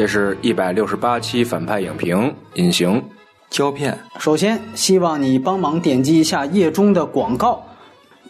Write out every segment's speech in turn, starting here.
这是一百六十八期反派影评，隐形胶片。首先，希望你帮忙点击一下页中的广告。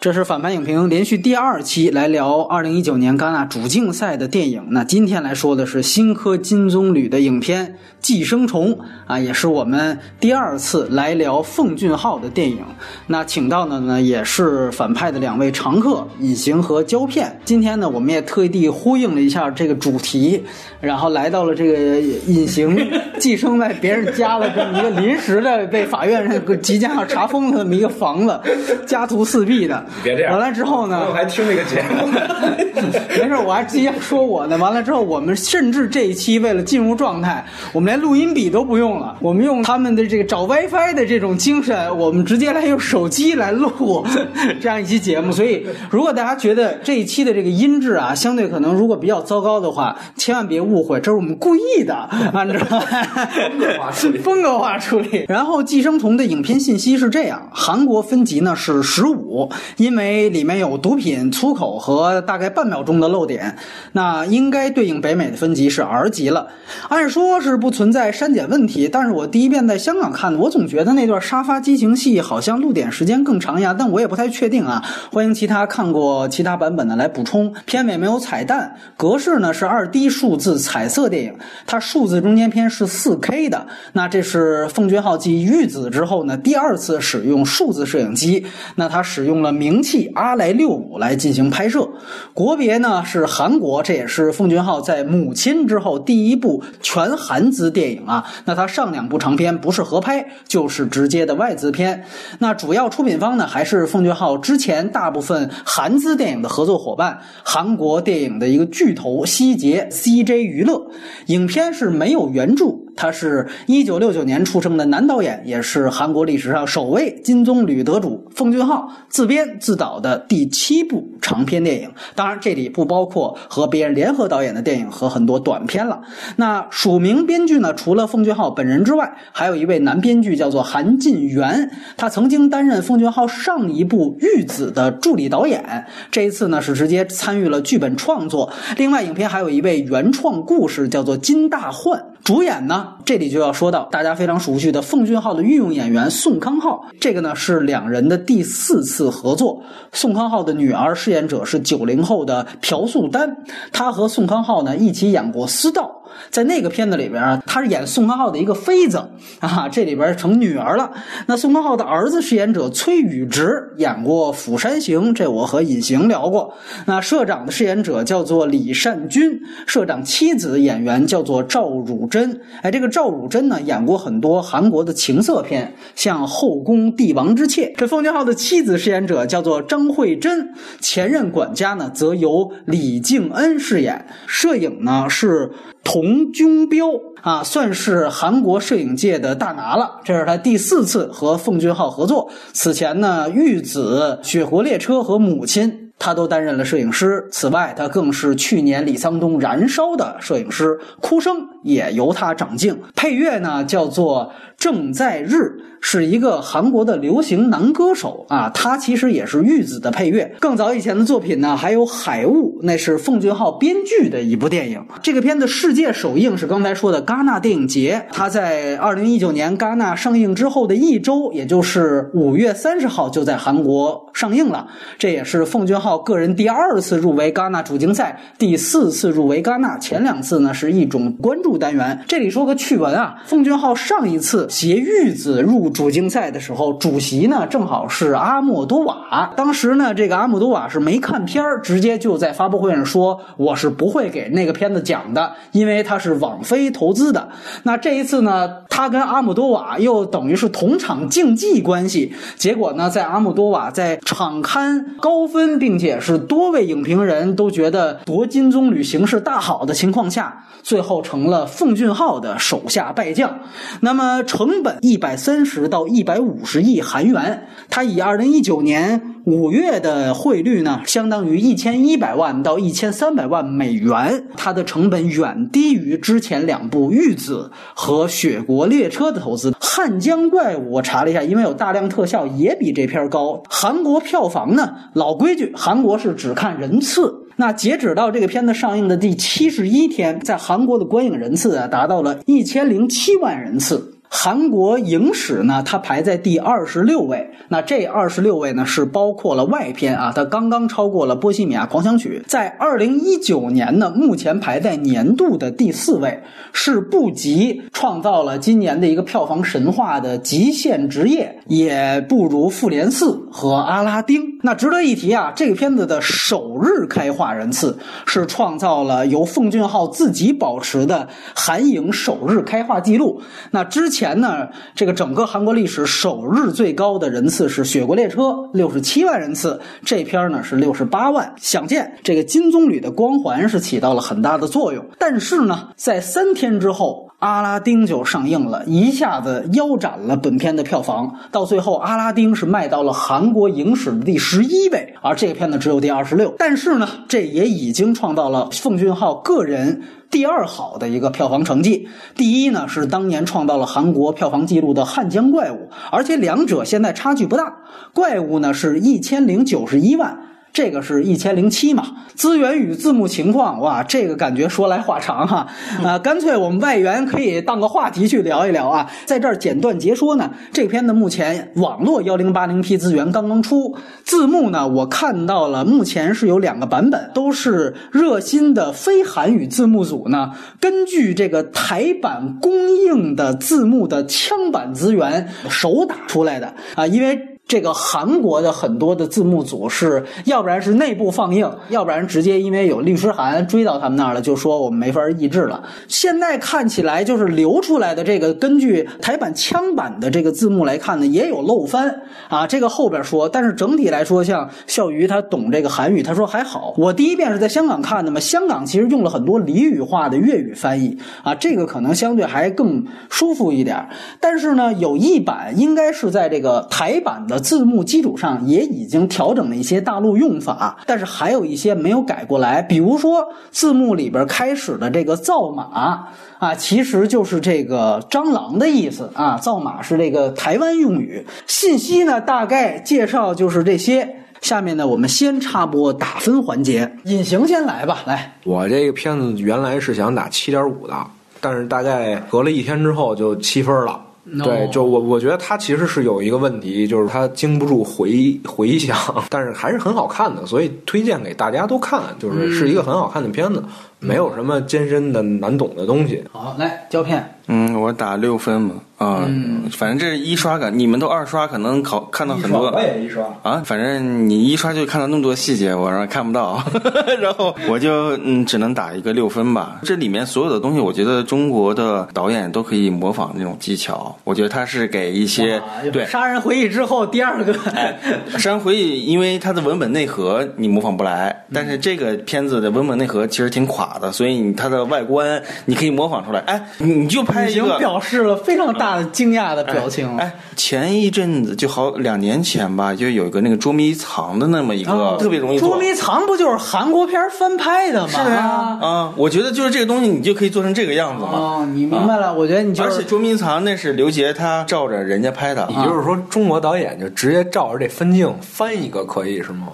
这是反派影评连续第二期来聊二零一九年戛纳主竞赛的电影。那今天来说的是新科金棕榈的影片《寄生虫》啊，也是我们第二次来聊奉俊昊的电影。那请到的呢也是反派的两位常客隐形和胶片。今天呢，我们也特地呼应了一下这个主题，然后来到了这个隐形寄生在别人家的这么一个临时的被法院即将要查封的这么一个房子，家徒四壁的。别这样。完了之后呢？我还听那个节目。没事，我还即将说我呢。完了之后，我们甚至这一期为了进入状态，我们连录音笔都不用了，我们用他们的这个找 WiFi 的这种精神，我们直接来用手机来录 这样一期节目。所以，如果大家觉得这一期的这个音质啊，相对可能如果比较糟糕的话，千万别误会，这是我们故意的，按照风格化处理。风格化处理。然后，《寄生虫》的影片信息是这样：韩国分级呢是十五。因为里面有毒品、粗口和大概半秒钟的漏点，那应该对应北美的分级是 R 级了。按说是不存在删减问题，但是我第一遍在香港看的，我总觉得那段沙发激情戏好像露点时间更长呀，但我也不太确定啊。欢迎其他看过其他版本的来补充。片尾没有彩蛋，格式呢是二 D 数字彩色电影，它数字中间片是四 K 的。那这是奉俊昊继《玉子》之后呢第二次使用数字摄影机，那他使用了明。名气阿莱六五来进行拍摄，国别呢是韩国，这也是奉俊昊在《母亲》之后第一部全韩资电影啊。那他上两部长片不是合拍，就是直接的外资片。那主要出品方呢还是奉俊昊之前大部分韩资电影的合作伙伴，韩国电影的一个巨头希捷 CJ 娱乐。影片是没有原著，他是一九六九年出生的男导演，也是韩国历史上首位金棕榈得主奉俊昊自编。自导的第七部长篇电影，当然这里不包括和别人联合导演的电影和很多短片了。那署名编剧呢？除了奉俊昊本人之外，还有一位男编剧叫做韩进元，他曾经担任奉俊昊上一部《玉子》的助理导演，这一次呢是直接参与了剧本创作。另外，影片还有一位原创故事叫做金大焕。主演呢，这里就要说到大家非常熟悉的奉俊昊的御用演员宋康昊，这个呢是两人的第四次合作。宋康昊的女儿饰演者是九零后的朴素丹，她和宋康昊呢一起演过《私道》。在那个片子里边啊，他是演宋康昊的一个妃子啊，这里边成女儿了。那宋康昊的儿子饰演者崔宇植演过《釜山行》，这我和隐形聊过。那社长的饰演者叫做李善均，社长妻子演员叫做赵汝珍。哎，这个赵汝珍呢，演过很多韩国的情色片，像《后宫帝王之妾》。这奉俊昊的妻子饰演者叫做张慧珍，前任管家呢，则由李敬恩饰演。摄影呢是。童军彪啊，算是韩国摄影界的大拿了。这是他第四次和奉俊昊合作。此前呢，《玉子》《雪国列车》和《母亲》，他都担任了摄影师。此外，他更是去年李沧东《燃烧》的摄影师，哭声也由他掌镜。配乐呢，叫做正在日。是一个韩国的流行男歌手啊，他其实也是玉子的配乐。更早以前的作品呢，还有《海雾》，那是奉俊昊编剧的一部电影。这个片子世界首映是刚才说的戛纳电影节，它在二零一九年戛纳上映之后的一周，也就是五月三十号就在韩国上映了。这也是奉俊昊个人第二次入围戛纳主竞赛，第四次入围戛纳。前两次呢是一种关注单元。这里说个趣闻啊，奉俊昊上一次携玉子入。主竞赛的时候，主席呢正好是阿莫多瓦。当时呢，这个阿莫多瓦是没看片儿，直接就在发布会上说：“我是不会给那个片子奖的，因为他是网飞投资的。”那这一次呢，他跟阿莫多瓦又等于是同场竞技关系。结果呢，在阿莫多瓦在场刊高分，并且是多位影评人都觉得夺金棕榈形势大好的情况下，最后成了奉俊昊的手下败将。那么成本一百三十。到一百五十亿韩元，它以二零一九年五月的汇率呢，相当于一千一百万到一千三百万美元。它的成本远低于之前两部《玉子》和《雪国列车》的投资。《汉江怪物》我查了一下，因为有大量特效，也比这片高。韩国票房呢，老规矩，韩国是只看人次。那截止到这个片子上映的第七十一天，在韩国的观影人次啊达到了一千零七万人次。韩国影史呢，它排在第二十六位。那这二十六位呢，是包括了外片啊，它刚刚超过了《波西米亚狂想曲》。在二零一九年呢，目前排在年度的第四位，是不及创造了今年的一个票房神话的《极限职业》，也不如《复联四》和《阿拉丁》。那值得一提啊，这个片子的首日开画人次是创造了由奉俊昊自己保持的韩影首日开画记录。那之前。前呢，这个整个韩国历史首日最高的人次是《雪国列车》六十七万人次，这篇呢是六十八万。想见这个金棕榈的光环是起到了很大的作用。但是呢，在三天之后，《阿拉丁》就上映了，一下子腰斩了本片的票房。到最后，《阿拉丁》是卖到了韩国影史的第十一位，而这个片子只有第二十六。但是呢，这也已经创造了奉俊昊个人。第二好的一个票房成绩，第一呢是当年创造了韩国票房纪录的《汉江怪物》，而且两者现在差距不大，怪物呢是一千零九十一万。这个是一千零七嘛？资源与字幕情况，哇，这个感觉说来话长哈。啊，干脆我们外援可以当个话题去聊一聊啊。在这儿简短截说呢，这片子目前网络幺零八零 P 资源刚刚出，字幕呢我看到了，目前是有两个版本，都是热心的非韩语字幕组呢，根据这个台版供应的字幕的枪版资源手打出来的啊，因为。这个韩国的很多的字幕组是，要不然是内部放映，要不然直接因为有律师函追到他们那儿了，就说我们没法译制了。现在看起来就是流出来的这个，根据台版枪版的这个字幕来看呢，也有漏翻啊。这个后边说，但是整体来说，像笑鱼他懂这个韩语，他说还好。我第一遍是在香港看的嘛，香港其实用了很多俚语化的粤语翻译啊，这个可能相对还更舒服一点。但是呢，有一版应该是在这个台版的。字幕基础上也已经调整了一些大陆用法，但是还有一些没有改过来。比如说字幕里边开始的这个“造马”啊，其实就是这个蟑螂的意思啊。造马是这个台湾用语。信息呢，大概介绍就是这些。下面呢，我们先插播打分环节。隐形先来吧，来。我这个片子原来是想打七点五的，但是大概隔了一天之后就七分了。对，就我我觉得它其实是有一个问题，就是它经不住回 回响，但是还是很好看的，所以推荐给大家都看，就是是一个很好看的片子，没有什么艰深的难懂的东西。好，来胶片，嗯，我打六分嘛。啊，反正这是一刷感，你们都二刷，可能考看到很多。我也一刷啊，反正你一刷就看到那么多细节，我看不到，然后我就嗯，只能打一个六分吧。这里面所有的东西，我觉得中国的导演都可以模仿那种技巧。我觉得他是给一些对《杀人回忆》之后第二个《杀人回忆》，因为它的文本内核你模仿不来，但是这个片子的文本内核其实挺垮的，所以你它的外观你可以模仿出来。哎，你就拍一个，表示了非常大的。惊讶的表情。哎，前一阵子就好两年前吧，就有一个那个捉迷藏的那么一个特别容易捉迷藏，不就是韩国片翻拍的吗？是？啊，啊，我觉得就是这个东西，你就可以做成这个样子嘛。哦，你明白了？我觉得你就而且捉迷藏那是？刘杰他照着人家拍的，也就是？说中国导演就直接照着这分镜翻一个可以是吗？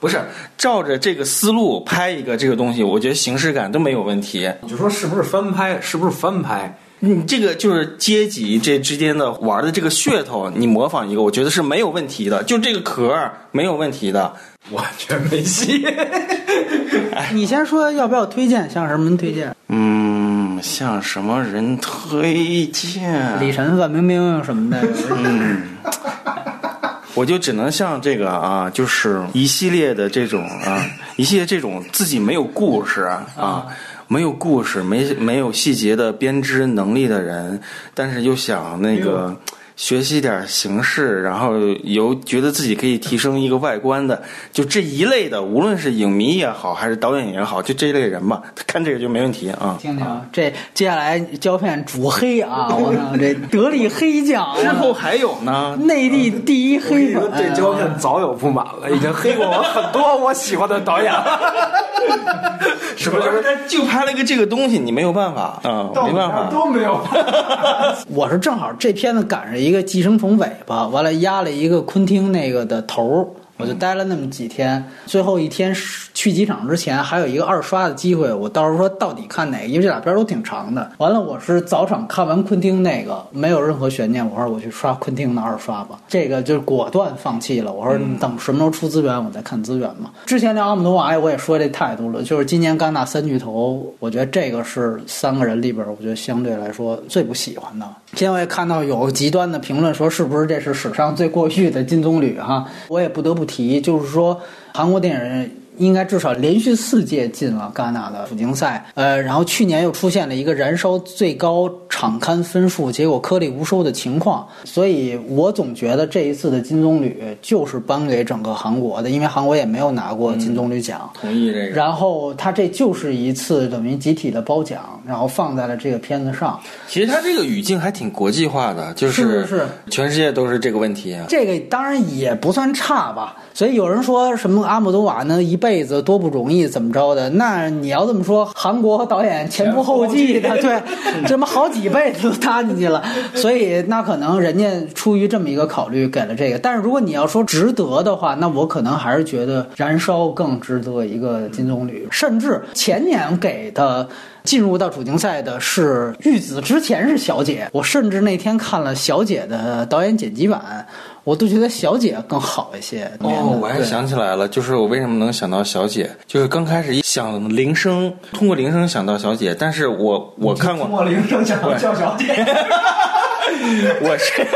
不是，照着这个思路拍一个这个东西，我觉得形式感都没有问题。你就说是不是翻拍？是不是翻拍？你这个就是阶级这之间的玩的这个噱头，你模仿一个，我觉得是没有问题的。就这个壳没有问题的，完全没戏。你先说要不要推荐？向什么人推荐？嗯，向什么人推荐？李晨、范冰冰什么的。嗯，我就只能像这个啊，就是一系列的这种啊，一系列这种自己没有故事啊。没有故事、没没有细节的编织能力的人，但是又想那个。学习点形式，然后有觉得自己可以提升一个外观的，就这一类的，无论是影迷也好，还是导演也好，就这一类人吧，看这个就没问题啊。听听，这接下来胶片主黑啊，我操，这得力黑将之后还有呢，内地第一黑粉，这胶片早有不满了，已经黑过我很多我喜欢的导演了。是不是？就拍了一个这个东西，你没有办法啊，没办法，都没有办法。我是正好这片子赶上。一个寄生虫尾巴，完了压了一个昆汀那个的头儿我就待了那么几天，最后一天去机场之前还有一个二刷的机会，我到时候说到底看哪个，因为这俩片儿都挺长的。完了，我是早场看完昆汀那个，没有任何悬念，我说我去刷昆汀的二刷吧。这个就是果断放弃了，我说等什么时候出资源我再看资源嘛。之前聊阿姆多瓦，我也说这态度了，就是今年戛纳三巨头，我觉得这个是三个人里边，我觉得相对来说最不喜欢的。现在我也看到有极端的评论说，是不是这是史上最过誉的金棕榈哈？我也不得不。提题就是说，韩国电影应该至少连续四届进了戛纳的主竞赛，呃，然后去年又出现了一个燃烧最高场刊分数，结果颗粒无收的情况，所以我总觉得这一次的金棕榈就是颁给整个韩国的，因为韩国也没有拿过金棕榈奖。同意这个。然后他这就是一次等于集体的褒奖，然后放在了这个片子上。其实他这个语境还挺国际化的，就是是全世界都是这个问题。这个当然也不算差吧。所以有人说什么阿姆多瓦呢一辈子多不容易怎么着的？那你要这么说，韩国导演前仆后继的，对，这么好几辈子都搭进去了。所以那可能人家出于这么一个考虑给了这个。但是如果你要说值得的话，那我可能还是觉得《燃烧》更值得一个金棕榈。甚至前年给的进入到主竞赛的是《玉子》，之前是《小姐》。我甚至那天看了《小姐》的导演剪辑版。我都觉得小姐更好一些。哦，我还想起来了，就是我为什么能想到小姐，就是刚开始一想铃声，通过铃声想到小姐，但是我我看过通过铃声想到叫小姐，我是。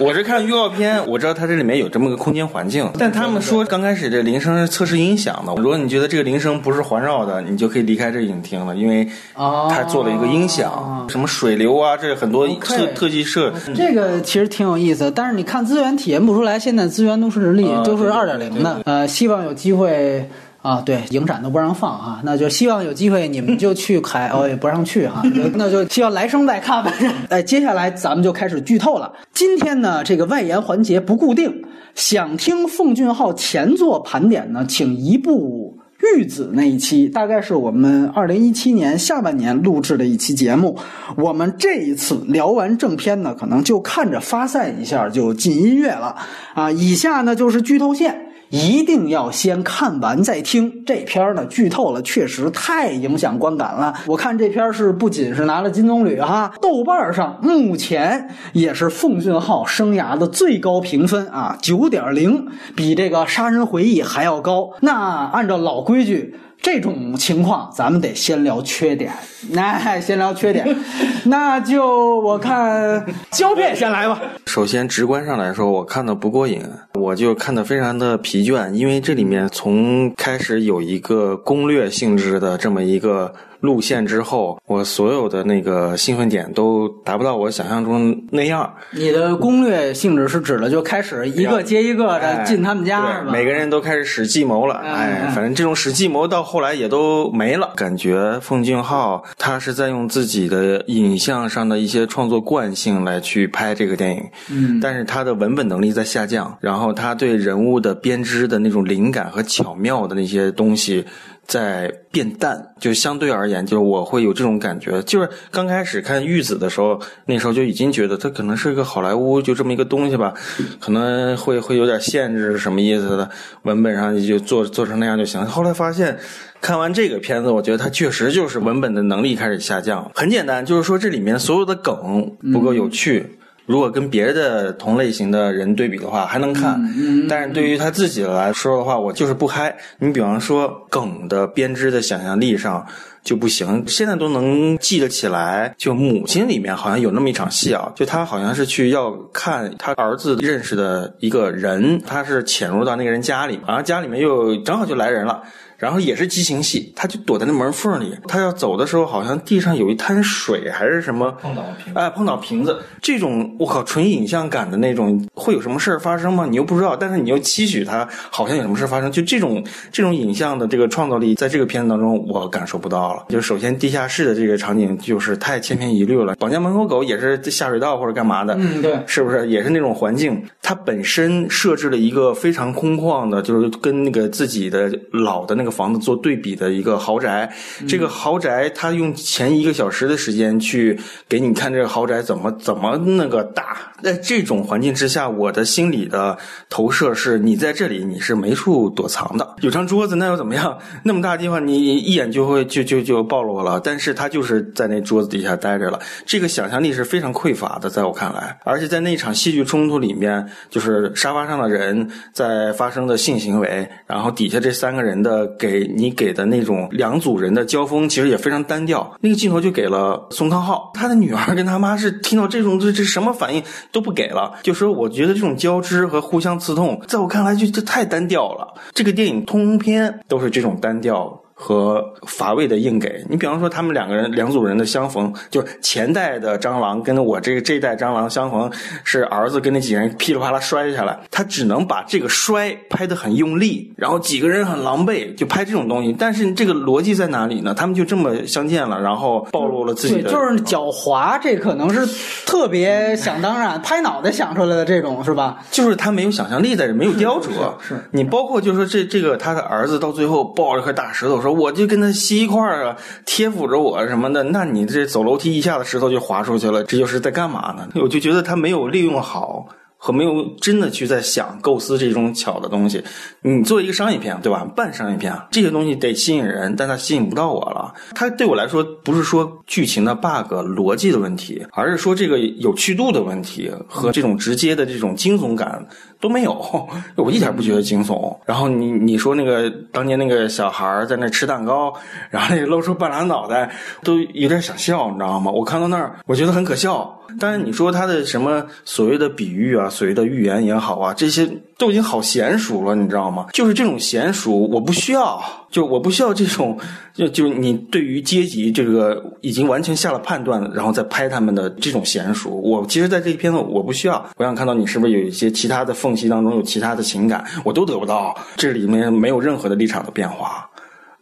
我是看预告片，我知道它这里面有这么个空间环境，但他们说刚开始这铃声是测试音响的。如果你觉得这个铃声不是环绕的，你就可以离开这影厅了，因为它做了一个音响，什么水流啊，这很多特特技设。这个其实挺有意思，但是你看资源体验不出来，现在资源都是日历，都是二点零的。呃，希望有机会。啊，对，影展都不让放啊，那就希望有机会你们就 去开，哦，也不让去哈，那就希望来生再看吧。哎，接下来咱们就开始剧透了。今天呢，这个外延环节不固定，想听奉俊昊前作盘点呢，请移步玉子那一期，大概是我们二零一七年下半年录制的一期节目。我们这一次聊完正片呢，可能就看着发散一下就进音乐了啊。以下呢就是剧透线。一定要先看完再听这片儿呢，剧透了确实太影响观感了。我看这片儿是不仅是拿了金棕榈哈，豆瓣上目前也是奉俊昊生涯的最高评分啊，九点零，比这个《杀人回忆》还要高。那按照老规矩。这种情况，咱们得先聊缺点。那 先聊缺点，那就我看胶片先来吧。首先，直观上来说，我看的不过瘾，我就看的非常的疲倦，因为这里面从开始有一个攻略性质的这么一个。路线之后，我所有的那个兴奋点都达不到我想象中那样。你的攻略性质是指的就开始一个接一个的进他们家，每个人都开始使计谋了。哎，反正这种使计谋到后来也都没了。感觉奉俊昊他是在用自己的影像上的一些创作惯性来去拍这个电影，嗯，但是他的文本能力在下降，然后他对人物的编织的那种灵感和巧妙的那些东西。在变淡，就相对而言，就是我会有这种感觉。就是刚开始看《玉子》的时候，那时候就已经觉得它可能是一个好莱坞就这么一个东西吧，可能会会有点限制，什么意思的？文本上就做做成那样就行。后来发现，看完这个片子，我觉得它确实就是文本的能力开始下降。很简单，就是说这里面所有的梗不够有趣。如果跟别的同类型的人对比的话，还能看，但是对于他自己来说的话，我就是不嗨。你比方说梗的编织的想象力上就不行，现在都能记得起来。就母亲里面好像有那么一场戏啊，就他好像是去要看他儿子认识的一个人，他是潜入到那个人家里，然后家里面又正好就来人了。然后也是激情戏，他就躲在那门缝里。他要走的时候，好像地上有一滩水还是什么，碰倒瓶，哎，碰倒瓶子。这种我靠，纯影像感的那种，会有什么事儿发生吗？你又不知道，但是你又期许他好像有什么事发生。就这种这种影像的这个创造力，在这个片子当中我感受不到了。就首先地下室的这个场景就是太千篇一律了。绑架门口狗也是下水道或者干嘛的，嗯，对，是不是也是那种环境？它本身设置了一个非常空旷的，就是跟那个自己的老的那个。个房子做对比的一个豪宅。这个豪宅，他用前一个小时的时间去给你看这个豪宅怎么怎么那个大。在这种环境之下，我的心里的投射是：你在这里你是没处躲藏的。有张桌子那又怎么样？那么大的地方，你一眼就会就就就暴露了。但是他就是在那桌子底下待着了。这个想象力是非常匮乏的，在我看来。而且在那场戏剧冲突里面，就是沙发上的人在发生的性行为，然后底下这三个人的给你给的那种两组人的交锋，其实也非常单调。那个镜头就给了宋康昊，他的女儿跟他妈是听到这种这这什么反应都不给了。就说我觉得这种交织和互相刺痛，在我看来就这太单调了。这个电影通篇都是这种单调。和乏味的硬给你，比方说他们两个人两组人的相逢，就是前代的蟑螂跟我这个这一代蟑螂相逢，是儿子跟那几个人噼里啪啦摔下来，他只能把这个摔拍得很用力，然后几个人很狼狈，就拍这种东西。但是这个逻辑在哪里呢？他们就这么相见了，然后暴露了自己的，就是狡猾，这可能是特别想当然，拍脑袋想出来的这种是吧？就是他没有想象力在这，没有雕琢。是你包括就是说这这个他的儿子到最后抱着块大石头说。我就跟他吸一块儿啊，贴附着我什么的，那你这走楼梯一下子石头就滑出去了，这就是在干嘛呢？我就觉得他没有利用好。和没有真的去在想构思这种巧的东西，你做一个商业片，对吧？半商业片，这些东西得吸引人，但它吸引不到我了。它对我来说不是说剧情的 bug、逻辑的问题，而是说这个有趣度的问题和这种直接的这种惊悚感都没有。我一点不觉得惊悚。然后你你说那个当年那个小孩在那吃蛋糕，然后那露出半拉脑袋，都有点想笑，你知道吗？我看到那儿，我觉得很可笑。但是你说他的什么所谓的比喻啊，所谓的预言也好啊，这些都已经好娴熟了，你知道吗？就是这种娴熟，我不需要，就我不需要这种，就就你对于阶级这个已经完全下了判断，然后再拍他们的这种娴熟，我其实在这一片子我不需要，我想看到你是不是有一些其他的缝隙当中有其他的情感，我都得不到，这里面没有任何的立场的变化。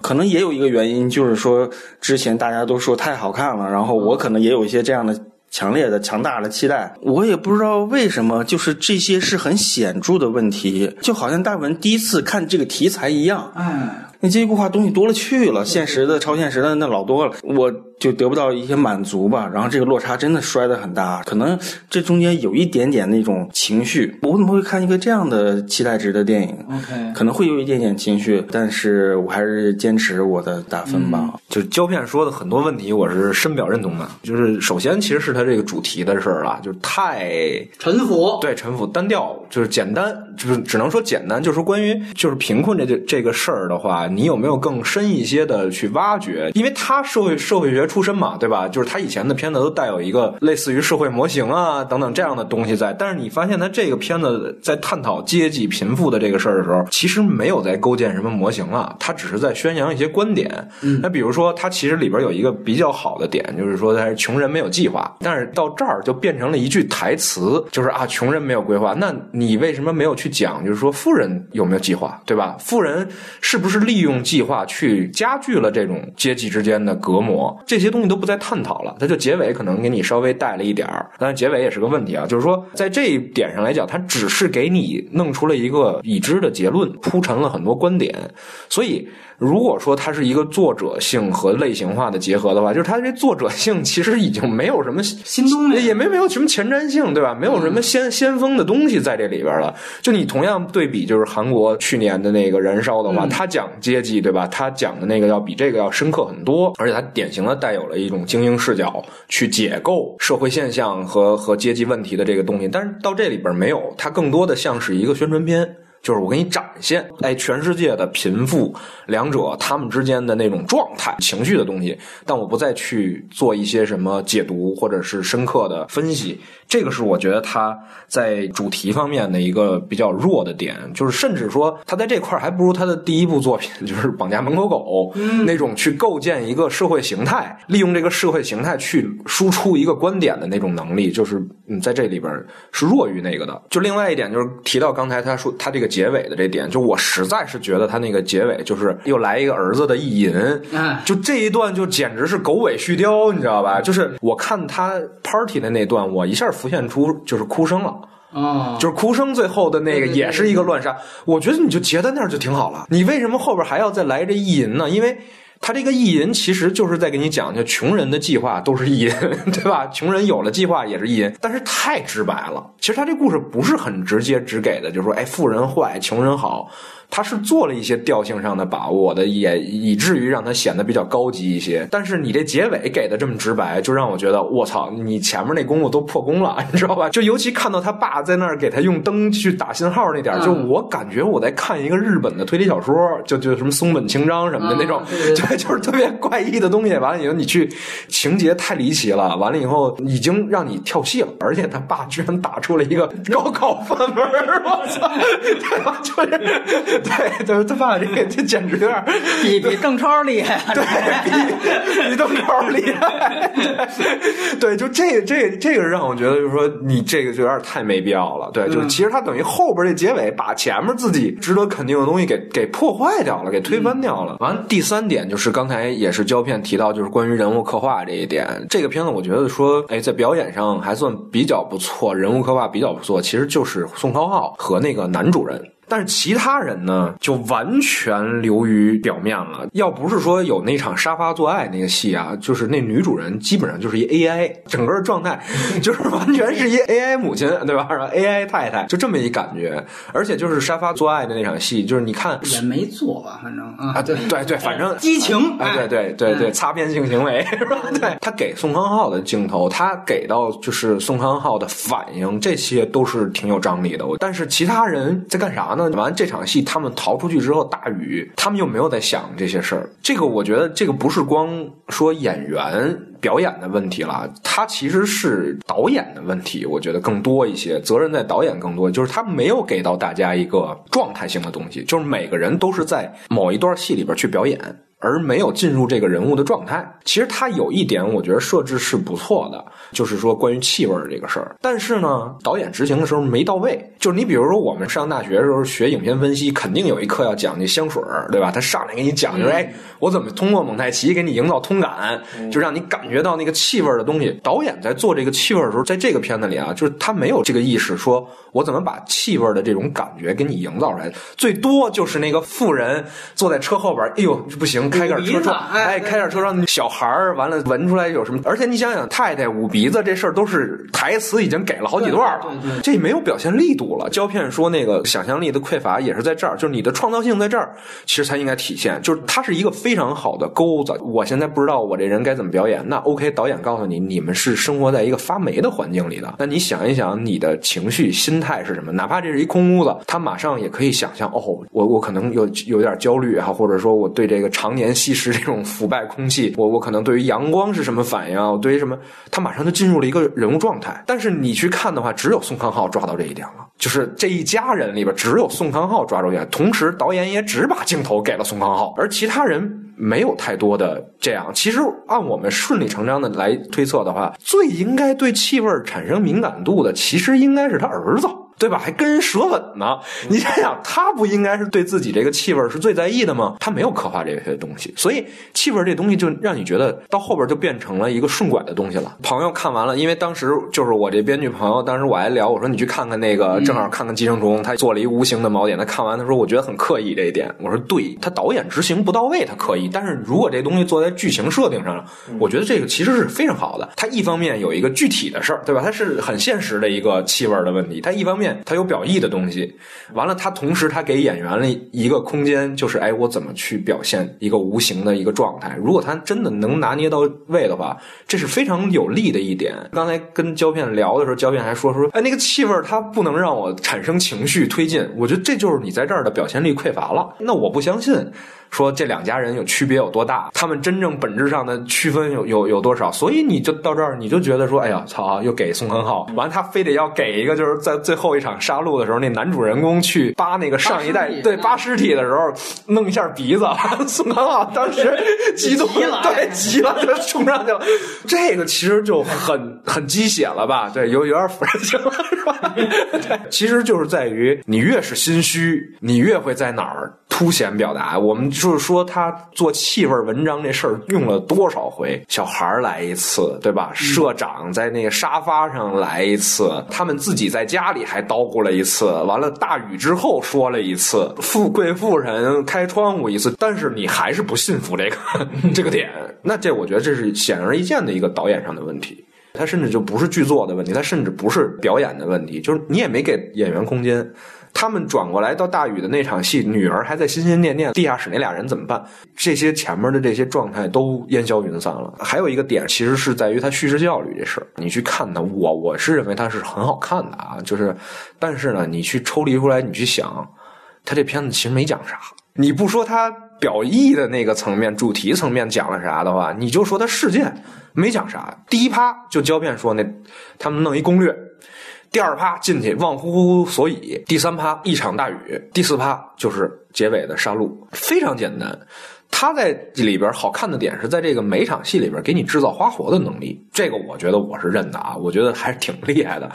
可能也有一个原因，就是说之前大家都说太好看了，然后我可能也有一些这样的。强烈的、强大的期待，我也不知道为什么，就是这些是很显著的问题，就好像大文第一次看这个题材一样。哎。那阶级固化东西多了去了，现实的、超现实的那老多了，我就得不到一些满足吧。然后这个落差真的摔得很大，可能这中间有一点点那种情绪。我怎么会看一个这样的期待值的电影？OK，可能会有一点点情绪，但是我还是坚持我的打分吧。就是胶片说的很多问题，我是深表认同的。就是首先，其实是他这个主题的事儿啊，就是太沉浮，对沉浮单调，就是简单，就是只能说简单。就是关于就是贫困这这个事儿的话。你有没有更深一些的去挖掘？因为他社会社会学出身嘛，对吧？就是他以前的片子都带有一个类似于社会模型啊等等这样的东西在。但是你发现他这个片子在探讨阶级贫富的这个事儿的时候，其实没有在构建什么模型了，他只是在宣扬一些观点。那比如说，他其实里边有一个比较好的点，就是说他是穷人没有计划，但是到这儿就变成了一句台词，就是啊，穷人没有规划。那你为什么没有去讲？就是说富人有没有计划，对吧？富人是不是利？利用计划去加剧了这种阶级之间的隔膜，这这些东西都不再探讨了。它就结尾可能给你稍微带了一点儿，但是结尾也是个问题啊。就是说，在这一点上来讲，它只是给你弄出了一个已知的结论，铺陈了很多观点，所以。如果说它是一个作者性和类型化的结合的话，就是它这作者性其实已经没有什么新东西，也没没有什么前瞻性，对吧？没有什么先先锋的东西在这里边了。就你同样对比，就是韩国去年的那个燃烧的话，他讲阶级，对吧？他讲的那个要比这个要深刻很多，而且他典型的带有了一种精英视角去解构社会现象和和阶级问题的这个东西。但是到这里边没有，它更多的像是一个宣传片。就是我给你展现，哎，全世界的贫富两者他们之间的那种状态、情绪的东西，但我不再去做一些什么解读或者是深刻的分析。这个是我觉得他在主题方面的一个比较弱的点，就是甚至说他在这块还不如他的第一部作品，就是《绑架门口狗》那种去构建一个社会形态，利用这个社会形态去输出一个观点的那种能力，就是嗯，在这里边是弱于那个的。就另外一点，就是提到刚才他说他这个。结尾的这点，就我实在是觉得他那个结尾就是又来一个儿子的意淫，就这一段就简直是狗尾续貂，你知道吧？就是我看他 party 的那段，我一下浮现出就是哭声了。啊，就是哭声最后的那个也是一个乱杀。我觉得你就截在那儿就挺好了，你为什么后边还要再来这意淫呢？因为。他这个意淫其实就是在给你讲，就穷人的计划都是意淫，对吧？穷人有了计划也是意淫，但是太直白了。其实他这故事不是很直接直给的，就是说，哎，富人坏，穷人好。他是做了一些调性上的把握的，也以至于让他显得比较高级一些。但是你这结尾给的这么直白，就让我觉得我操，你前面那功夫都破功了，你知道吧？就尤其看到他爸在那儿给他用灯去打信号那点，就我感觉我在看一个日本的推理小说，就就什么松本清张什么的那种，对，就是特别怪异的东西。完了以后你去情节太离奇了，完了以后已经让你跳戏了，而且他爸居然打出了一个高考范文，我操，对吧？就是。对，就是他爸这，这简直有点比比邓超厉害，对比比邓超厉害。对，就这这这个让我觉得，就是说你这个就有点太没必要了。对，就是其实他等于后边这结尾把前面自己值得肯定的东西给给破坏掉了，给推翻掉了。完，第三点就是刚才也是胶片提到，就是关于人物刻画这一点。这个片子我觉得说，哎，在表演上还算比较不错，人物刻画比较不错。其实就是宋康昊和那个男主人。但是其他人呢，就完全流于表面了。要不是说有那场沙发做爱那个戏啊，就是那女主人基本上就是一 AI，整个状态 就是完全是一 AI 母亲，对吧？AI 太太就这么一感觉。而且就是沙发做爱的那场戏，就是你看也没做吧，反正啊，对对对，反正激情，哎，对对对对，擦边性行为 是吧？对他给宋康昊的镜头，他给到就是宋康昊的反应，这些都是挺有张力的。但是其他人在干啥？那完这场戏，他们逃出去之后，大雨，他们又没有在想这些事儿。这个我觉得，这个不是光说演员表演的问题了，他其实是导演的问题。我觉得更多一些责任在导演更多，就是他没有给到大家一个状态性的东西，就是每个人都是在某一段戏里边去表演。而没有进入这个人物的状态。其实他有一点，我觉得设置是不错的，就是说关于气味这个事儿。但是呢，导演执行的时候没到位。就是你比如说，我们上大学的时候学影片分析，肯定有一课要讲那香水儿，对吧？他上来给你讲，就是哎，我怎么通过蒙太奇给你营造通感，就让你感觉到那个气味的东西。导演在做这个气味的时候，在这个片子里啊，就是他没有这个意识，说我怎么把气味的这种感觉给你营造出来。最多就是那个富人坐在车后边，哎呦，不行。开点车窗，哎，开点车窗，小孩儿完了闻出来有什么？而且你想想，太太捂鼻子这事儿都是台词已经给了好几段了，这没有表现力度了。胶片说那个想象力的匮乏也是在这儿，就是你的创造性在这儿，其实才应该体现。就是它是一个非常好的钩子。我现在不知道我这人该怎么表演，那 OK，导演告诉你，你们是生活在一个发霉的环境里的，那你想一想你的情绪心态是什么？哪怕这是一空屋子，他马上也可以想象，哦，我我可能有有点焦虑啊，或者说我对这个常。年吸食这种腐败空气，我我可能对于阳光是什么反应？我对于什么，他马上就进入了一个人物状态。但是你去看的话，只有宋康昊抓到这一点了，就是这一家人里边只有宋康昊抓住点。同时，导演也只把镜头给了宋康昊，而其他人没有太多的这样。其实按我们顺理成章的来推测的话，最应该对气味产生敏感度的，其实应该是他儿子。对吧？还跟人舌吻呢？你想想，他不应该是对自己这个气味是最在意的吗？他没有刻画这些东西，所以气味这东西就让你觉得到后边就变成了一个顺拐的东西了。朋友看完了，因为当时就是我这编剧朋友，当时我还聊，我说你去看看那个，正好看看《寄生虫》，他做了一无形的锚点。他看完他说，我觉得很刻意这一点。我说对，他导演执行不到位，他刻意。但是如果这东西做在剧情设定上，我觉得这个其实是非常好的。他一方面有一个具体的事儿，对吧？他是很现实的一个气味的问题。他一方面。他有表意的东西，完了，他同时他给演员了一个空间，就是哎，我怎么去表现一个无形的一个状态？如果他真的能拿捏到位的话，这是非常有利的一点。刚才跟胶片聊的时候，胶片还说说，哎，那个气味它不能让我产生情绪推进，我觉得这就是你在这儿的表现力匮乏了。那我不相信。说这两家人有区别有多大？他们真正本质上的区分有有有多少？所以你就到这儿，你就觉得说，哎呀，操！又给宋康昊，完他非得要给一个，就是在最后一场杀戮的时候，那男主人公去扒那个上一代对扒尸体的时候，弄一下鼻子。宋康昊当时 激动了，对，急了，就冲上去了。这个其实就很很鸡血了吧？对，有有点腐人性了，是吧？对，其实就是在于你越是心虚，你越会在哪儿。凸显表达。我们就是说，他做气味文章这事儿用了多少回？小孩儿来一次，对吧？社长在那个沙发上来一次，他们自己在家里还叨咕了一次。完了，大雨之后说了一次，富贵妇人开窗户一次。但是你还是不信服这个 这个点，那这我觉得这是显而易见的一个导演上的问题。他甚至就不是剧作的问题，他甚至不是表演的问题，就是你也没给演员空间。他们转过来到大雨的那场戏，女儿还在心心念念地下室那俩人怎么办？这些前面的这些状态都烟消云散了。还有一个点，其实是在于他叙事效率这事儿。你去看他，我我是认为他是很好看的啊，就是，但是呢，你去抽离出来，你去想，他这片子其实没讲啥。你不说他表意的那个层面、主题层面讲了啥的话，你就说他事件没讲啥。第一趴就胶片说那他们弄一攻略。第二趴进去忘乎所以，第三趴一场大雨，第四趴就是结尾的杀戮，非常简单。他在里边好看的点是在这个每场戏里边给你制造花活的能力，这个我觉得我是认的啊，我觉得还是挺厉害的。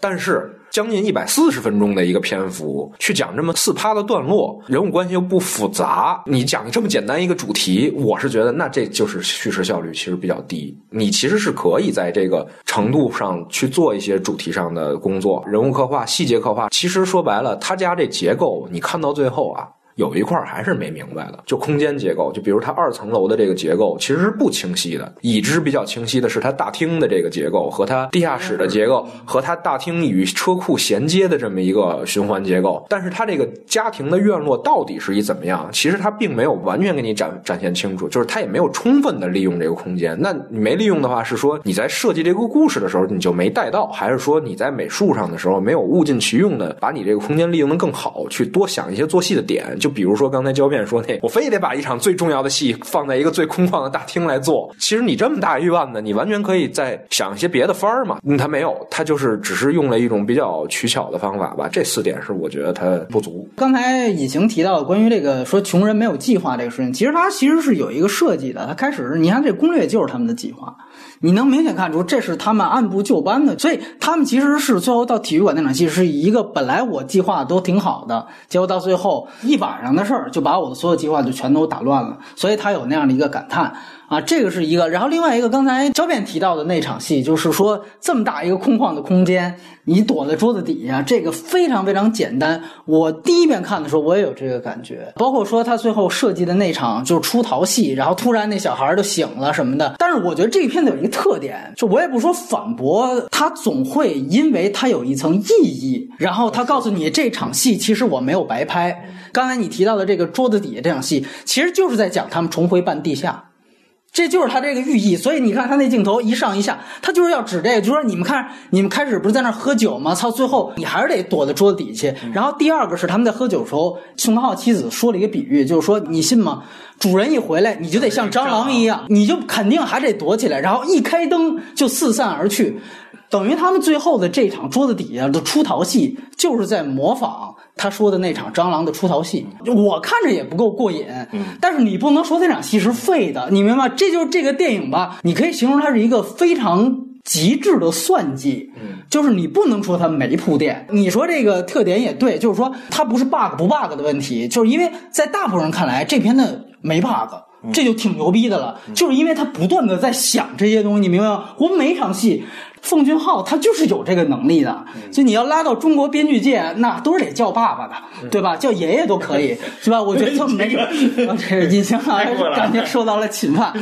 但是将近一百四十分钟的一个篇幅，去讲这么四趴的段落，人物关系又不复杂，你讲这么简单一个主题，我是觉得那这就是叙事效率其实比较低。你其实是可以在这个程度上去做一些主题上的工作，人物刻画、细节刻画。其实说白了，他家这结构，你看到最后啊。有一块还是没明白的，就空间结构，就比如它二层楼的这个结构其实是不清晰的。已知比较清晰的是它大厅的这个结构和它地下室的结构和它大厅与车库衔接的这么一个循环结构。但是它这个家庭的院落到底是一怎么样？其实它并没有完全给你展展现清楚，就是它也没有充分的利用这个空间。那你没利用的话，是说你在设计这个故事的时候你就没带到，还是说你在美术上的时候没有物尽其用的把你这个空间利用的更好，去多想一些做戏的点？就比如说刚才胶片说那，我非得把一场最重要的戏放在一个最空旷的大厅来做。其实你这么大预案呢，你完全可以再想一些别的法儿嘛。他没有，他就是只是用了一种比较取巧的方法吧。这四点是我觉得他不足。刚才隐形提到关于这个说穷人没有计划这个事情，其实他其实是有一个设计的。他开始你看这攻略就是他们的计划。你能明显看出，这是他们按部就班的，所以他们其实是最后到体育馆那场戏是一个本来我计划都挺好的，结果到最后一晚上的事儿就把我的所有计划就全都打乱了，所以他有那样的一个感叹。啊，这个是一个，然后另外一个，刚才焦片提到的那场戏，就是说这么大一个空旷的空间，你躲在桌子底下，这个非常非常简单。我第一遍看的时候，我也有这个感觉，包括说他最后设计的那场就是出逃戏，然后突然那小孩就醒了什么的。但是我觉得这个片子有一个特点，就我也不说反驳，他总会因为他有一层意义，然后他告诉你这场戏其实我没有白拍。刚才你提到的这个桌子底下这场戏，其实就是在讲他们重回半地下。这就是他这个寓意，所以你看他那镜头一上一下，他就是要指这个，就说你们看，你们开始不是在那喝酒吗？操，最后你还是得躲在桌子底下去。然后第二个是他们在喝酒的时候，宋康昊妻子说了一个比喻，就是说你信吗？主人一回来，你就得像蟑螂一样，你就肯定还得躲起来，然后一开灯就四散而去。等于他们最后的这场桌子底下的出逃戏，就是在模仿他说的那场蟑螂的出逃戏。我看着也不够过瘾，但是你不能说那场戏是废的，你明白？这就是这个电影吧？你可以形容它是一个非常极致的算计，就是你不能说它没铺垫。你说这个特点也对，就是说它不是 bug 不 bug 的问题，就是因为在大部分人看来，这片子没 bug，这就挺牛逼的了。就是因为他不断的在想这些东西，你明白吗？我每场戏。奉俊昊他就是有这个能力的，所以你要拉到中国编剧界，那都是得叫爸爸的，对吧？叫爷爷都可以，是吧？我觉得没事。这印象啊，感觉受到了侵犯。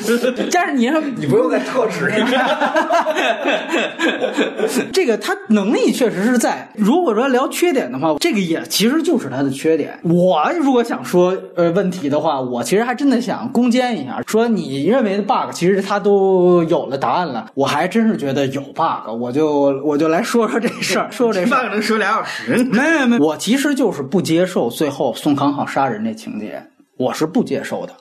但是你说 你不用再特指。这个他能力确实是在。如果说聊缺点的话，这个也其实就是他的缺点。我如果想说呃问题的话，我其实还真的想攻坚一下，说你认为的 bug，其实他都有了答案了。我还真是觉得有 bug。我就我就来说说这事儿，说说这事儿能说俩小时。没没没，我其实就是不接受最后宋康昊杀人这情节，我是不接受的。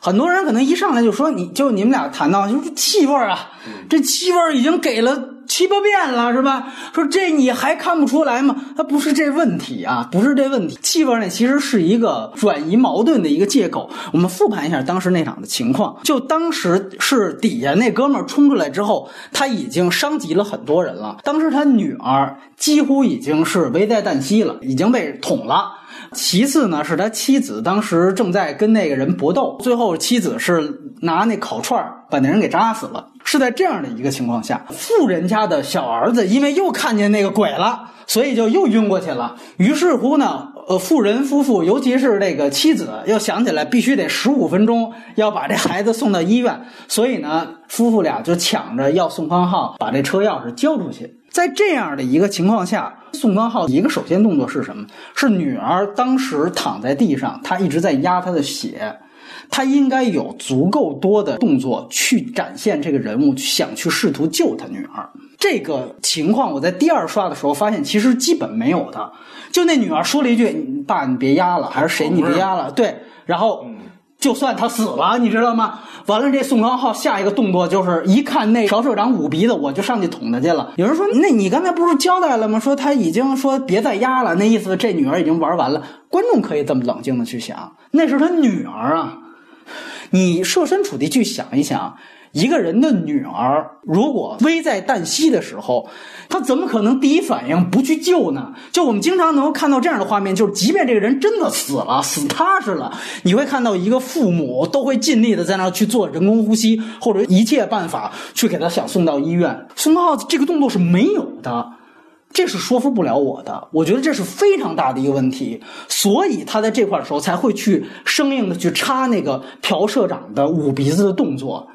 很多人可能一上来就说，你就你们俩谈到就是气味啊，这气味已经给了。七八遍了是吧？说这你还看不出来吗？他不是这问题啊，不是这问题。气味呢，其实是一个转移矛盾的一个借口。我们复盘一下当时那场的情况，就当时是底下那哥们儿冲出来之后，他已经伤及了很多人了。当时他女儿几乎已经是危在旦夕了，已经被捅了。其次呢是他妻子当时正在跟那个人搏斗，最后妻子是拿那烤串把那人给扎死了。是在这样的一个情况下，富人家的小儿子因为又看见那个鬼了，所以就又晕过去了。于是乎呢，呃，富人夫妇尤其是这个妻子又想起来必须得十五分钟要把这孩子送到医院，所以呢，夫妇俩就抢着要宋康昊把这车钥匙交出去。在这样的一个情况下，宋康昊一个首先动作是什么？是女儿当时躺在地上，他一直在压她的血。他应该有足够多的动作去展现这个人物想去试图救他女儿。这个情况我在第二刷的时候发现，其实基本没有的。就那女儿说了一句：“爸，你别压了。”还是谁？你别压了。对，然后就算他死了，你知道吗？完了，这宋康昊下一个动作就是一看那朴社长捂鼻子，我就上去捅他去了。有人说：“那你刚才不是交代了吗？说他已经说别再压了，那意思这女儿已经玩完了。”观众可以这么冷静的去想，那是他女儿啊。你设身处地去想一想，一个人的女儿如果危在旦夕的时候，他怎么可能第一反应不去救呢？就我们经常能够看到这样的画面，就是即便这个人真的死了，死踏实了，你会看到一个父母都会尽力的在那儿去做人工呼吸，或者一切办法去给他想送到医院。宋康昊这个动作是没有的。这是说服不了我的，我觉得这是非常大的一个问题，所以他在这块的时候才会去生硬的去插那个朴社长的捂鼻子的动作，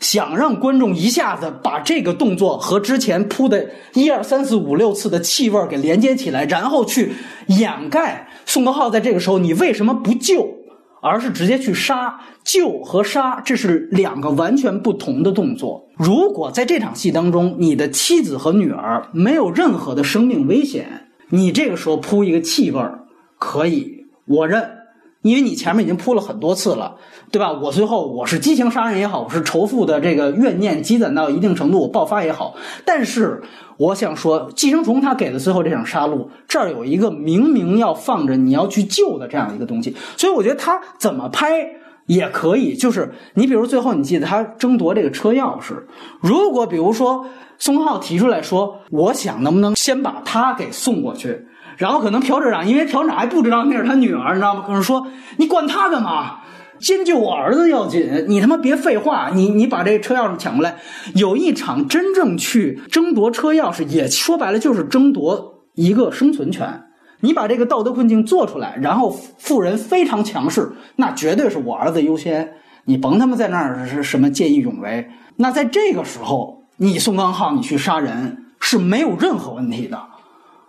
想让观众一下子把这个动作和之前铺的一二三四五六次的气味给连接起来，然后去掩盖宋德浩在这个时候你为什么不救。而是直接去杀，救和杀，这是两个完全不同的动作。如果在这场戏当中，你的妻子和女儿没有任何的生命危险，你这个时候铺一个气味儿，可以，我认。因为你前面已经铺了很多次了，对吧？我最后我是激情杀人也好，我是仇富的这个怨念积攒到一定程度我爆发也好，但是我想说，《寄生虫》他给的最后这场杀戮，这儿有一个明明要放着你要去救的这样一个东西，所以我觉得他怎么拍也可以。就是你比如最后你记得他争夺这个车钥匙，如果比如说宋浩提出来说，我想能不能先把他给送过去。然后可能朴社长，因为朴社长还不知道那是他女儿，你知道吗？可是说你管他干嘛？先救我儿子要紧。你他妈别废话，你你把这车钥匙抢过来。有一场真正去争夺车钥匙，也说白了就是争夺一个生存权。你把这个道德困境做出来，然后富人非常强势，那绝对是我儿子优先。你甭他妈在那儿是什么见义勇为。那在这个时候，你宋康昊你去杀人是没有任何问题的。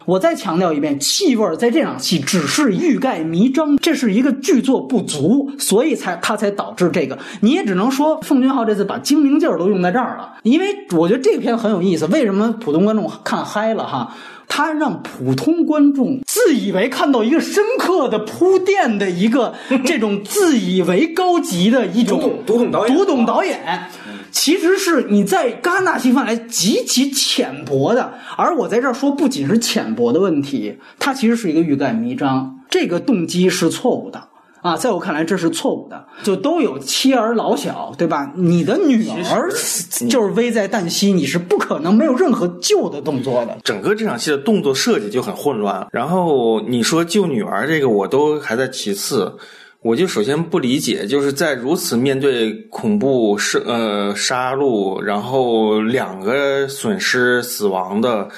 我再强调一遍，气味在这场戏只是欲盖弥彰，这是一个剧作不足，所以才他才导致这个。你也只能说奉俊昊这次把精明劲儿都用在这儿了，因为我觉得这片很有意思。为什么普通观众看嗨了哈？他让普通观众自以为看到一个深刻的铺垫的一个 这种自以为高级的一种读懂导演，读懂导演。其实是你在戛纳戏范来极其浅薄的，而我在这儿说，不仅是浅薄的问题，它其实是一个欲盖弥彰，这个动机是错误的啊，在我看来这是错误的，就都有妻儿老小，对吧？你的女儿就是危在旦夕，你是不可能没有任何救的动作的。整个这场戏的动作设计就很混乱，然后你说救女儿这个，我都还在其次。我就首先不理解，就是在如此面对恐怖杀呃杀戮，然后两个损失死亡的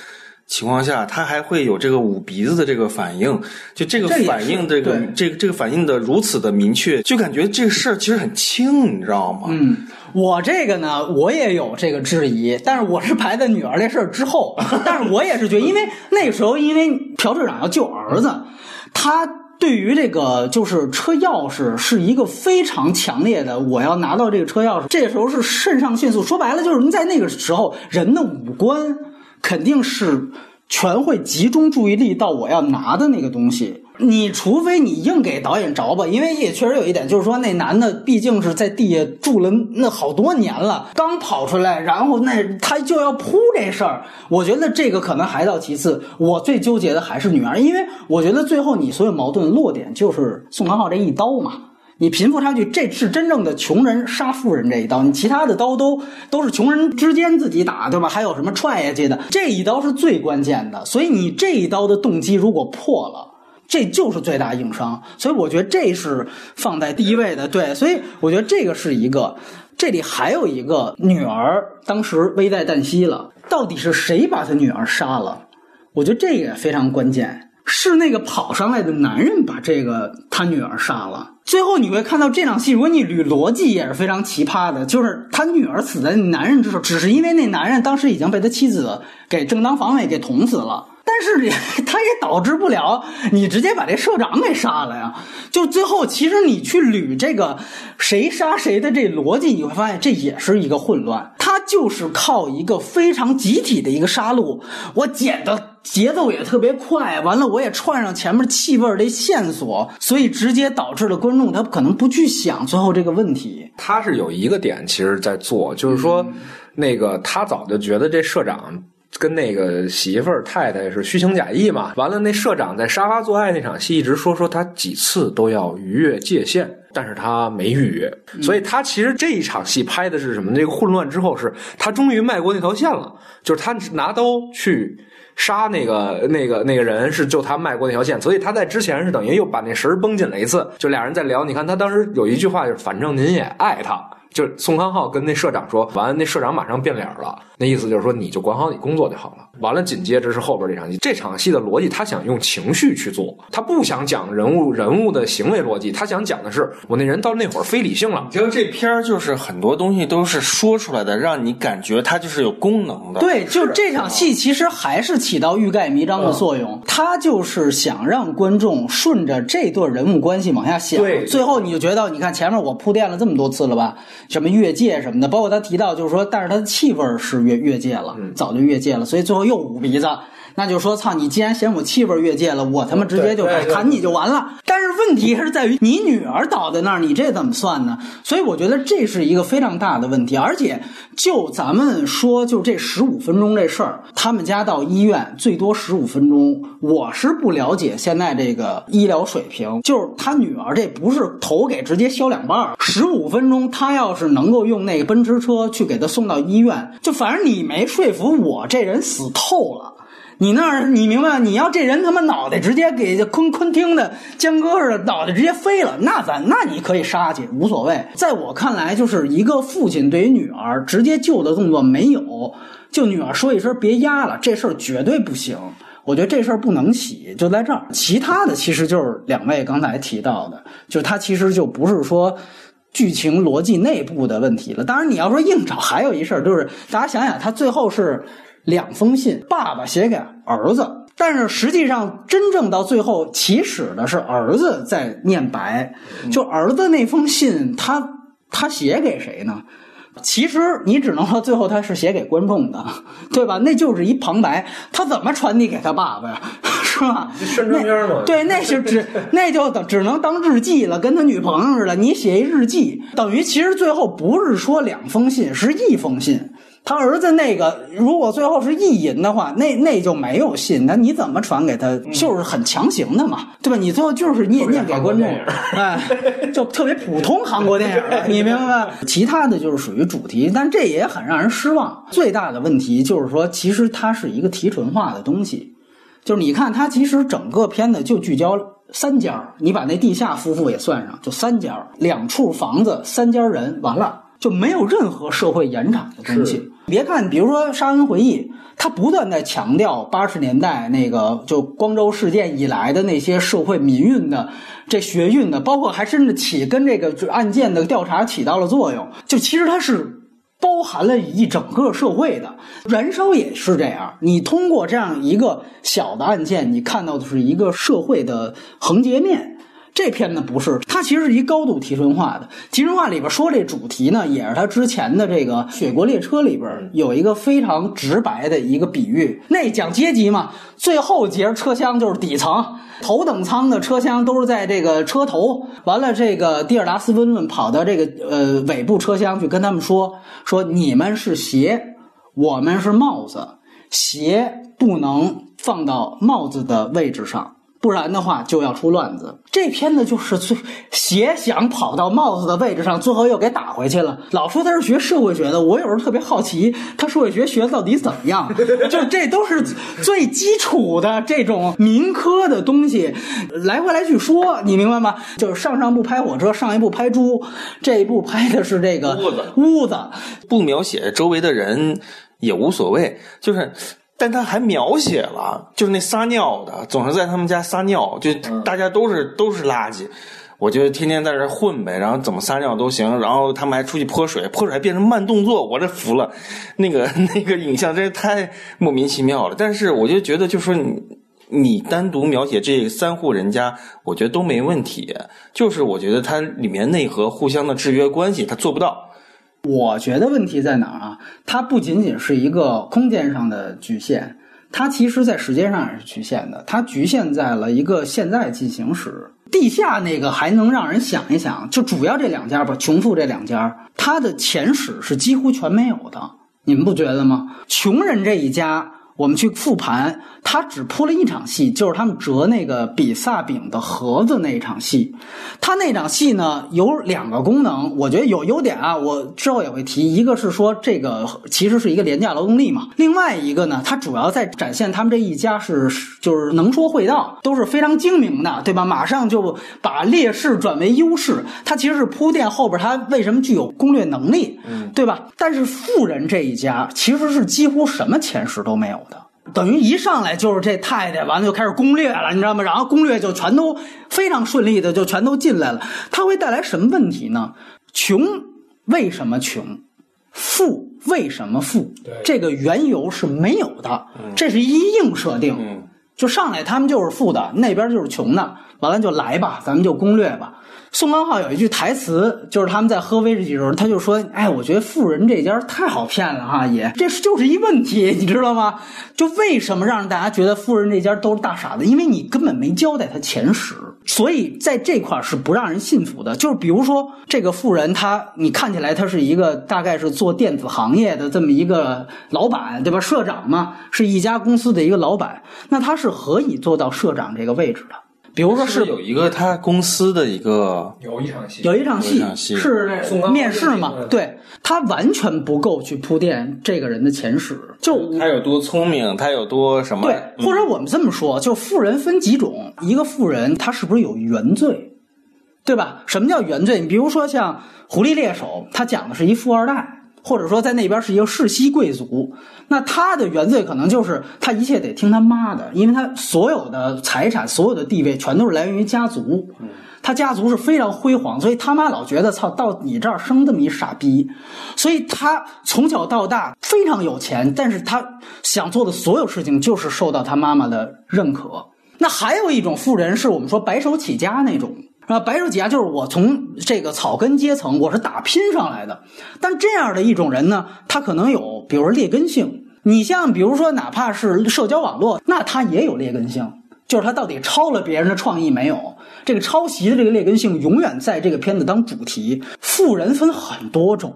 情况下，他还会有这个捂鼻子的这个反应，就这个反应，这个这个这个反应的如此的明确，就感觉这个事儿其实很轻，你知道吗？嗯，我这个呢，我也有这个质疑，但是我是排在女儿这事儿之后，但是我也是觉得，因为那个时候，因为朴社长要救儿子，他。对于这个就是车钥匙是一个非常强烈的，我要拿到这个车钥匙，这时候是肾上腺素。说白了就是您，在那个时候，人的五官肯定是全会集中注意力到我要拿的那个东西。你除非你硬给导演着吧，因为也确实有一点，就是说那男的毕竟是在地下住了那好多年了，刚跑出来，然后那他就要扑这事儿。我觉得这个可能还到其次，我最纠结的还是女儿，因为我觉得最后你所有矛盾落点就是宋康昊这一刀嘛。你贫富差距，这是真正的穷人杀富人这一刀，你其他的刀都都是穷人之间自己打，对吧？还有什么踹下去的，这一刀是最关键的。所以你这一刀的动机如果破了。这就是最大硬伤。所以我觉得这是放在第一位的。对，所以我觉得这个是一个。这里还有一个女儿，当时危在旦夕了。到底是谁把他女儿杀了？我觉得这个也非常关键。是那个跑上来的男人把这个他女儿杀了。最后你会看到这场戏，如果你捋逻辑也是非常奇葩的，就是他女儿死在男人之手，只是因为那男人当时已经被他妻子给正当防卫给捅死了。但是他也导致不了你直接把这社长给杀了呀。就最后其实你去捋这个谁杀谁的这逻辑，你会发现这也是一个混乱。他就是靠一个非常集体的一个杀戮，我剪的。节奏也特别快，完了我也串上前面气味的线索，所以直接导致了观众他可能不去想最后这个问题。他是有一个点，其实在做，就是说，那个他早就觉得这社长跟那个媳妇儿太太是虚情假意嘛。完了，那社长在沙发做爱那场戏一直说说他几次都要逾越界限，但是他没逾越，所以他其实这一场戏拍的是什么？这个混乱之后是他终于迈过那条线了，就是他拿刀去。杀那个那个那个人是就他迈过那条线，所以他在之前是等于又把那绳绷紧了一次，就俩人在聊。你看他当时有一句话就是，反正您也爱他。就是宋康昊跟那社长说完，那社长马上变脸了，那意思就是说你就管好你工作就好了。完了，紧接着是后边这场戏，这场戏的逻辑他想用情绪去做，他不想讲人物人物的行为逻辑，他想讲的是我那人到那会儿非理性了。觉得这片儿就是很多东西都是说出来的，让你感觉它就是有功能的。对，就这场戏其实还是起到欲盖弥彰的作用，他就是想让观众顺着这对人物关系往下想。对，最后你就觉得，你看前面我铺垫了这么多次了吧？什么越界什么的，包括他提到，就是说，但是他的气味是越越界了，早就越界了，所以最后又捂鼻子。那就说操，你既然嫌我气味越界了，我他妈直接就砍你就完了。但是问题是在于你女儿倒在那儿，你这怎么算呢？所以我觉得这是一个非常大的问题。而且就咱们说，就这十五分钟这事儿，他们家到医院最多十五分钟，我是不了解现在这个医疗水平。就是他女儿这不是头给直接削两半儿，十五分钟他要是能够用那个奔驰车去给他送到医院，就反正你没说服我，这人死透了。你那儿，你明白？你要这人他妈脑袋直接给昆昆汀的江哥似的，脑袋直接飞了，那咱那你可以杀去，无所谓。在我看来，就是一个父亲对于女儿直接救的动作没有，就女儿说一声别压了，这事儿绝对不行。我觉得这事儿不能洗，就在这儿。其他的其实就是两位刚才提到的，就他其实就不是说剧情逻辑内部的问题了。当然，你要说硬找，还有一事儿就是，大家想想，他最后是。两封信，爸爸写给儿子，但是实际上真正到最后起始的是儿子在念白，就儿子那封信，他他写给谁呢？其实你只能说最后他是写给观众的，对吧？那就是一旁白，他怎么传递给他爸爸呀？是吧？宣传片嘛。对，那是只 那就等只能当日记了，跟他女朋友似的，你写一日记，等于其实最后不是说两封信，是一封信。他儿子那个，如果最后是意淫的话，那那就没有信，那你怎么传给他？就是很强行的嘛，对吧？你最后就是念念给观众，哎，就特别普通韩国电影，你明白吗？其他的就是属于主题，但这也很让人失望。最大的问题就是说，其实它是一个提纯化的东西，就是你看它其实整个片子就聚焦三家，你把那地下夫妇也算上，就三家，两处房子，三家人，完了。就没有任何社会延展的东西。别看，比如说《杀人回忆》，他不断在强调八十年代那个就光州事件以来的那些社会民运的这学运的，包括还甚至起跟这个案件的调查起到了作用。就其实它是包含了一整个社会的燃烧也是这样。你通过这样一个小的案件，你看到的是一个社会的横截面。这片呢不是，它其实是一高度提纯化的。提纯化里边说这主题呢，也是他之前的这个《雪国列车》里边有一个非常直白的一个比喻。那讲阶级嘛，最后节车厢就是底层，头等舱的车厢都是在这个车头。完了，这个蒂尔达斯温顿跑到这个呃尾部车厢去跟他们说：说你们是鞋，我们是帽子，鞋不能放到帽子的位置上。不然的话就要出乱子。这片子就是最邪想跑到帽子的位置上，最后又给打回去了。老说他是学社会学的，我有时候特别好奇，他社会学学到底怎么样？就这都是最基础的这种民科的东西，来回来去说，你明白吗？就是上上部拍火车，上一部拍猪，这一部拍的是这个屋子屋子，不描写周围的人也无所谓，就是。但他还描写了，就是那撒尿的，总是在他们家撒尿，就大家都是都是垃圾，我就天天在这混呗，然后怎么撒尿都行，然后他们还出去泼水，泼水还变成慢动作，我这服了，那个 那个影像真是太莫名其妙了。但是我就觉得，就说你你单独描写这三户人家，我觉得都没问题，就是我觉得它里面内核互相的制约关系，他做不到。我觉得问题在哪儿啊？它不仅仅是一个空间上的局限，它其实在时间上也是局限的。它局限在了一个现在进行时。地下那个还能让人想一想，就主要这两家吧，穷富这两家，它的前史是几乎全没有的。你们不觉得吗？穷人这一家。我们去复盘，他只铺了一场戏，就是他们折那个比萨饼的盒子那一场戏。他那场戏呢有两个功能，我觉得有优点啊，我之后也会提。一个是说这个其实是一个廉价劳动力嘛，另外一个呢，它主要在展现他们这一家是就是能说会道，都是非常精明的，对吧？马上就把劣势转为优势，它其实是铺垫后边他为什么具有攻略能力，对吧？但是富人这一家其实是几乎什么前史都没有。等于一上来就是这太太，完了就开始攻略了，你知道吗？然后攻略就全都非常顺利的就全都进来了。它会带来什么问题呢？穷为什么穷？富为什么富？这个缘由是没有的，这是一硬设定。就上来他们就是富的，那边就是穷的，完了就来吧，咱们就攻略吧。宋康昊有一句台词，就是他们在喝威士忌的时候，他就说：“哎，我觉得富人这家太好骗了哈，也这就是一问题，你知道吗？就为什么让大家觉得富人这家都是大傻子？因为你根本没交代他前史，所以在这块是不让人信服的。就是比如说这个富人，他你看起来他是一个大概是做电子行业的这么一个老板，对吧？社长嘛，是一家公司的一个老板，那他是何以做到社长这个位置的？”比如说是有一个他公司的一个有一场戏，有一场戏是面试嘛？对他完全不够去铺垫这个人的前史，就他有多聪明，他有多什么？对，或者我们这么说，就富人分几种，一个富人他是不是有原罪，对吧？什么叫原罪？你比如说像《狐狸猎手》，他讲的是一富二代。或者说，在那边是一个世袭贵族，那他的原罪可能就是他一切得听他妈的，因为他所有的财产、所有的地位全都是来源于家族，他家族是非常辉煌，所以他妈老觉得操，到你这儿生这么一傻逼，所以他从小到大非常有钱，但是他想做的所有事情就是受到他妈妈的认可。那还有一种富人，是我们说白手起家那种。啊，白手起家就是我从这个草根阶层，我是打拼上来的。但这样的一种人呢，他可能有，比如说劣根性。你像比如说，哪怕是社交网络，那他也有劣根性，就是他到底抄了别人的创意没有？这个抄袭的这个劣根性，永远在这个片子当主题。富人分很多种，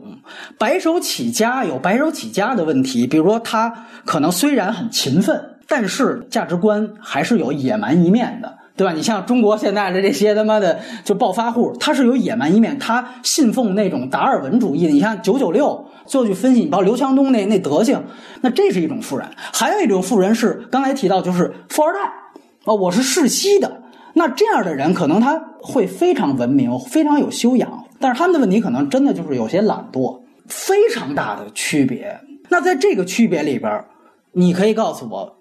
白手起家有白手起家的问题，比如说他可能虽然很勤奋，但是价值观还是有野蛮一面的。对吧？你像中国现在的这些他妈的就暴发户，他是有野蛮一面，他信奉那种达尔文主义。你像九九六，最后去分析，你包括刘强东那那德行，那这是一种富人。还有一种富人是刚才提到，就是富二代啊，我是世袭的。那这样的人可能他会非常文明，非常有修养，但是他们的问题可能真的就是有些懒惰，非常大的区别。那在这个区别里边，你可以告诉我。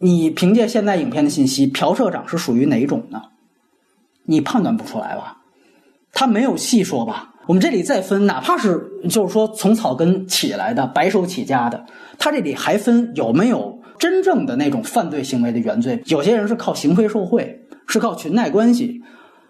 你凭借现在影片的信息，朴社长是属于哪种呢？你判断不出来吧？他没有细说吧？我们这里再分，哪怕是就是说从草根起来的、白手起家的，他这里还分有没有真正的那种犯罪行为的原罪？有些人是靠行贿受贿，是靠裙带关系，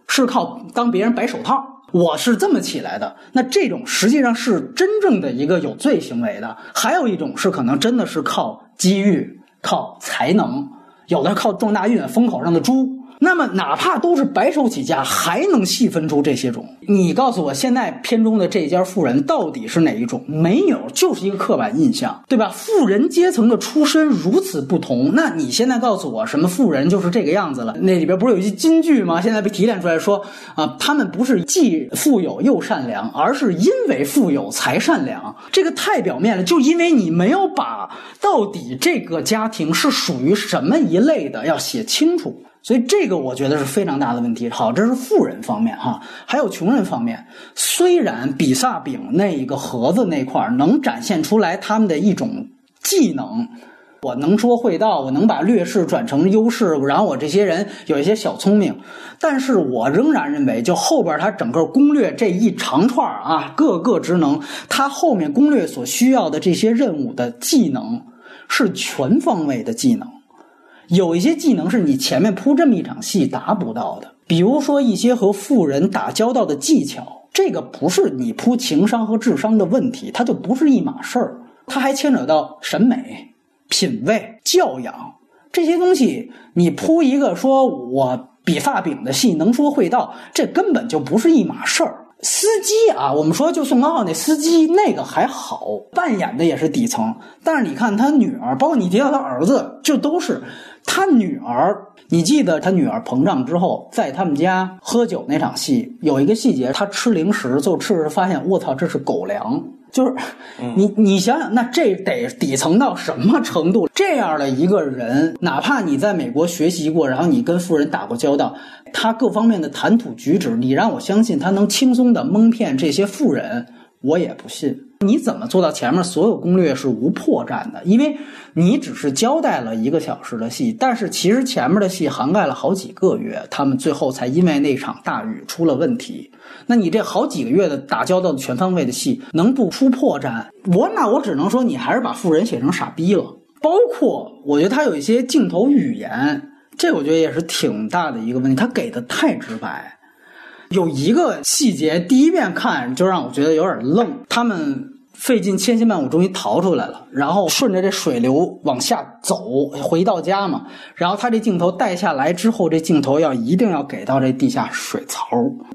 是靠当别人白手套。我是这么起来的，那这种实际上是真正的一个有罪行为的。还有一种是可能真的是靠机遇。靠才能，有的靠撞大运，风口上的猪，那么哪怕都是白手起家，还能细分出这些种。你告诉我，现在片中的这家富人到底是哪一种？没有，就是一个刻板印象，对吧？富人阶层的出身如此不同，那你现在告诉我，什么富人就是这个样子了？那里边不是有一句金句吗？现在被提炼出来说啊，他们不是既富有又善良，而是因为富有才善良。这个太表面了，就因为你没有把到底这个家庭是属于什么一类的要写清楚。所以这个我觉得是非常大的问题。好，这是富人方面哈，还有穷人方面。虽然比萨饼那一个盒子那块能展现出来他们的一种技能，我能说会道，我能把劣势转成优势，然后我这些人有一些小聪明，但是我仍然认为，就后边他整个攻略这一长串啊，各个职能，他后面攻略所需要的这些任务的技能是全方位的技能。有一些技能是你前面铺这么一场戏达不到的，比如说一些和富人打交道的技巧，这个不是你铺情商和智商的问题，它就不是一码事儿，它还牵扯到审美、品味、教养这些东西。你铺一个说我比发饼的戏能说会道，这根本就不是一码事儿。司机啊，我们说就宋康昊那司机那个还好，扮演的也是底层，但是你看他女儿，包括你提到他儿子，就都是。他女儿，你记得他女儿膨胀之后，在他们家喝酒那场戏，有一个细节，他吃零食，就吃着发现，我操，这是狗粮，就是你你想想，那这得底层到什么程度？这样的一个人，哪怕你在美国学习过，然后你跟富人打过交道，他各方面的谈吐举止，你让我相信他能轻松的蒙骗这些富人，我也不信。你怎么做到前面所有攻略是无破绽的？因为你只是交代了一个小时的戏，但是其实前面的戏涵盖了好几个月，他们最后才因为那场大雨出了问题。那你这好几个月的打交道的全方位的戏，能不出破绽？我那我只能说，你还是把富人写成傻逼了。包括我觉得他有一些镜头语言，这我觉得也是挺大的一个问题，他给的太直白。有一个细节，第一遍看就让我觉得有点愣。他们费尽千辛万苦，终于逃出来了，然后顺着这水流往下走，回到家嘛。然后他这镜头带下来之后，这镜头要一定要给到这地下水槽。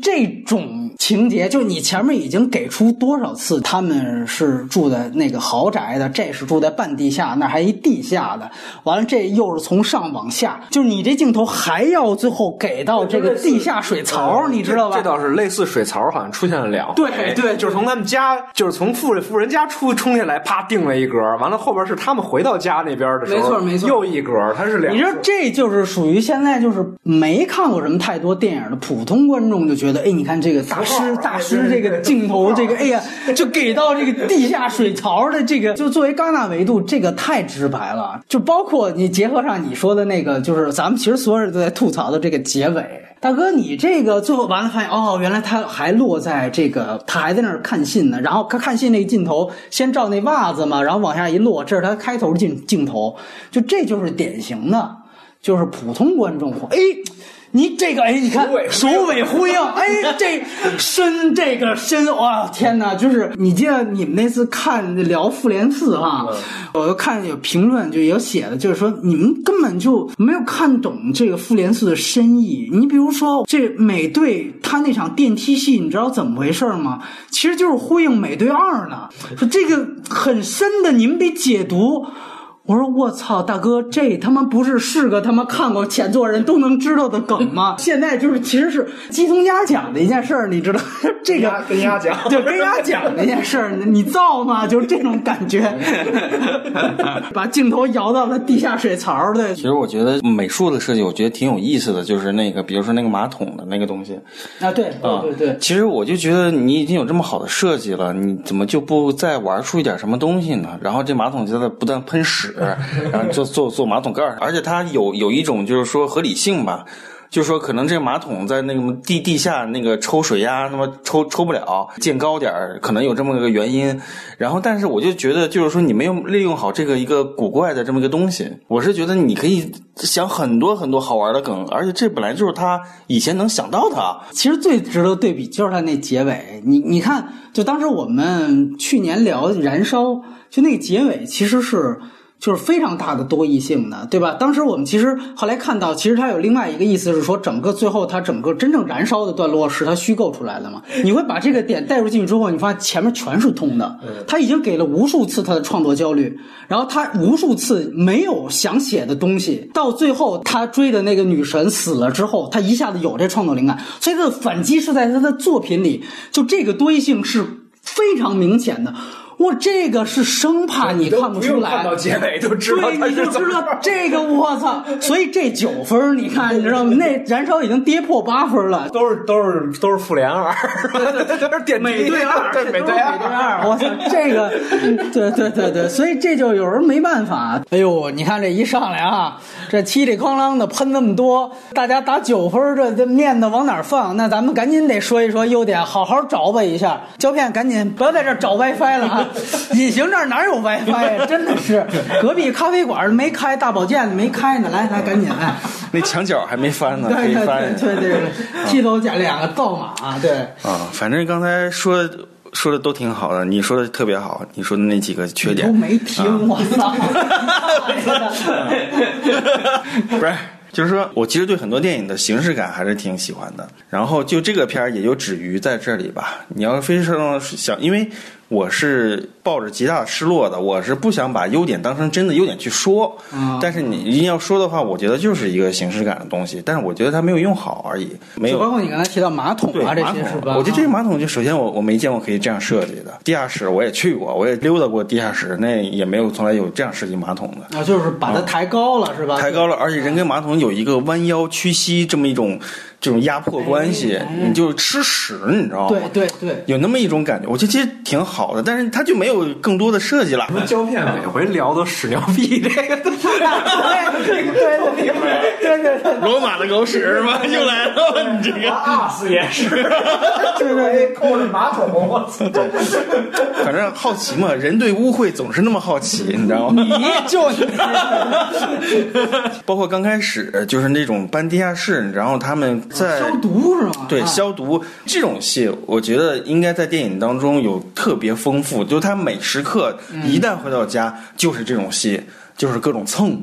这种情节，就你前面已经给出多少次，他们是住在那个豪宅的，这是住在半地下，那还一地下的。完了，这又是从上往下，就是你这镜头还要最后给到这个地下水槽，你知道吧？这倒是类似水槽，好像出现了两回。对对，就是从他们家，就是从富人富人家出冲下来，啪定了一格，完了后边是他们回到家那边的时候，没错没错，又一格，它是两。你说这就是属于现在就是没看过什么太多电影的普通观众就觉得，哎，你看这个大师大师这个镜头，这个哎呀，就给到这个地下水槽的这个，就作为戛纳维度，这个太直白了。就包括你结合上你说的那个，就是咱们其实所有人都在吐槽的这个结尾，大哥，你这个最后完了发现，哦，原来他还落在这个，他还在那儿看信呢。然后他看信那个镜头，先照那袜子嘛，然后往下一落，这是他开头镜镜头，就这就是典型的，就是普通观众，哎。你这个哎，你看首尾呼应，哎，这深这个深，哇天哪！就是你记得你们那次看聊复联四哈，我看有评论就有写的，就是说你们根本就没有看懂这个复联四的深意。你比如说这美队他那场电梯戏，你知道怎么回事吗？其实就是呼应美队二呢。说这个很深的，你们得解读。我说我操，大哥，这他妈不是是个他妈看过前作人都能知道的梗吗？现在就是其实是鸡同鸭讲的一件事儿，你知道 这个跟鸭讲，就跟鸭讲的一件事儿，你造吗？就是这种感觉，把镜头摇到了地下水槽的。其实我觉得美术的设计，我觉得挺有意思的，就是那个，比如说那个马桶的那个东西啊，对，啊对对。其实我就觉得你已经有这么好的设计了，你怎么就不再玩出一点什么东西呢？然后这马桶就在不断喷屎。然后做做做马桶盖而且它有有一种就是说合理性吧，就是说可能这个马桶在那个地地下那个抽水压，那么抽抽不了，建高点儿，可能有这么个原因。然后，但是我就觉得，就是说你没有利用好这个一个古怪的这么一个东西。我是觉得你可以想很多很多好玩的梗，而且这本来就是他以前能想到的。其实最值得对比就是他那结尾，你你看，就当时我们去年聊燃烧，就那个结尾其实是。就是非常大的多义性的，对吧？当时我们其实后来看到，其实它有另外一个意思是说，整个最后它整个真正燃烧的段落是它虚构出来的嘛？你会把这个点带入进去之后，你发现前面全是通的，他已经给了无数次他的创作焦虑，然后他无数次没有想写的东西，到最后他追的那个女神死了之后，他一下子有这创作灵感，所以他的反击是在他的作品里，就这个多义性是非常明显的。我这个是生怕你看不出来，看到结尾就知道对，你就知道这个我操！所以这九分你看，你知道吗？那燃烧已经跌破八分了。都是都是都是复联二，都是点美队二，对美队二，我操，这个，对对对对，所以这就有人没办法。哎呦，你看这一上来啊，这嘁里哐啷的喷那么多，大家打九分儿，这这面子往哪儿放？那咱们赶紧得说一说优点，好好找吧一下。胶片赶紧不要在这儿找 WiFi 了啊！隐形这儿哪有 WiFi 呀？真的是，隔壁咖啡馆没开，大保健没开呢。来来，赶紧来。那墙角还没翻呢，可以翻。对对对，剃头加两个造马，对。啊，反正刚才说说的都挺好的，你说的特别好，你说的那几个缺点都没听，我操！不是，就是说我其实对很多电影的形式感还是挺喜欢的。然后就这个片儿也就止于在这里吧。你要非说想，因为我是抱着极大的失落的，我是不想把优点当成真的优点去说。嗯但是你一定要说的话，我觉得就是一个形式感的东西，但是我觉得它没有用好而已，没有包括你刚才提到马桶啊，这些是吧？我觉得这个马桶就首先我我没见过可以这样设计的，地下室我也去过，我也溜达过地下室，那也没有从来有这样设计马桶的。啊，就是把它抬高了，是吧？抬高了，而且人跟马桶有一个弯腰屈膝这么一种这种压迫关系，你就吃屎，你知道吗？对对对，有那么一种感觉，我觉得其实挺好的，但是它就没有更多的设计了。胶片每回聊都屎尿屁这个，对对对对对对罗马的狗屎是吧？又来了，你这个。阿斯也是，对 对，扣着马桶，我操！反正好奇嘛，人对污秽总是那么好奇，你知道吗？你就你包括刚开始就是那种搬地下室，然后他们在消毒是吗？对啊消毒这种戏，我觉得应该在电影当中有特别丰富，就是他每时刻嗯一旦回到家就是这种戏，就是各种蹭，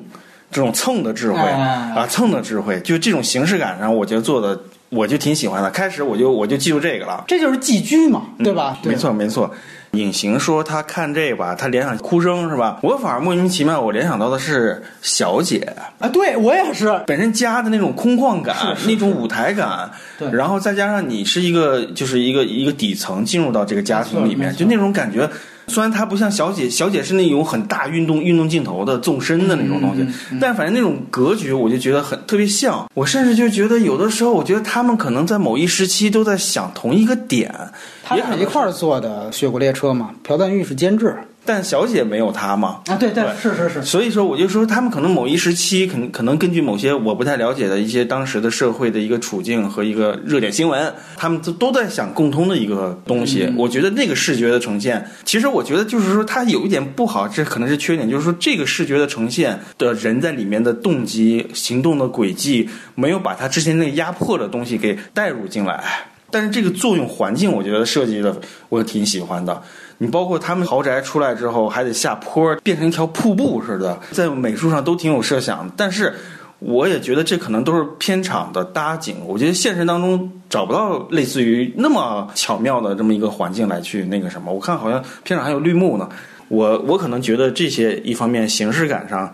这种蹭的智慧哎啊，蹭的智慧，就这种形式感上，我觉得做的我就挺喜欢的。开始我就我就记住这个了。这就是寄居嘛，对吧？对没错，没错。隐形说他看这个吧，他联想哭声是吧？我反而莫名其妙，我联想到的是小姐，啊，对我也是，本身家的那种空旷感，那种舞台感，对然后再加上你是一个就是一个一个底层进入到这个家庭里面，就那种感觉。虽然它不像小姐，小姐是那种很大运动运动镜头的纵深的那种东西，嗯但反正那种格局我就觉得很特别像。我甚至就觉得有的时候，我觉得他们可能在某一时期都在想同一个点，他俩一块儿做的《雪国列车》嘛，朴赞玉是监制但小姐没有他嘛。啊，对对，是是是，所以说，我就说他们可能某一时期，可能可能根据某些我不太了解的一些当时的社会的一个处境和一个热点新闻，他们都都在想共通的一个东西。我觉得那个视觉的呈现，其实我觉得就是说它有一点不好，这可能是缺点，就是说这个视觉的呈现的人在里面的动机、行动的轨迹，没有把他之前那个压迫的东西给带入进来。但是这个作用环境，我觉得设计的我挺喜欢的。你包括他们豪宅出来之后还得下坡，变成一条瀑布似的，在美术上都挺有设想。但是我也觉得这可能都是片场的搭景，我觉得现实当中找不到类似于那么巧妙的这么一个环境来去那个什么。我看好像片场还有绿幕呢。我我可能觉得这些一方面形式感上，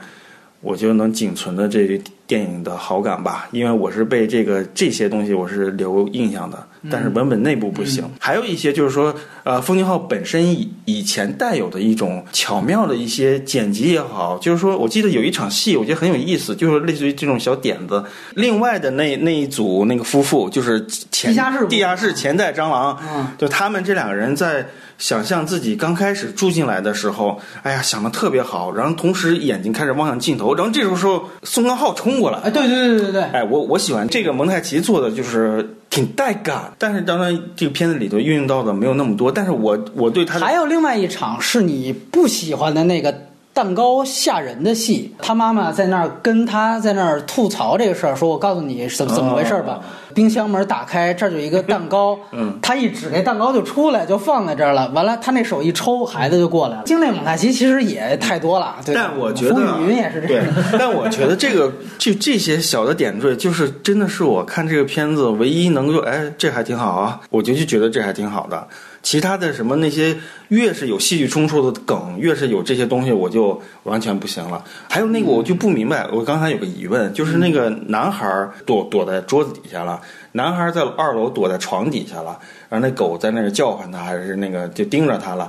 我就能仅存的这电影的好感吧，因为我是被这个这些东西我是留印象的，但是文本内部不行。还有一些就是说，呃，风景号本身以以前带有的一种巧妙的一些剪辑也好，就是说我记得有一场戏，我觉得很有意思，就是类似于这种小点子。另外的那那一组那个夫妇，就是前地下室地下室前代蟑螂，嗯就他们这两个人在想象自己刚开始住进来的时候，哎呀，想的特别好，然后同时眼睛开始望向镜头，然后这种时候宋康昊冲过了，哎，对对对对对，哎，我我喜欢这个蒙太奇做的就是挺带感，但是当然这个片子里头运用到的没有那么多，但是我我对他的还有另外一场是你不喜欢的那个蛋糕吓人的戏，他妈妈在那儿跟他在那儿吐槽这个事儿，说我告诉你怎怎么回事吧。冰箱门打开，这儿就一个蛋糕，嗯，他一指那蛋糕就出来，就放在这儿了。完了，他那手一抽，孩子就过来了。经内蒙太奇其实也太多了，对但我觉得风雨云也是这对样。，但我觉得这个 就这些小的点缀，就是真的是我看这个片子唯一能够哎，这还挺好啊，我就就觉得这还挺好的。其他的什么那些越是有戏剧冲突的梗，越是有这些东西，我就完全不行了。还有那个我就不明白，我刚才有个疑问，就是那个男孩躲躲在桌子底下了，男孩在二楼躲在床底下了，然后那狗在那儿叫唤他，还是那个就盯着他了。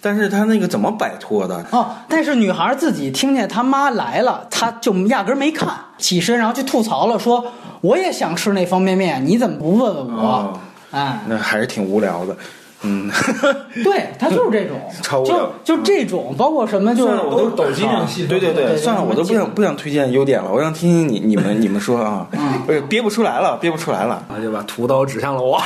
但是他那个怎么摆脱的？哦，但是女孩自己听见他妈来了，她就压根儿没看，起身然后去吐槽了，说我也想吃那方便面，你怎么不问问我？哦哎，那还是挺无聊的，嗯。对他就是这种，超就就这种，包括什么，就是算了，我都抖机灵系对对对算了，我都不想不想推荐优点了，我想听听你你们你们说啊，呃憋不出来了，憋不出来了。他就把屠刀指向了我。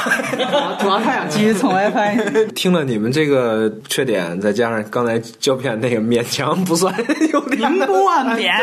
主要他想继续蹭 WiFi。听了你们这个缺点，再加上刚才胶片那个勉强不算优点，您冠冕，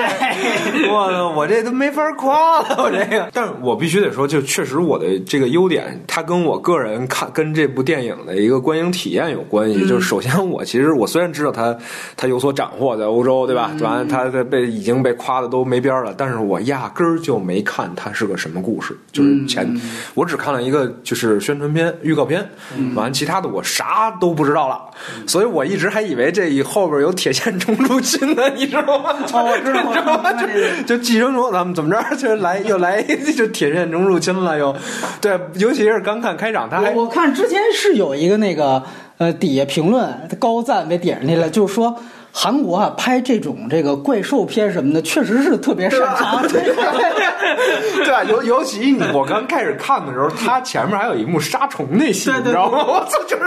我我这都没法夸了，我这个。但是我必须得说，就确实我的这个优点，它跟我个人看跟这部电影的一个观影体验有关系。就是首先，我其实我虽然知道他 他有所斩获在欧洲，对吧？完了，他他被已经被夸的都没边儿了，但是我压根儿就没看他是个什么故事，就是前我只看了一个就是宣传片、预告片，完了其他的我啥都不知道了，所以我一直还以为这后边有铁线虫入侵呢，你知道吗？哦我 知道吗？我知道就就寄生虫，咱们怎么着就来又来 就铁线虫入侵了又，对，尤其是刚看开场，他还我我看之前是有一个那个呃底下评论高赞被点上去了，就是说。韩国啊，拍这种这个怪兽片什么的，确实是特别擅长。对 啊，尤尤其你我刚开始看的时候，他前面还有一幕杀虫那戏，你知道吗？我操，就是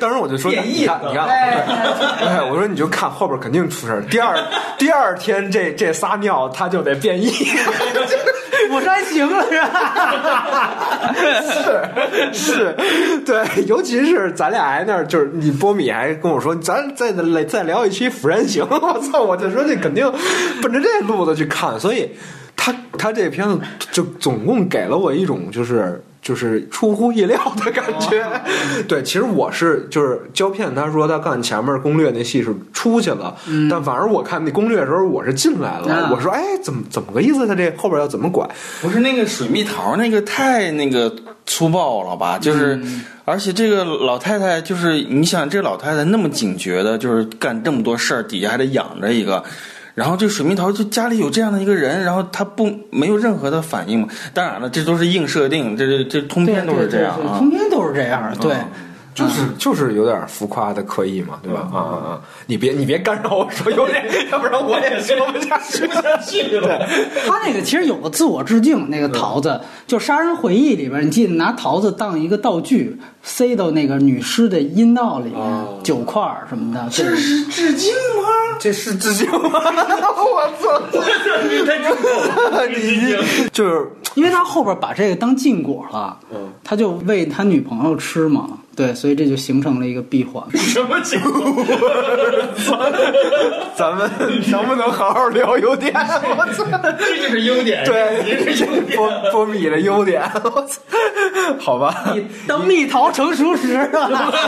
当时我就说，变异你看，你看，哎，我说你就看后边肯定出事儿。第二第二天这这撒尿他就得变异，釜山行了是吧？是是，对，尤其是咱俩还那儿，就是你波米还跟我说，咱再再再聊一期《釜山行》，我操，我就说这肯定奔着这路子去看，所以他他这片子就总共给了我一种就是。就是出乎意料的感觉，对，其实我是就是胶片，他说他看前面攻略那戏是出去了，但反而我看那攻略的时候我是进来了，啊我说哎，怎么怎么个意思？他这后边要怎么拐？不是那个水蜜桃那个太那个粗暴了吧？就是，而且这个老太太就是你想，这老太太那么警觉的，就是干这么多事儿，底下还得养着一个。然后这水蜜桃就家里有这样的一个人，然后他不没有任何的反应嘛？当然了，这都是硬设定，这这这通篇都是这样啊通。篇都是这样。对，就是就是有点浮夸的刻意嘛，对吧？啊啊啊！你别你别干扰我说有点，要不然我也说不下去下去了。他那个其实有个自我致敬，那个桃子，就《杀人回忆》里边，你记得拿桃子当一个道具，塞到那个女尸的阴道里面，酒块什么的。这是致敬吗？这是致敬吗？我操！你就是因为他后边把这个当禁果了，他就喂他女朋友吃嘛，对，所以这就形成了一个闭环。什么情况？咱们能不能好好聊优点？我操！这就是优点。对，波波米的优点，我操！好吧，当蜜桃成熟时啊，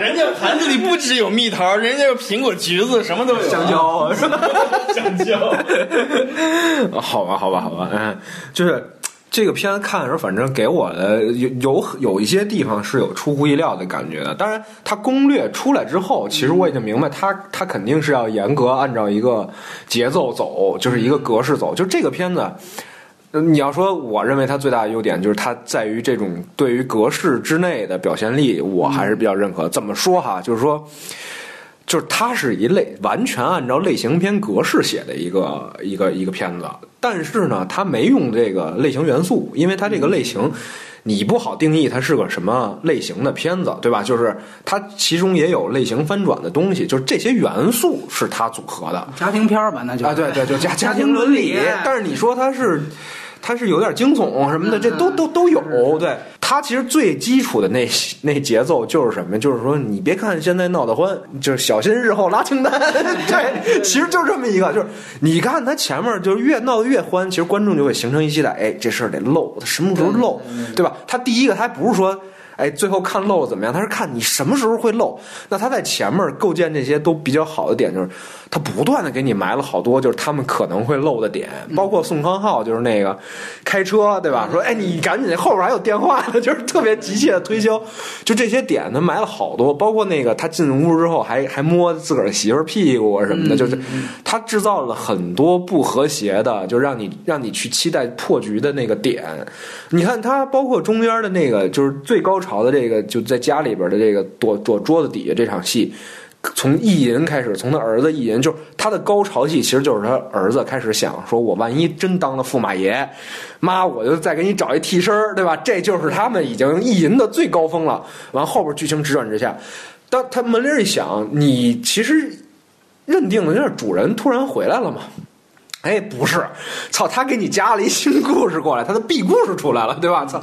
人家盘子里不只有蜜桃，人家有苹果、橘子，什么都有。香蕉是吧？香蕉。好吧，好吧，好吧，嗯，就是这个片子看的时候，反正给我的有有有一些地方是有出乎意料的感觉的。当然，它攻略出来之后，其实我已经明白它，它肯定是要严格按照一个节奏走，就是一个格式走。就这个片子。你要说，我认为它最大的优点就是它在于这种对于格式之内的表现力，我还是比较认可。怎么说哈？就是说，就是它是一类完全按照类型片格式写的一个一个一个片子，但是呢，它没用这个类型元素，因为它这个类型。你不好定义它是个什么类型的片子，对吧？就是它其中也有类型翻转的东西，就是这些元素是它组合的家庭片儿吧，那就啊，对对，就 家家庭庭伦理但是你说它是，它是有点惊悚什么的，这都都都有。对他其实最基础的那那节奏就是什么？就是说，你别看现在闹得欢，就是小心日后拉清单。对，其实就这么一个，就是你看他前面就是越闹得越欢，其实观众就会形成一期待，哎，这事儿得漏，他什么时候漏，对吧？他第一个，他还不是说。哎，最后看漏了怎么样？他是看你什么时候会漏。那他在前面构建这些都比较好的点，就是他不断的给你埋了好多，就是他们可能会漏的点。包括宋康昊，就是那个开车，对吧？说哎，你赶紧，后边还有电话呢，就是特别急切的推销。就这些点，他埋了好多。包括那个他进屋之后，还还摸自个儿媳妇屁股啊什么的，就是他制造了很多不和谐的，就让你让你去期待破局的那个点。你看他包括中间的那个，就是最高潮的这个，就在家里边的这个躲躲桌子底下这场戏，从意淫开始，从他儿子意淫，就是他的高潮戏，其实就是他儿子开始想说，我万一真当了驸马爷，妈，我就再给你找一替身对吧？这就是他们已经意淫的最高峰了。完后边剧情直转直下，当他门铃一响，你其实认定的就是主人突然回来了嘛。哎，不是，操！他给你加了一新故事过来，他的 B 故事出来了，对吧？操！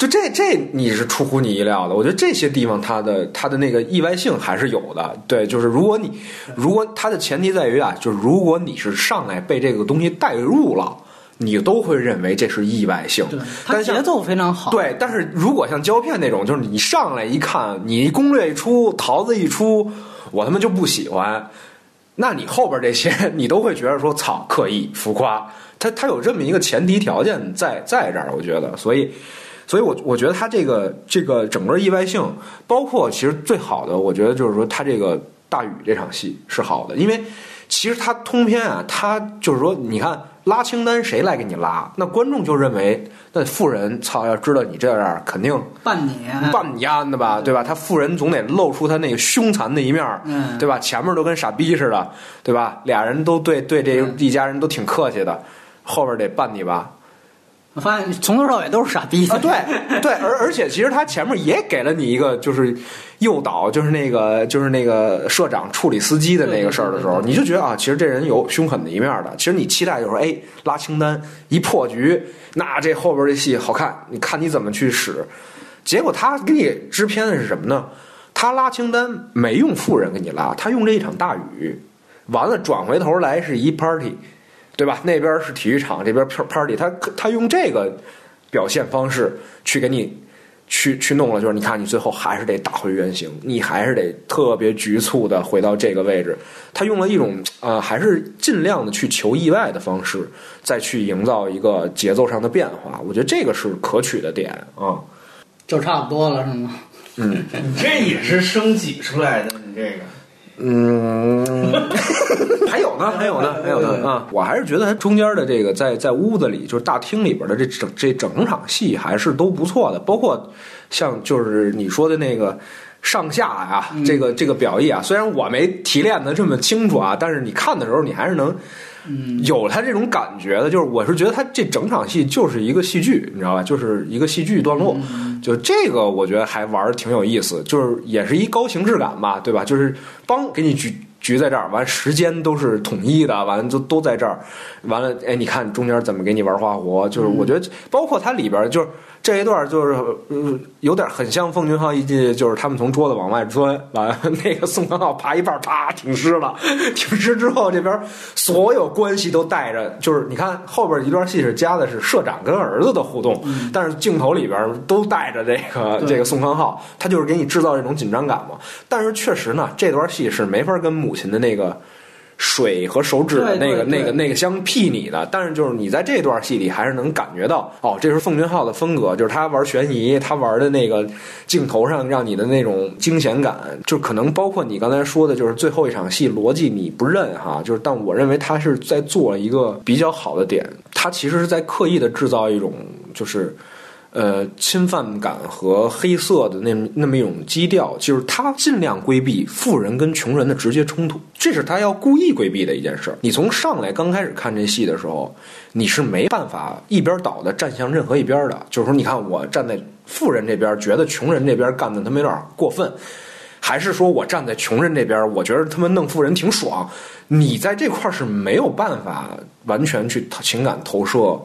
就这这你是出乎你意料的。我觉得这些地方它的它的那个意外性还是有的。对，就是如果你如果它的前提在于啊，就是如果你是上来被这个东西带入了，你都会认为这是意外性。对，它节奏非常好。对，但是如果像胶片那种，就是你上来一看，你攻略一出，桃子一出，我他妈就不喜欢。那你后边这些你都会觉得说操刻意浮夸，它它有这么一个前提条件在在这儿，我觉得，所以，所以我我觉得他这个这个整个意外性，包括其实最好的，我觉得就是说他这个大雨这场戏是好的，因为其实他通篇啊，他就是说你看。拉清单谁来给你拉？那观众就认为那富人操，要知道你这样，肯定办你办你丫的吧，对吧？他富人总得露出他那个凶残的一面，对吧？前面都跟傻逼似的，对吧？俩人都对对这一家人都挺客气的，后边得办你吧。我发现从头到尾都是傻逼啊！对 对，而而且其实他前面也给了你一个就是诱导，就是那个就是那个社长处理司机的那个事儿的时候，你就觉得啊，其实这人有凶狠的一面的。其实你期待就是哎，拉清单一破局，那这后边这戏好看，你看你怎么去使。结果他给你支片的是什么呢？他拉清单没用富人给你拉，他用这一场大雨，完了转回头来是一 party。对吧？那边是体育场，这边 party，他他用这个表现方式去给你去去弄了，就是你看，你最后还是得打回原形，你还是得特别局促的回到这个位置。他用了一种呃，还是尽量的去求意外的方式，再去营造一个节奏上的变化。我觉得这个是可取的点啊，就差不多了，是吗？嗯，你 这也是升级出来的，你这个。嗯，还有呢，还有呢，还有呢啊！我还是觉得它中间的这个在在屋子里，就是大厅里边的这整这整场戏还是都不错的，包括像就是你说的那个上下啊，这个这个表意啊，虽然我没提炼的这么清楚啊，但是你看的时候你还是能。有他这种感觉的，就是我是觉得他这整场戏就是一个戏剧，你知道吧？就是一个戏剧段落，就这个我觉得还玩的挺有意思，就是也是一高形式感吧，对吧？就是帮给你局局在这儿，完时间都是统一的，完了就都在这儿，完了哎，你看中间怎么给你玩花活？就是我觉得包括它里边就是。这一段就是呃有点很像奉俊昊一进，就是他们从桌子往外钻，完 那个宋康昊爬一半，啪挺尸了。挺尸之后，这边所有关系都带着，就是你看后边一段戏是加的是社长跟儿子的互动，但是镜头里边都带着这个这个宋康昊，他就是给你制造这种紧张感嘛。但是确实呢，这段戏是没法跟母亲的那个。水和手指的那个、那个、那个相媲拟的，但是就是你在这段戏里还是能感觉到，哦，这是奉俊昊的风格，就是他玩悬疑，他玩的那个镜头上让你的那种惊险感，就可能包括你刚才说的，就是最后一场戏逻辑你不认哈，就是但我认为他是在做一个比较好的点，他其实是在刻意的制造一种就是。呃，侵犯感和黑色的那那么一种基调，就是他尽量规避富人跟穷人的直接冲突，这是他要故意规避的一件事。你从上来刚开始看这戏的时候，你是没办法一边倒的站向任何一边的。就是说，你看我站在富人这边，觉得穷人这边干的他们有点过分，还是说我站在穷人这边，我觉得他们弄富人挺爽。你在这块是没有办法完全去情感投射。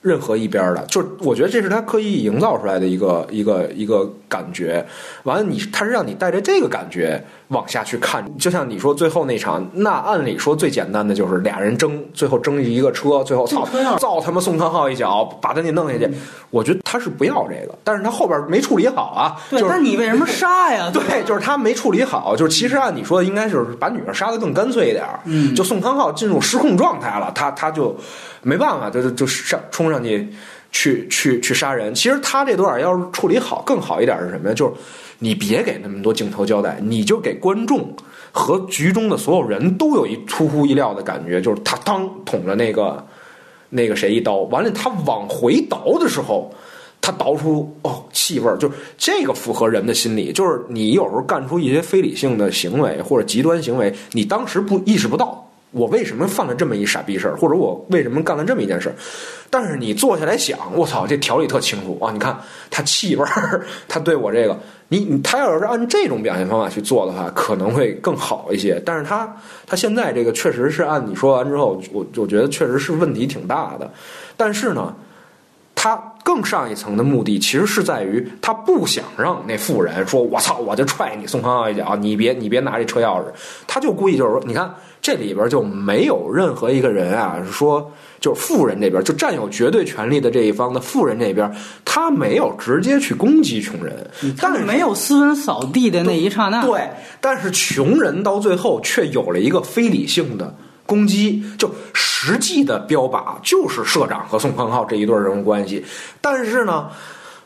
任何一边的，就是我觉得这是他刻意营造出来的一个一个一个感觉。完了，你他是让你带着这个感觉往下去看，就像你说最后那场，那按理说最简单的就是俩人争，最后争一个车，最后操造他妈宋康昊一脚把他给弄下去。我觉得他是不要这个，但是他后边没处理好啊。对，那你为什么杀呀？对，就是他没处理好，就是其实按你说的应该就是把女儿杀的更干脆一点。嗯，就宋康昊进入失控状态了，他他就。没办法，就就就上冲上去，去去去杀人。其实他这段要是处理好，更好一点是什么呀？就是你别给那么多镜头交代，你就给观众和局中的所有人都有一出乎意料的感觉，就是他当捅了那个那个谁一刀，完了他往回倒的时候，他倒出哦气味儿，就这个符合人的心理。就是你有时候干出一些非理性的行为或者极端行为，你当时不意识不到。我为什么犯了这么一傻逼事儿，或者我为什么干了这么一件事儿？但是你坐下来想，我操，这条理特清楚啊！你看他气味儿，他对我这个，你他要是按这种表现方法去做的话，可能会更好一些。但是他他现在这个确实是按你说完之后，我我觉得确实是问题挺大的。但是呢。他更上一层的目的，其实是在于他不想让那富人说：“我操，我就踹你宋康昊一脚，你别你别拿这车钥匙。”他就故意就是说：“你看这里边就没有任何一个人啊，说就是富人这边就占有绝对权力的这一方的富人这边，他没有直接去攻击穷人，但是没有斯文扫地的那一刹那。对，但是穷人到最后却有了一个非理性的。”攻击就实际的标靶就是社长和宋康昊这一对人物关系，但是呢，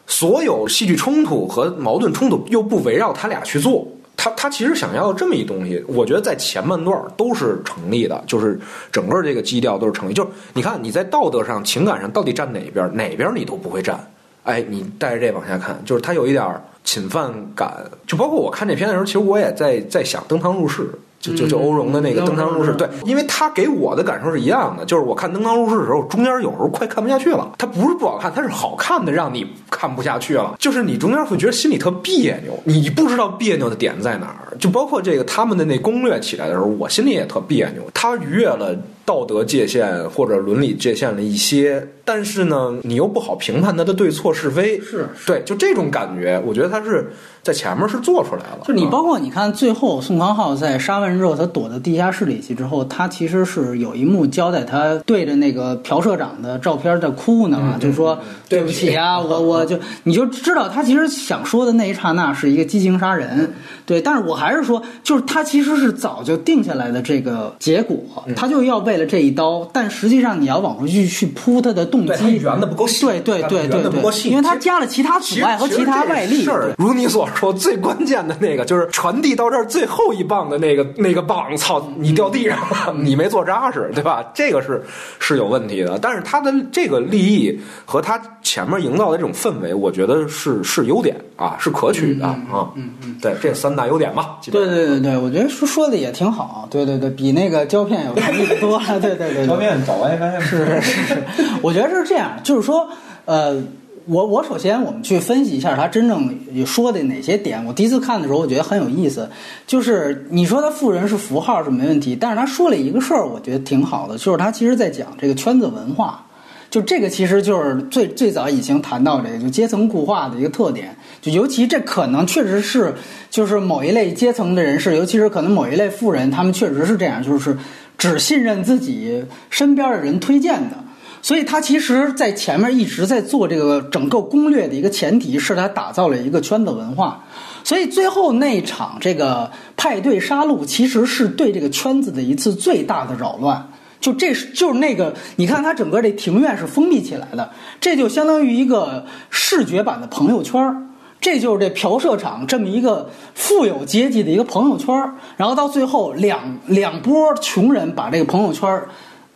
所有戏剧冲突和矛盾冲突又不围绕他俩去做，他他其实想要这么一东西，我觉得在前半段都是成立的，就是整个这个基调都是成立。就是你看你在道德上、情感上到底站哪边，哪边你都不会站。哎，你带着这往下看，就是他有一点侵犯感，就包括我看这片的时候，其实我也在在想登堂入室。就就就欧荣的那个登堂入室，对，因为他给我的感受是一样的，就是我看登堂入室的时候，中间有时候快看不下去了。它不是不好看，它是好看的让你看不下去了。就是你中间会觉得心里特别扭，你不知道别扭的点在哪儿。就包括这个他们的那攻略起来的时候，我心里也特别扭。他逾越了道德界限或者伦理界限的一些，但是呢，你又不好评判他的对错是非。是对，就这种感觉，我觉得他是。在前面是做出来了，就你包括你看最后宋康昊在杀完人之后，他躲到地下室里去之后，他其实是有一幕交代，他对着那个朴社长的照片在哭呢，就说对不起。啊，我我就你就知道他其实想说的那一刹那是一个激情杀人，对，但是我还是说，就是他其实是早就定下来的这个结果，他就要为了这一刀，但实际上你要往回去去扑他的动机，圆的不够细，对对对对对，因为它加了其他阻碍和其他外力，如你所。说最关键的那个就是传递到这儿最后一棒的那个那个棒，操，你掉地上了，你没做扎实，对吧？这个是是有问题的。但是它的这个利益和它前面营造的这种氛围，我觉得是是优点啊，是可取的啊。嗯嗯，对，这三大优点吧。对对对对，我觉得说说的也挺好。对对对，比那个胶片有意思多了。对对对，胶片找完发现是是是是，我觉得是这样，就是说呃。我我首先我们去分析一下他真正说的哪些点。我第一次看的时候，我觉得很有意思。就是你说他富人是符号是没问题，但是他说了一个事儿，我觉得挺好的，就是他其实在讲这个圈子文化。就这个其实就是最最早已经谈到这个就阶层固化的一个特点。就尤其这可能确实是就是某一类阶层的人士，尤其是可能某一类富人，他们确实是这样，就是只信任自己身边的人推荐的。所以他其实，在前面一直在做这个整个攻略的一个前提是他打造了一个圈子文化。所以最后那场这个派对杀戮，其实是对这个圈子的一次最大的扰乱。就这是就是那个，你看他整个这庭院是封闭起来的，这就相当于一个视觉版的朋友圈这就是这嫖社场这么一个富有阶级的一个朋友圈然后到最后两两波穷人把这个朋友圈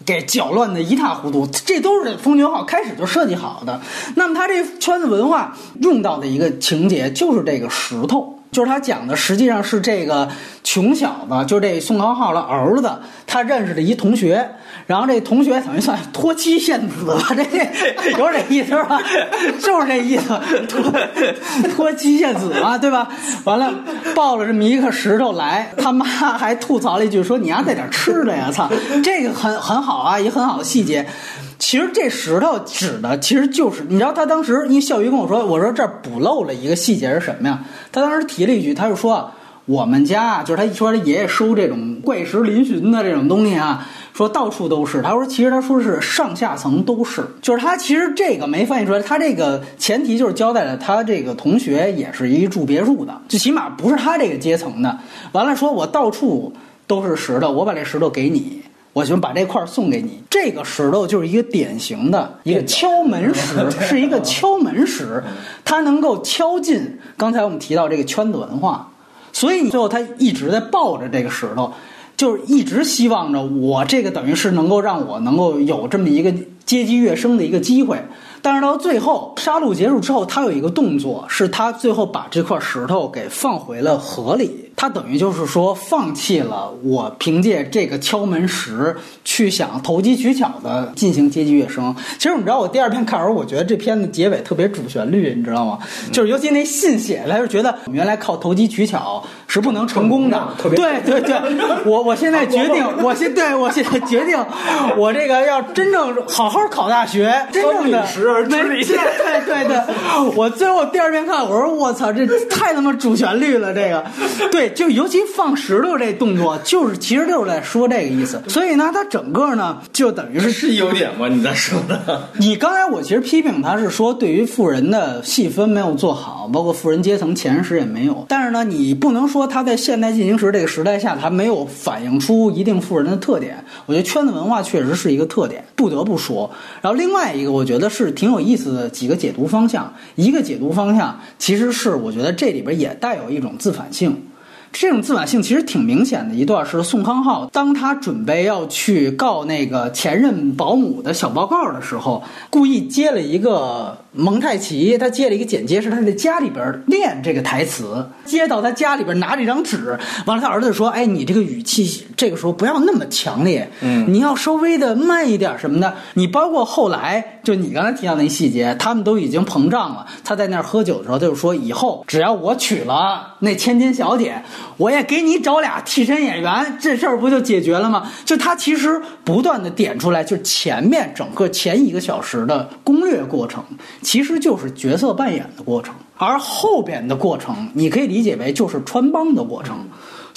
给搅乱的一塌糊涂，这都是风云号开始就设计好的。那么他这圈子文化用到的一个情节就是这个石头，就是他讲的实际上是这个穷小子，就是这宋康昊的儿子，他认识的一同学。然后这同学等于算托妻献子吧，这有点意思是吧？就是这意思，托托妻献子嘛，对吧？完了抱了这么一个石头来，他妈还吐槽了一句说：“你丫带点吃的呀！”操，这个很很好啊，也很好的细节。其实这石头指的其实就是，你知道他当时，因为笑鱼跟我说，我说这儿补漏了一个细节是什么呀？他当时提了一句，他就说我们家，就是他一说他爷爷收这种怪石嶙峋的这种东西啊，说到处都是。他说其实他说是上下层都是，就是他其实这个没翻译出来，他这个前提就是交代了他这个同学也是一住别墅的，最起码不是他这个阶层的。完了说我到处都是石头，我把这石头给你。我就把这块儿送给你。这个石头就是一个典型的一个敲门石，是一个 敲门石，它能够敲进刚才我们提到这个圈子文化，所以你最后他一直在抱着这个石头，就是一直希望着我这个等于是能够让我能够有这么一个阶级跃升的一个机会。但是到最后杀戮结束之后，他有一个动作，是他最后把这块石头给放回了河里。他等于就是说放弃了我凭借这个敲门石去想投机取巧的进行阶级跃升。其实你知道，我第二遍看的时候，我觉得这片子结尾特别主旋律，你知道吗？就是尤其那信写来，就觉得原来靠投机取巧是不能成功的。特别对对对，我我现在决定，我现对我现在决定，我这个要真正好好考大学，真正的靠饮食而知礼对对对对，我最后第二遍看，我说我操，这太他妈主旋律了，这个，对，就尤其放石头这动作，就是其实就是在说这个意思。所以呢，它整个呢就等于是是优点吗？你在说的？你刚才我其实批评他是说，对于富人的细分没有做好，包括富人阶层前十也没有。但是呢，你不能说他在现代进行时这个时代下，他没有反映出一定富人的特点。我觉得圈子文化确实是一个特点，不得不说。然后另外一个，我觉得是挺有意思的几个解读方向。一个解读方向其实是我觉得这里边也带有一种自反性。这种自反性其实挺明显的一段是宋康昊，当他准备要去告那个前任保姆的小报告的时候，故意接了一个蒙太奇，他接了一个剪接，是他在家里边练这个台词，接到他家里边拿着一张纸，完了他儿子说：“哎，你这个语气这个时候不要那么强烈，嗯，你要稍微的慢一点什么的。你包括后来就你刚才提到那细节，他们都已经膨胀了。他在那儿喝酒的时候，他就说以后只要我娶了那千金小姐。”我也给你找俩替身演员，这事儿不就解决了吗？就他其实不断的点出来，就是前面整个前一个小时的攻略过程，其实就是角色扮演的过程，而后边的过程，你可以理解为就是穿帮的过程。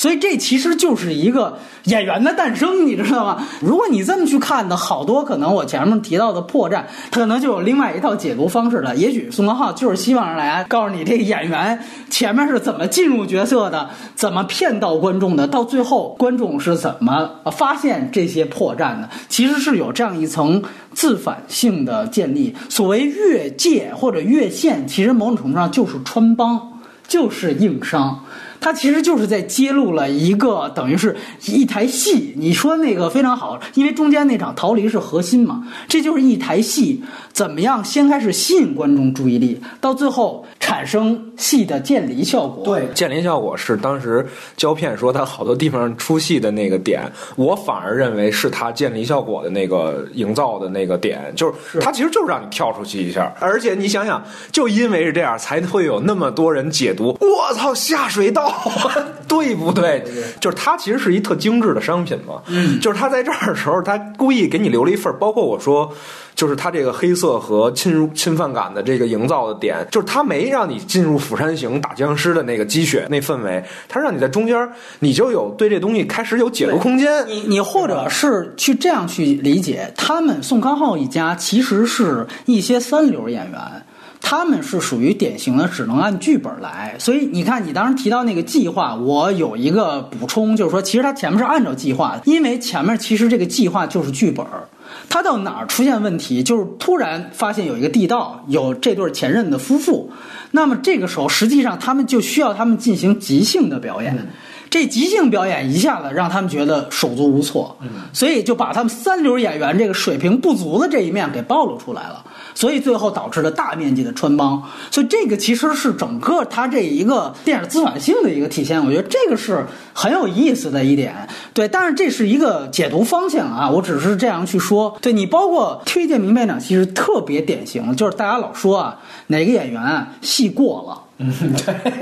所以这其实就是一个演员的诞生，你知道吗？如果你这么去看的，好多可能我前面提到的破绽，可能就有另外一套解读方式了。也许宋康昊就是希望让大家告诉你，这个演员前面是怎么进入角色的，怎么骗到观众的，到最后观众是怎么发现这些破绽的，其实是有这样一层自反性的建立。所谓越界或者越线，其实某种程度上就是穿帮，就是硬伤。它其实就是在揭露了一个等于是一台戏。你说那个非常好，因为中间那场逃离是核心嘛，这就是一台戏怎么样先开始吸引观众注意力，到最后产生戏的渐离效果。对，渐离效果是当时胶片说它好多地方出戏的那个点，我反而认为是它渐离效果的那个营造的那个点，就是它其实就是让你跳出去一下，而且你想想，就因为是这样，才会有那么多人解读，我操，下水道，对不对？就是它其实是一特精致的商品嘛，嗯，就是他在这儿的时候，他故意给你留了一份，包括我说。就是他这个黑色和侵入侵犯感的这个营造的点，就是他没让你进入《釜山行》打僵尸的那个鸡血那氛围，他让你在中间，你就有对这东西开始有解读空间。你你或者是去这样去理解，他们宋康昊一家其实是一些三流演员。他们是属于典型的只能按剧本来，所以你看，你当时提到那个计划，我有一个补充，就是说，其实他前面是按照计划的，因为前面其实这个计划就是剧本。他到哪儿出现问题，就是突然发现有一个地道，有这对前任的夫妇，那么这个时候实际上他们就需要他们进行即兴的表演。这即兴表演一下子让他们觉得手足无措，所以就把他们三流演员这个水平不足的这一面给暴露出来了，所以最后导致了大面积的穿帮。所以这个其实是整个他这一个电影自反性的一个体现，我觉得这个是很有意思的一点。对，但是这是一个解读方向啊，我只是这样去说。对你包括推荐明白长，其实特别典型，就是大家老说啊，哪个演员戏过了。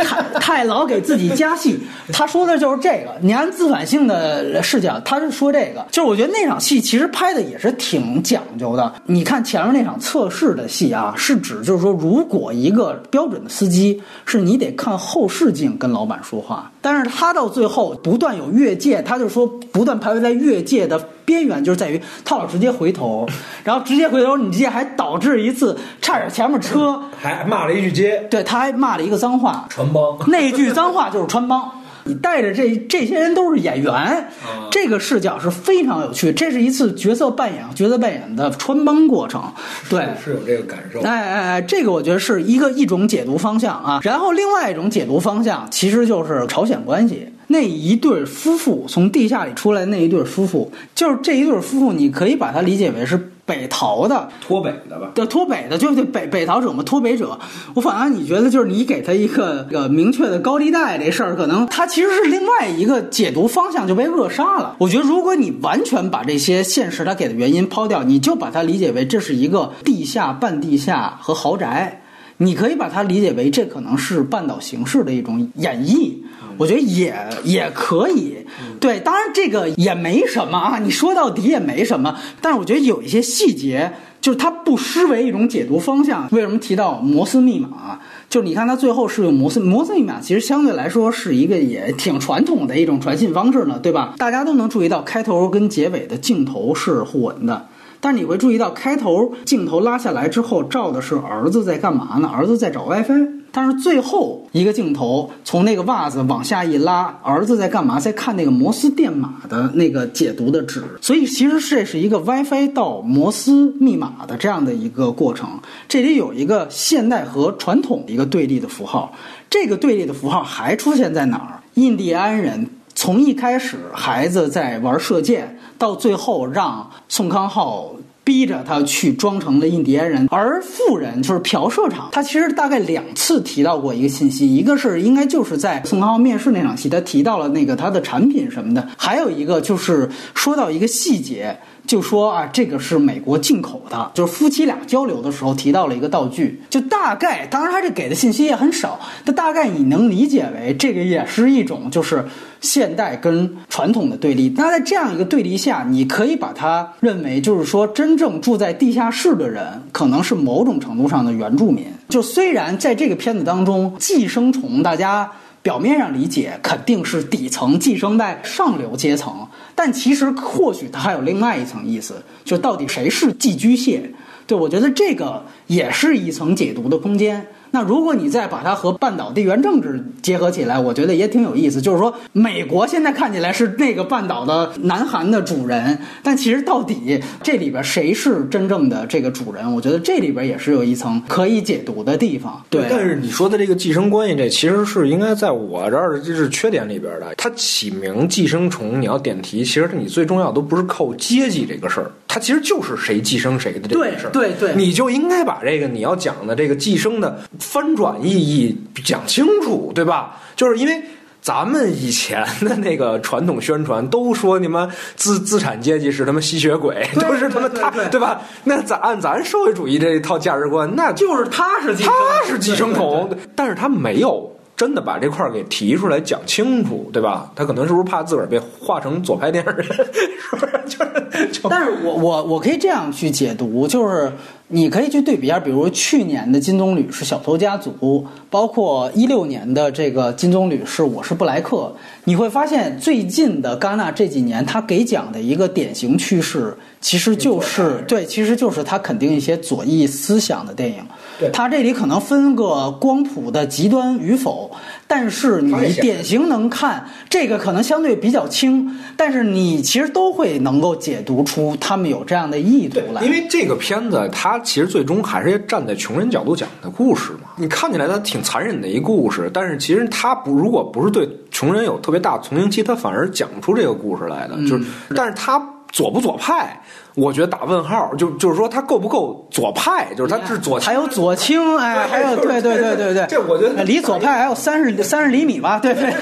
太 太老给自己加戏。他说的就是这个，你按自反性的视角，他是说这个，就是我觉得那场戏其实拍的也是挺讲究的。你看前面那场测试的戏啊，是指就是说，如果一个标准的司机是你得看后视镜跟老板说话，但是他到最后不断有越界，他就说不断徘徊在越界的边缘，就是在于他老直接回头，然后直接回头，你直接还导致一次差点前面车还骂了一句街，对，他还骂了一个脏话，穿帮。那句脏话就是穿帮。你带着这这些人都是演员，这个视角是非常有趣。这是一次角色扮演、角色扮演的穿帮过程，对，是有这个感受。哎哎哎，这个我觉得是一个一种解读方向啊。然后另外一种解读方向，其实就是朝鲜关系那一对夫妇从地下里出来那一对夫妇，就是这一对夫妇，你可以把它理解为是。北逃的脱北的吧？对，脱北的就是北北逃者嘛，脱北者。我反而你觉得就是你给他一个呃明确的高利贷这事儿，可能他其实是另外一个解读方向就被扼杀了。我觉得如果你完全把这些现实他给的原因抛掉，你就把它理解为这是一个地下、半地下和豪宅，你可以把它理解为这可能是半岛形式的一种演绎。我觉得也也可以，对，当然这个也没什么啊，你说到底也没什么。但是我觉得有一些细节，就是它不失为一种解读方向。为什么提到摩斯密码？就是你看它最后是用摩斯摩斯密码，其实相对来说是一个也挺传统的一种传信方式呢，对吧？大家都能注意到开头跟结尾的镜头是互文的，但是你会注意到开头镜头拉下来之后照的是儿子在干嘛呢？儿子在找 WiFi。但是最后一个镜头从那个袜子往下一拉，儿子在干嘛？在看那个摩斯电码的那个解读的纸。所以其实这是一个 WiFi 到摩斯密码的这样的一个过程。这里有一个现代和传统的一个对立的符号。这个对立的符号还出现在哪儿？印第安人从一开始孩子在玩射箭，到最后让宋康昊。逼着他去装成了印第安人，而富人就是朴社长。他其实大概两次提到过一个信息，一个是应该就是在宋康昊面试那场戏，他提到了那个他的产品什么的，还有一个就是说到一个细节。就说啊，这个是美国进口的，就是夫妻俩交流的时候提到了一个道具，就大概，当然他这给的信息也很少，但大概你能理解为这个也是一种就是现代跟传统的对立。那在这样一个对立下，你可以把它认为就是说，真正住在地下室的人可能是某种程度上的原住民。就虽然在这个片子当中，寄生虫大家。表面上理解肯定是底层寄生在上流阶层，但其实或许它还有另外一层意思，就到底谁是寄居蟹？对我觉得这个也是一层解读的空间。那如果你再把它和半岛地缘政治结合起来，我觉得也挺有意思。就是说，美国现在看起来是那个半岛的南韩的主人，但其实到底这里边谁是真正的这个主人？我觉得这里边也是有一层可以解读的地方。对，但是你说的这个寄生关系，这其实是应该在我这儿就是缺点里边的。它起名寄生虫，你要点题，其实你最重要都不是靠阶级这个事儿，它其实就是谁寄生谁的这个事儿。对对，你就应该把这个你要讲的这个寄生的。翻转意义讲清楚，对吧？就是因为咱们以前的那个传统宣传都说你们资资产阶级是他妈吸血鬼，都是他妈他，对吧？那咱按咱社会主义这一套价值观，那就是他是他是寄生虫，但是他没有。真的把这块儿给提出来讲清楚，对吧？他可能是不是怕自个儿被画成左派电影人？是不是？就是，但是我我我可以这样去解读，就是你可以去对比一下，比如去年的金棕榈是小偷家族，包括一六年的这个金棕榈是我是布莱克，你会发现最近的戛纳这几年，他给奖的一个典型趋势，其实就是对，其实就是他肯定一些左翼思想的电影。它这里可能分个光谱的极端与否，但是你典型能看这个可能相对比较轻，但是你其实都会能够解读出他们有这样的意图来。因为这个片子它其实最终还是站在穷人角度讲的故事嘛。你看起来它挺残忍的一故事，但是其实它不如果不是对穷人有特别大的同情期，它反而讲不出这个故事来的。就是，但是它左不左派？我觉得打问号，就就是说他够不够左派？就是他是左，还有左倾，哎，还有对对对对对，这我觉得离左派还有三十三十厘米吧，对对。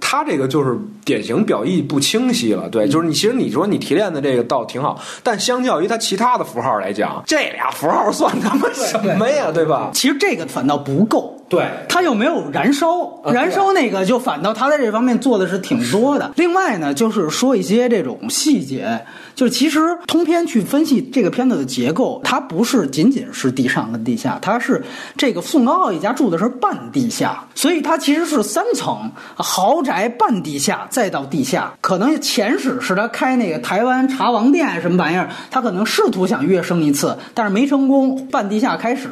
他这个就是典型表意不清晰了，对，就是你其实你说你提炼的这个倒挺好，但相较于他其他的符号来讲，这俩符号算他妈什么呀，对吧？其实这个反倒不够。对，它又没有燃烧，燃烧那个就反倒他在这方面做的是挺多的。另外呢，就是说一些这种细节，就是其实通篇去分析这个片子的结构，它不是仅仅是地上跟地下，它是这个宋高傲一家住的是半地下，所以它其实是三层豪宅半地下再到地下。可能前史是他开那个台湾茶王店什么玩意儿，他可能试图想跃升一次，但是没成功，半地下开始，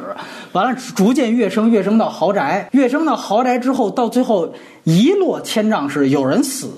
完了逐渐跃升，跃升到豪宅，跃升到豪宅之后，到最后一落千丈是有人死，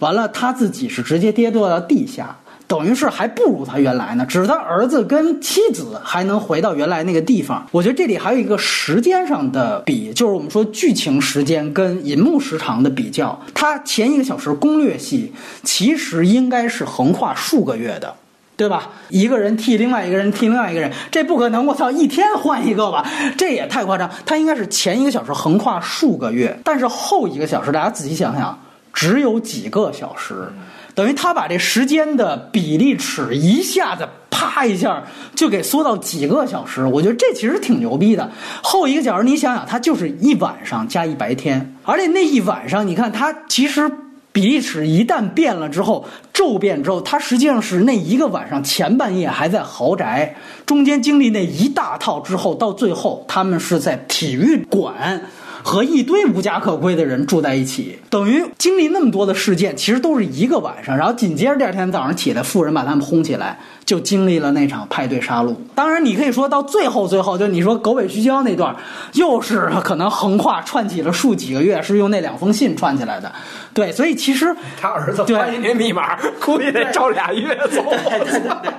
完了他自己是直接跌落到地下。等于是还不如他原来呢，只是他儿子跟妻子还能回到原来那个地方。我觉得这里还有一个时间上的比，就是我们说剧情时间跟银幕时长的比较。他前一个小时攻略戏其实应该是横跨数个月的。对吧？一个人替另外一个人替另外一个人，这不可能！我操，一天换一个吧，这也太夸张。他应该是前一个小时横跨数个月，但是后一个小时，大家仔细想想，只有几个小时，等于他把这时间的比例尺一下子啪一下就给缩到几个小时。我觉得这其实挺牛逼的。后一个小时，你想想，他就是一晚上加一白天，而且那一晚上，你看他其实。比例尺一旦变了之后，骤变之后，它实际上是那一个晚上前半夜还在豪宅，中间经历那一大套之后，到最后他们是在体育馆和一堆无家可归的人住在一起，等于经历那么多的事件，其实都是一个晚上，然后紧接着第二天早上起来，富人把他们轰起来。就经历了那场派对杀戮。当然，你可以说到最后，最后就你说狗尾续貂那段，又是可能横跨串起了数几个月，是用那两封信串起来的。对，所以其实他儿子发现那密码，估计得照俩月走。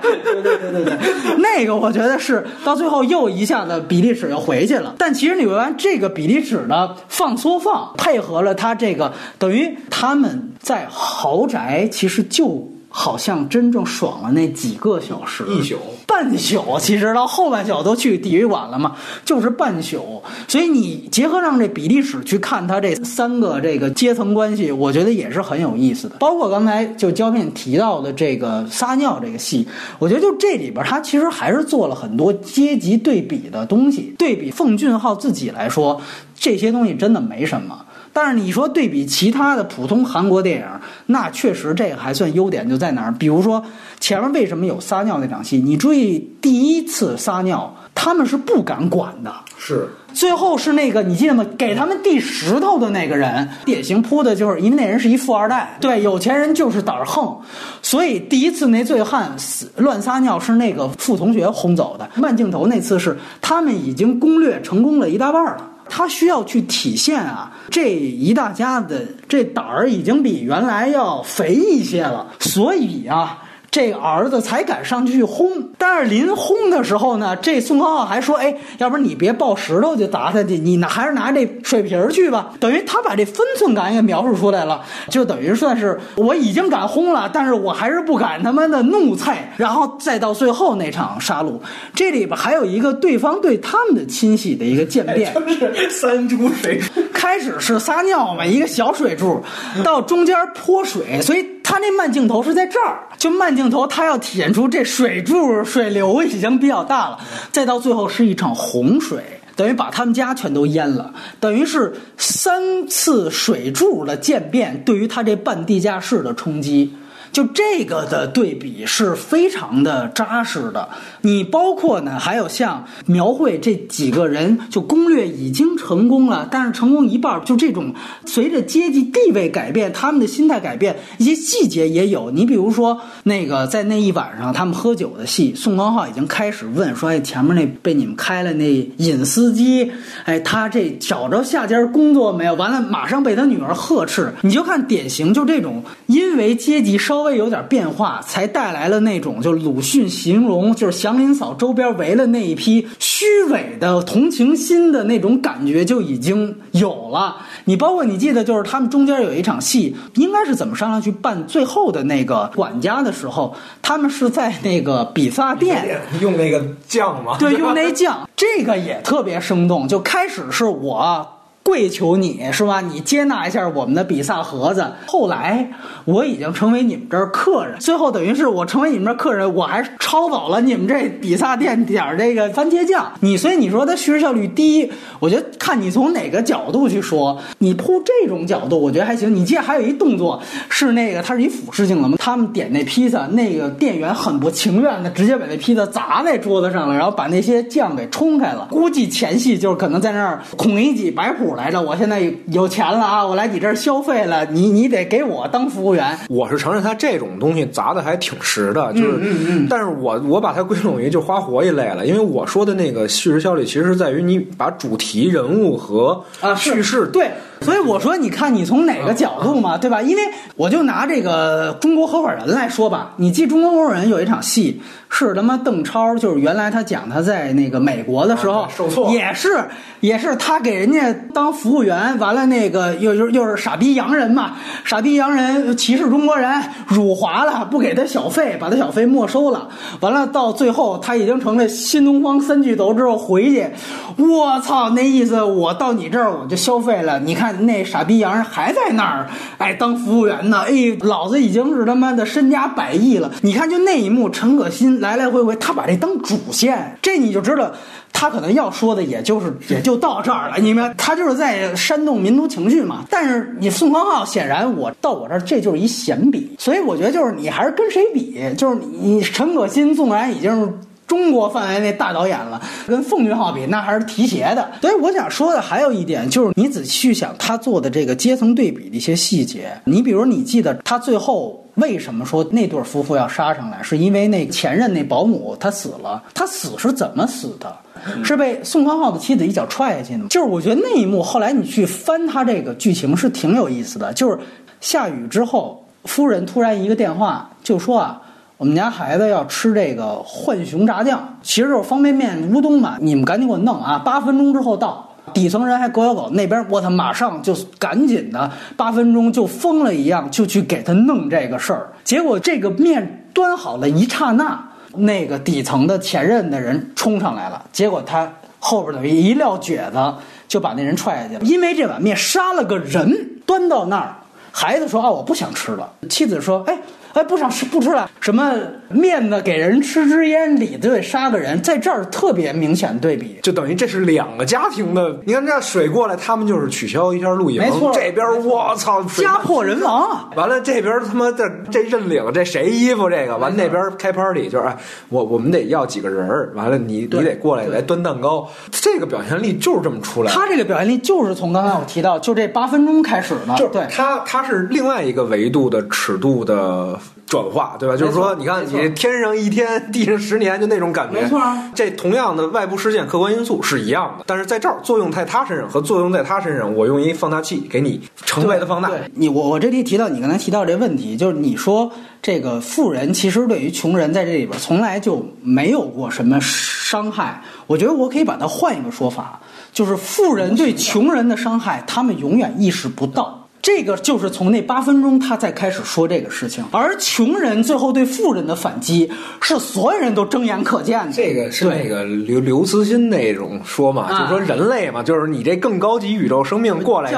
对对对对对，那个我觉得是到最后又一下子比利尺又回去了。但其实你发现这个比利尺的放缩放，配合了他这个，等于他们在豪宅其实就。好像真正爽了那几个小时，一宿半宿，其实到后半宿都去体育馆了嘛，就是半宿。所以你结合上这比例尺去看它这三个这个阶层关系，我觉得也是很有意思的。包括刚才就胶片提到的这个撒尿这个戏，我觉得就这里边它其实还是做了很多阶级对比的东西。对比奉俊昊自己来说，这些东西真的没什么。但是你说对比其他的普通韩国电影，那确实这个还算优点就在哪儿？比如说前面为什么有撒尿那场戏？你注意第一次撒尿，他们是不敢管的。是，最后是那个你记得吗？给他们递石头的那个人，典型铺的就是因为那人是一富二代，对，有钱人就是胆儿横，所以第一次那醉汉死乱撒尿是那个副同学轰走的。慢镜头那次是他们已经攻略成功了一大半了。他需要去体现啊，这一大家子这胆儿已经比原来要肥一些了，所以啊。这儿子才敢上去轰，但是临轰的时候呢，这宋康昊还说：“哎，要不然你别抱石头就砸他去，你拿还是拿这水瓶去吧。”等于他把这分寸感也描述出来了，就等于算是我已经敢轰了，但是我还是不敢他妈的怒菜。然后再到最后那场杀戮，这里边还有一个对方对他们的亲戚的一个渐变，就是三株水，开始是撒尿嘛，一个小水柱，到中间泼水，所以他那慢镜头是在这儿，就慢镜。头他要体现出这水柱水流已经比较大了，再到最后是一场洪水，等于把他们家全都淹了，等于是三次水柱的渐变对于他这半地下室的冲击。就这个的对比是非常的扎实的。你包括呢，还有像描绘这几个人，就攻略已经成功了，但是成功一半，就这种随着阶级地位改变，他们的心态改变，一些细节也有。你比如说那个在那一晚上他们喝酒的戏，宋康昊已经开始问说：“哎，前面那被你们开了那尹司机，哎，他这找着下家工作没有？”完了，马上被他女儿呵斥。你就看典型，就这种因为阶级稍。稍微有点变化，才带来了那种就鲁迅形容就是祥林嫂周边围了那一批虚伪的同情心的那种感觉就已经有了。你包括你记得就是他们中间有一场戏，应该是怎么商量去办最后的那个管家的时候，他们是在那个比萨店 用那个酱吗？对，用那酱，这个也特别生动。就开始是我。跪求你是吧？你接纳一下我们的比萨盒子。后来我已经成为你们这儿客人，最后等于是我成为你们这儿客人，我还抄走了你们这比萨店点儿这个番茄酱。你所以你说它叙事效率低，我觉得看你从哪个角度去说。你铺这种角度，我觉得还行。你记得还有一动作是那个，它是一俯视镜的吗？他们点那披萨，那个店员很不情愿的直接把那披萨砸在桌子上了，然后把那些酱给冲开了。估计前戏就是可能在那儿孔乙己摆谱谱来着。我现在有钱了啊，我来你这儿消费了，你你得给我当服务员。我是承认他这种东西砸的还挺实的，就是，但是我我把它归拢于就花活一类了，因为我说的那个叙事效率其实是在于你把主题人物和啊叙事对。所以我说，你看你从哪个角度嘛，对吧？因为我就拿这个中国合伙人来说吧，你记中国合伙人有一场戏是他妈邓超，就是原来他讲他在那个美国的时候受挫，也是也是他给人家当服务员，完了那个又又又是傻逼洋人嘛，傻逼洋人歧视中国人，辱华了，不给他小费，把他小费没收了，完了到最后他已经成了新东方三巨头之后回去，我操，那意思我到你这儿我就消费了，你看。那傻逼洋人还在那儿，哎，当服务员呢。哎，老子已经是他妈的身家百亿了。你看，就那一幕，陈可辛来来回回，他把这当主线，这你就知道，他可能要说的也就是 也就到这儿了。你们，他就是在煽动民族情绪嘛。但是你宋康昊显然，我到我这儿这就是一闲笔，所以我觉得就是你还是跟谁比，就是你陈可辛纵然已经。中国范围内大导演了，跟奉俊昊比那还是提鞋的。所以我想说的还有一点就是，你仔细去想他做的这个阶层对比的一些细节。你比如，你记得他最后为什么说那对夫妇要杀上来，是因为那前任那保姆他死了。他死是怎么死的？是被宋康昊的妻子一脚踹下去的？就是我觉得那一幕后来你去翻他这个剧情是挺有意思的。就是下雨之后，夫人突然一个电话就说啊。我们家孩子要吃这个浣熊炸酱，其实就是方便面乌冬嘛。你们赶紧给我弄啊！八分钟之后到。底层人还狗咬狗，那边我操，马上就赶紧的，八分钟就疯了一样，就去给他弄这个事儿。结果这个面端好了一刹那，那个底层的前任的人冲上来了，结果他后边的一撂蹶子就把那人踹下去了。因为这碗面杀了个人，端到那儿，孩子说啊，我不想吃了。妻子说，哎。哎，不想吃不吃了。什么面子？给人吃支烟，里子得杀个人，在这儿特别明显对比，就等于这是两个家庭的。你看这水过来，他们就是取消一下露营，没错。这边我操，家破人亡。完了这边他妈的这认领这谁衣服这个？完那边开 party 就是哎，我我们得要几个人儿。完了你你得过来来端蛋糕。这个表现力就是这么出来。他这个表现力就是从刚才我提到就这八分钟开始的，就对他他是另外一个维度的尺度的。转化对吧？就是说，你看你天上一天，地上十年，就那种感觉。没错，这同样的外部事件、客观因素是一样的，但是在这儿作用在他身上和作用在他身上，我用一放大器给你成倍的放大。你我我这里提到你刚才提到这问题，就是你说这个富人其实对于穷人在这里边从来就没有过什么伤害。我觉得我可以把它换一个说法，就是富人对穷人的伤害，他们永远意识不到。这个就是从那八分钟他才开始说这个事情，而穷人最后对富人的反击是所有人都睁眼可见的。这个是那个刘刘慈欣那种说嘛，就说人类嘛，就是你这更高级宇宙生命过来，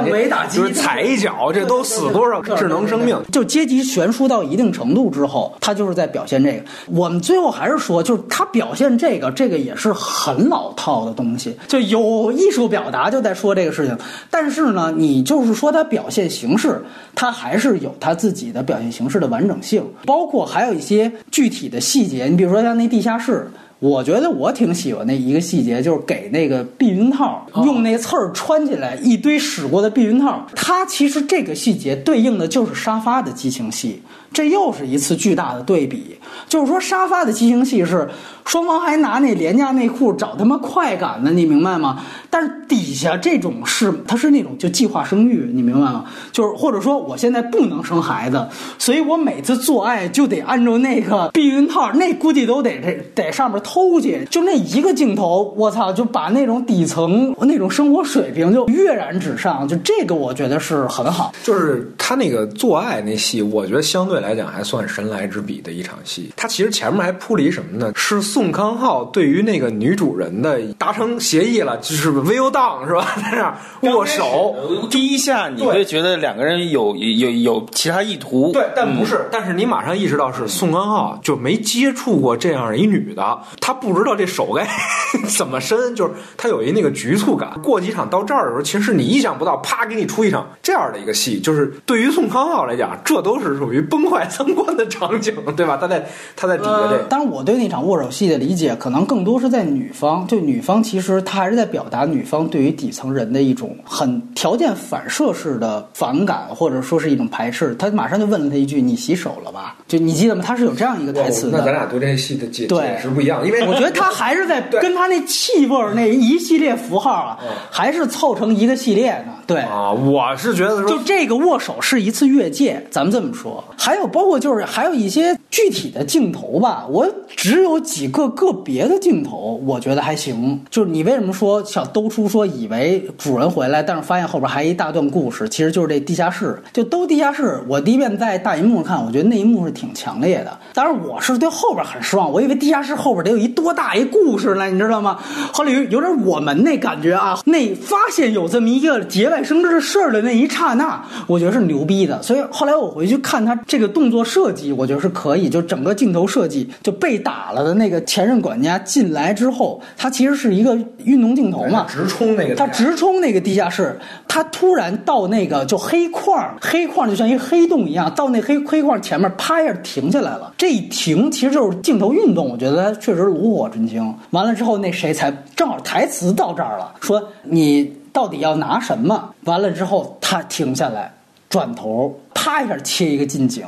就是踩一脚，这都死多少智能生命？就阶级悬殊到一定程度之后，他就是在表现这个。我们最后还是说，就是他表现这个，这个也是很老套的东西，就有艺术表达就在说这个事情。但是呢，你就是说他表现。形式，它还是有它自己的表现形式的完整性，包括还有一些具体的细节。你比如说像那地下室，我觉得我挺喜欢那一个细节，就是给那个避孕套用那刺儿穿起来，一堆使过的避孕套。它其实这个细节对应的就是沙发的激情戏。这又是一次巨大的对比，就是说沙发的激情戏是双方还拿那廉价内裤找他妈快感呢，你明白吗？但是底下这种是它是那种就计划生育，你明白吗？就是或者说我现在不能生孩子，所以我每次做爱就得按照那个避孕套，那估计都得这得上面透偷去，就那一个镜头，我操，就把那种底层那种生活水平就跃然纸上，就这个我觉得是很好。就是他那个做爱那戏，我觉得相对来讲还算神来之笔的一场戏。他其实前面还铺了一什么呢？是宋康昊对于那个女主人的达成协议了，就是 will done 是吧？在那握手，第一下你会觉得两个人有有有其他意图，对，但不是。但是你马上意识到是宋康昊就没接触过这样一女的，他不知道这手该 怎么伸，就是他有一那个局促感。过几场到这儿的时候，其实是你意想不到，啪给你出一场这样的一个戏，就是对于宋康昊来讲，这都是属于崩坏三观的场景，对吧？他在他在底下这。但是，我对那场握手戏的理解，可能更多是在女方，就女方其实她还是在表达女方对于底层人的一种很条件反射式的反感，或者说是一种排斥。她马上就问了他一句：“你洗手了吧？”就你记得吗？他是有这样一个台词的。那咱俩读这戏的解解释不一样，因为我觉得他还是在 跟他那气味那一系列符号啊，还是凑成一个系列呢。对啊，我是觉得说，就这个握手是一次越界，咱们这么说。还有包括就是还有一些具体的镜头吧，我只有几个个别的镜头，我觉得还行。就是你为什么说想兜出说以为主人回来，但是发现后边还一大段故事，其实就是这地下室。就兜地下室，我第一遍在大银幕上看，我觉得那一幕是挺强烈的。当然我是对后边很失望，我以为地下室后边得有一多大一故事呢，你知道吗？后来有有点我们那感觉啊，那发现有这么一个节外生枝的事儿的那一刹那，我觉得是牛逼的。所以后来我回去看他这个动作设计，我觉得是可以。就整个镜头设计，就被打了的那个前任管家进来之后，他其实是一个运动镜头嘛，直冲那个，他直冲那个地下室，他突然到那个就黑框，黑框就像一黑洞一样，到那黑黑框前面，啪一下停下来了。这一停，其实就是镜头运动，我觉得确实炉火纯青。完了之后，那谁才正好台词到这儿了，说你到底要拿什么？完了之后，他停下来，转头，啪一下切一个近景，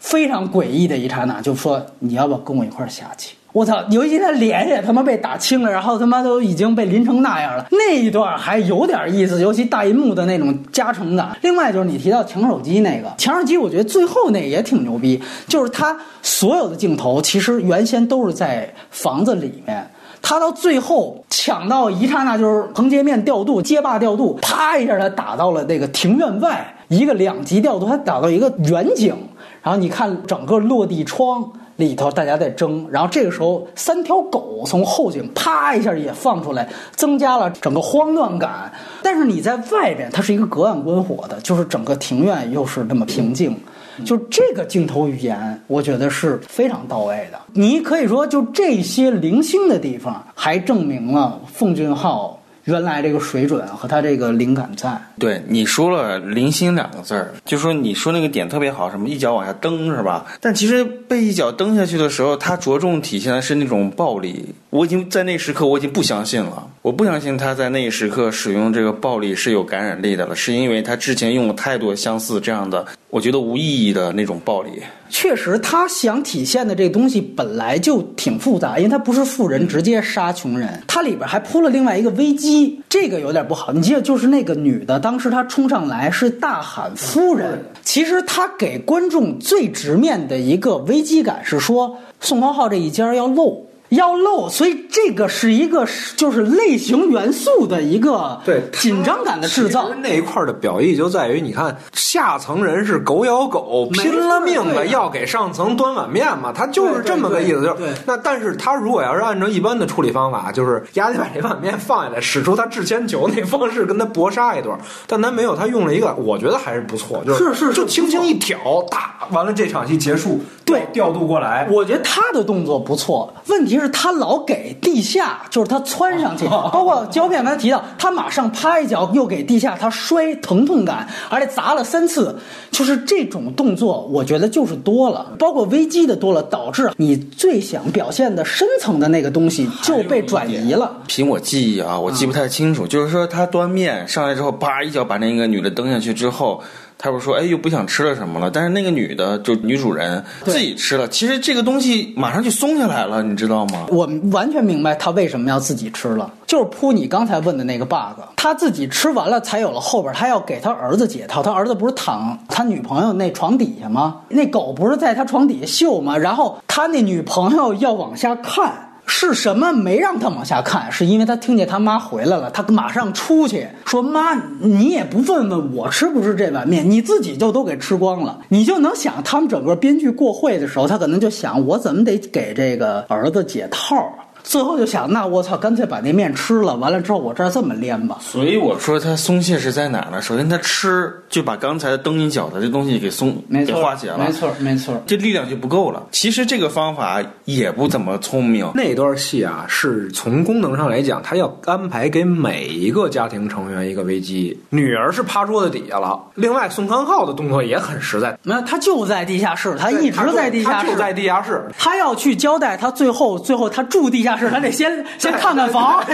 非常诡异的一刹那，就说你要不要跟我一块儿下去？我操！尤其他脸也他妈被打青了，然后他妈都已经被淋成那样了，那一段还有点意思，尤其大银幕的那种加成感。另外就是你提到抢手机那个，抢手机我觉得最后那也挺牛逼，就是他所有的镜头其实原先都是在房子里面，他到最后抢到一刹那就是横截面调度、街霸调度，啪一下他打到了那个庭院外，一个两级调度，他打到一个远景，然后你看整个落地窗。里头大家在争，然后这个时候三条狗从后景啪一下也放出来，增加了整个慌乱感。但是你在外边，它是一个隔岸观火的，就是整个庭院又是那么平静，就这个镜头语言，我觉得是非常到位的。你可以说，就这些零星的地方，还证明了奉俊昊。原来这个水准和他这个灵感在，对你说了“零星”两个字儿，就说你说那个点特别好，什么一脚往下蹬是吧？但其实被一脚蹬下去的时候，他着重体现的是那种暴力。我已经在那时刻我已经不相信了，我不相信他在那一时刻使用这个暴力是有感染力的了，是因为他之前用了太多相似这样的，我觉得无意义的那种暴力。确实，他想体现的这东西本来就挺复杂，因为他不是富人直接杀穷人，他里边还铺了另外一个危机，这个有点不好。你记得，就是那个女的，当时她冲上来是大喊“夫人”，其实他给观众最直面的一个危机感是说，宋康昊这一家要露。要露，所以这个是一个就是类型元素的一个对紧张感的制造。那一块的表意就在于，你看下层人是狗咬狗，拼了命的要给上层端碗面嘛，他就是这么个意思。就是那，但是他如果要是按照一般的处理方法，就是丫得把这碗面放下来，使出他制铅球那方式跟他搏杀一段。但他没有，他用了一个，我觉得还是不错，就是是就轻轻一挑，打完了这场戏结束，对调度过来。我觉得他的动作不错，问题。是他老给地下，就是他窜上去，包括胶片刚才提到，他马上啪一脚又给地下，他摔疼痛感，而且砸了三次，就是这种动作，我觉得就是多了，包括危机的多了，导致你最想表现的深层的那个东西就被转移了。凭我记忆啊，我记不太清楚，就是说他端面上来之后，啪一脚把那个女的蹬下去之后。他不是说，哎，又不想吃了什么了？但是那个女的，就女主人自己吃了。其实这个东西马上就松下来了，你知道吗？我完全明白他为什么要自己吃了，就是铺你刚才问的那个 bug。他自己吃完了，才有了后边，他要给他儿子解套。他儿子不是躺他女朋友那床底下吗？那狗不是在他床底下嗅吗？然后他那女朋友要往下看。是什么没让他往下看？是因为他听见他妈回来了，他马上出去说：“妈，你也不问问我吃不吃这碗面，你自己就都给吃光了。”你就能想，他们整个编剧过会的时候，他可能就想：我怎么得给这个儿子解套啊？最后就想，那我操，干脆把那面吃了，完了之后我这儿这么连吧。所以我说他松懈是在哪儿呢？首先他吃就把刚才蹬你脚的这东西给松给化解了，没错没错，这力量就不够了。其实这个方法也不怎么聪明。那段戏啊，是从功能上来讲，他要安排给每一个家庭成员一个危机。女儿是趴桌子底下了，另外宋康昊的动作也很实在，那他就在地下室，他一直在地下室，就在地下室，他要去交代他最后最后他住地下室，他得先先看看房，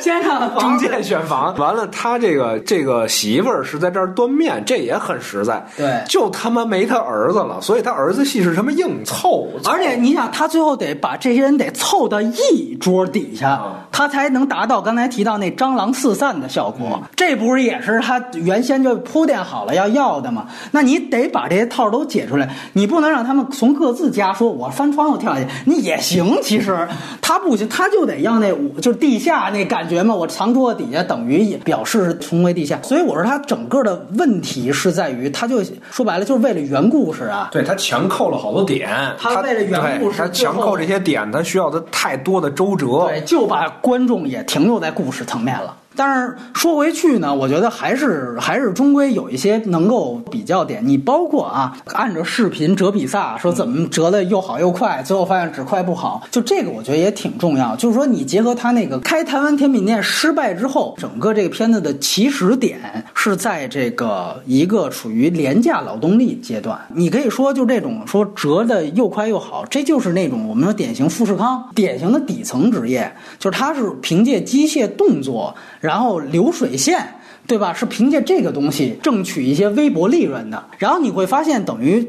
先看看房，中介选房。完了，他这个这个媳妇儿是在这儿端面，这也很实在。对，就他妈没他儿子了，所以他儿子戏是什么硬凑。而且你想，他最后得把这些人得凑到一桌底下，他才能达到刚才提到那蟑螂四散的效果。这不是也是他原先就铺垫好了要要的吗？那你得把这些套都解出来，你不能让他们从各自家说，我翻窗户跳下去，你也行。其实他不行，他就得要那就是地下那感觉嘛。我藏桌子底下，等于也表示是重回地下。所以我说他整个的问题是在于，他就说白了就是为了圆故事啊。对他强扣了好多点，他为了圆故事，他强扣这些点，他需要的太多的周折，对，就把观众也停留在故事层面了。但是说回去呢，我觉得还是还是终归有一些能够比较点。你包括啊，按照视频折比萨说怎么折的又好又快，最后发现只快不好，就这个我觉得也挺重要。就是说你结合他那个开台湾甜品店失败之后，整个这个片子的起始点是在这个一个属于廉价劳动力阶段。你可以说就这种说折的又快又好，这就是那种我们说典型富士康典型的底层职业，就是他是凭借机械动作。然后流水线，对吧？是凭借这个东西挣取一些微薄利润的。然后你会发现，等于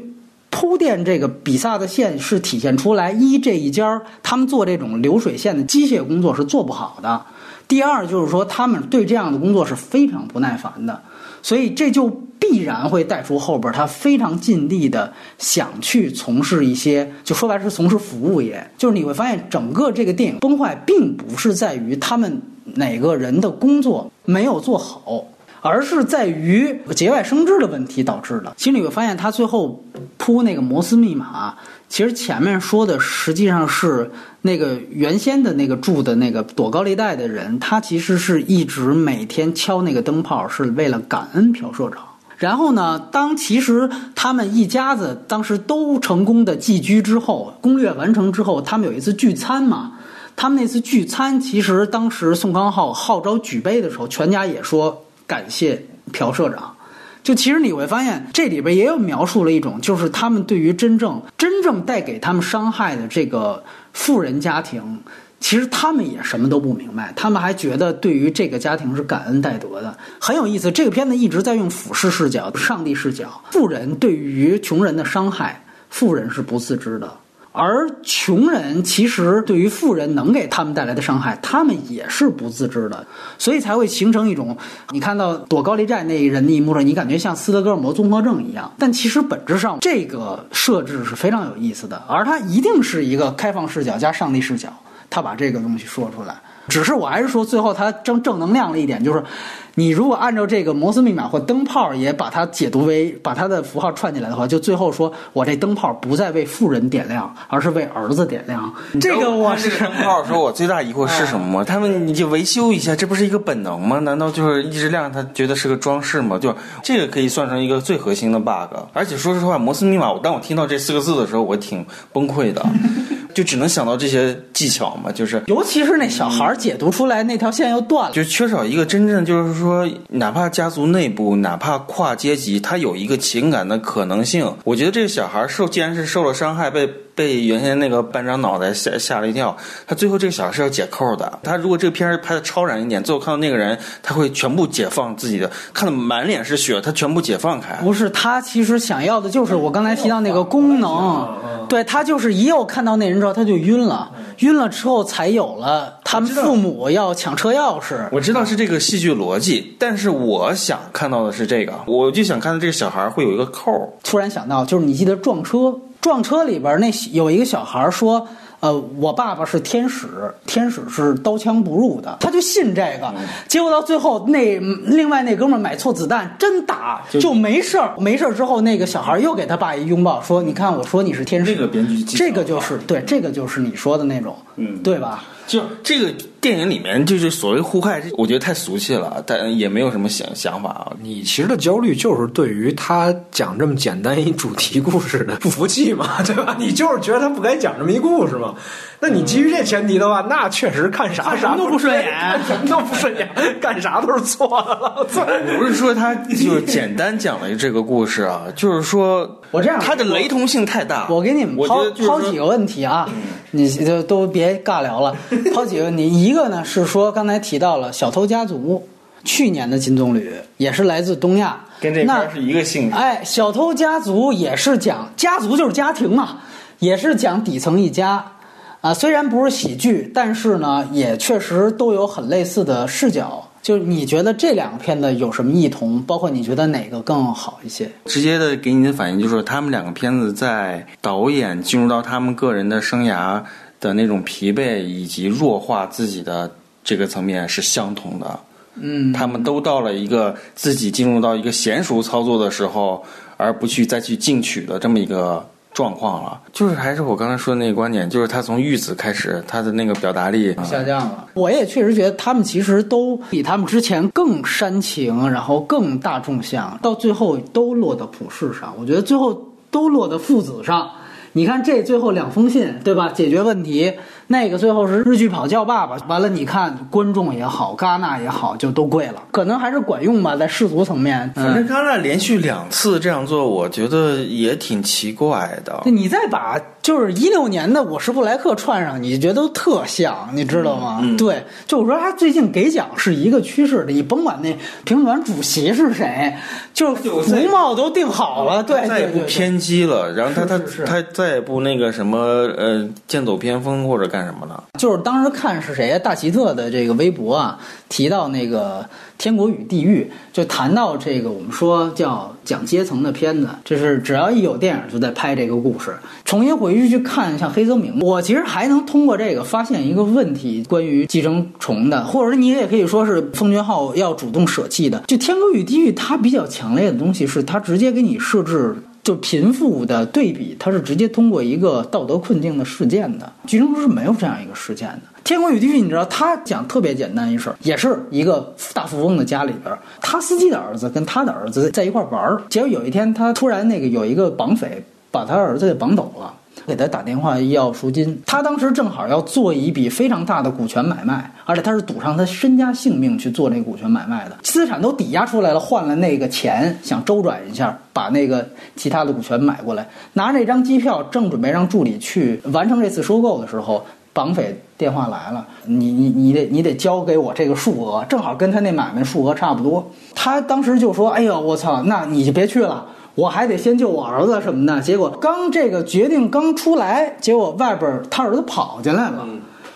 铺垫这个比萨的线是体现出来：一这一家他们做这种流水线的机械工作是做不好的；第二就是说他们对这样的工作是非常不耐烦的。所以这就必然会带出后边他非常尽力的想去从事一些，就说白了是从事服务业。就是你会发现，整个这个电影崩坏，并不是在于他们。哪个人的工作没有做好，而是在于节外生枝的问题导致的。其实你会发现，他最后铺那个摩斯密码，其实前面说的实际上是那个原先的那个住的那个躲高利贷的人，他其实是一直每天敲那个灯泡，是为了感恩朴社长。然后呢，当其实他们一家子当时都成功的寄居之后，攻略完成之后，他们有一次聚餐嘛。他们那次聚餐，其实当时宋康昊号召举杯的时候，全家也说感谢朴社长。就其实你会发现，这里边也有描述了一种，就是他们对于真正真正带给他们伤害的这个富人家庭，其实他们也什么都不明白，他们还觉得对于这个家庭是感恩戴德的，很有意思。这个片子一直在用俯视视角、上帝视角，富人对于穷人的伤害，富人是不自知的。而穷人其实对于富人能给他们带来的伤害，他们也是不自知的，所以才会形成一种你看到躲高利贷那一人的一幕了，你感觉像斯德哥尔摩综合症一样。但其实本质上这个设置是非常有意思的，而它一定是一个开放视角加上帝视角，他把这个东西说出来。只是我还是说，最后他正正能量了一点，就是。你如果按照这个摩斯密码或灯泡也把它解读为把它的符号串起来的话，就最后说我这灯泡不再为富人点亮，而是为儿子点亮。这个我是灯泡，说我最大疑惑是什么吗？他们你就维修一下，这不是一个本能吗？难道就是一直亮，他觉得是个装饰吗？就这个可以算成一个最核心的 bug。而且说实话，摩斯密码，当我听到这四个字的时候，我挺崩溃的，就只能想到这些技巧嘛，就是尤其是那小孩解读出来那条线又断了，就缺少一个真正就是说。哪怕家族内部，哪怕跨阶级，他有一个情感的可能性。我觉得这个小孩受，既然是受了伤害，被被原先那个班长脑袋吓吓了一跳，他最后这个小孩是要解扣的。他如果这个片儿拍的超燃一点，最后看到那个人，他会全部解放自己的，看的满脸是血，他全部解放开。不是，他其实想要的就是我刚才提到那个功能，对他就是一有看到那人之后他就晕了，晕了之后才有了他们父母要抢车钥匙。我知道是这个戏剧逻辑。但是我想看到的是这个，我就想看到这个小孩会有一个扣。突然想到，就是你记得撞车，撞车里边那有一个小孩说：“呃，我爸爸是天使，天使是刀枪不入的，他就信这个。结果到最后，那另外那哥们儿买错子弹，真打就没事儿。没事儿之后，那个小孩又给他爸一拥抱，说：“你看，我说你是天使。”这个编剧，这个就是对，这个就是你说的那种，嗯，对吧？就这个电影里面，就是所谓互害，我觉得太俗气了，但也没有什么想想法啊。你其实的焦虑就是对于他讲这么简单一主题故事的不服气嘛，对吧？你就是觉得他不该讲这么一故事嘛？那你基于这前提的话，那确实看啥啥都不顺眼，什么都不顺眼，干啥都是错的了。我不是说他就是简单讲了这个故事啊，就是说我这样，他的雷同性太大。我给你们抛抛几个问题啊，你就都别尬聊了。抛几个问题，一个呢是说刚才提到了《小偷家族》，去年的金棕榈也是来自东亚，跟这边是一个性质。哎，《小偷家族》也是讲家族就是家庭嘛，也是讲底层一家。啊，虽然不是喜剧，但是呢，也确实都有很类似的视角。就是你觉得这两个片子有什么异同？包括你觉得哪个更好一些？直接的给你的反应就是，他们两个片子在导演进入到他们个人的生涯的那种疲惫以及弱化自己的这个层面是相同的。嗯，他们都到了一个自己进入到一个娴熟操作的时候，而不去再去进取的这么一个。状况了，就是还是我刚才说的那个观点，就是他从玉子开始，他的那个表达力下降了。我也确实觉得他们其实都比他们之前更煽情，然后更大众向，到最后都落到普世上。我觉得最后都落到父子上。你看这最后两封信，对吧？解决问题。那个最后是日剧跑叫爸爸，完了你看观众也好，戛纳也好，就都跪了，可能还是管用吧，在世俗层面。反正戛纳连续两次这样做，我觉得也挺奇怪的。你再把就是一六年的《我是布莱克》串上，你觉得都特像，你知道吗？对，就我说他最近给奖是一个趋势，你甭管那评委主席是谁，就是服帽都定好了，对，再也不偏激了。然后他他他再也不那个什么呃剑走偏锋或者干。什么了？就是当时看是谁大奇特的这个微博啊，提到那个《天国与地狱》，就谈到这个我们说叫讲阶层的片子，就是只要一有电影就在拍这个故事。重新回去去看像黑泽明，我其实还能通过这个发现一个问题，关于寄生虫的，或者说你也可以说是奉俊昊要主动舍弃的。就《天国与地狱》，它比较强烈的东西是它直接给你设置。就贫富的对比，它是直接通过一个道德困境的事件的。《寄生虫》是没有这样一个事件的。《天国与地狱》，你知道，他讲特别简单一事儿，也是一个大富翁的家里边，他司机的儿子跟他的儿子在一块玩儿，结果有一天他突然那个有一个绑匪把他儿子给绑走了。给他打电话要赎金，他当时正好要做一笔非常大的股权买卖，而且他是赌上他身家性命去做那股权买卖的，资产都抵押出来了，换了那个钱，想周转一下，把那个其他的股权买过来，拿这张机票，正准备让助理去完成这次收购的时候，绑匪电话来了，你你你得你得交给我这个数额，正好跟他那买卖数额差不多，他当时就说，哎呦我操，那你就别去了。我还得先救我儿子什么的，结果刚这个决定刚出来，结果外边他儿子跑进来了，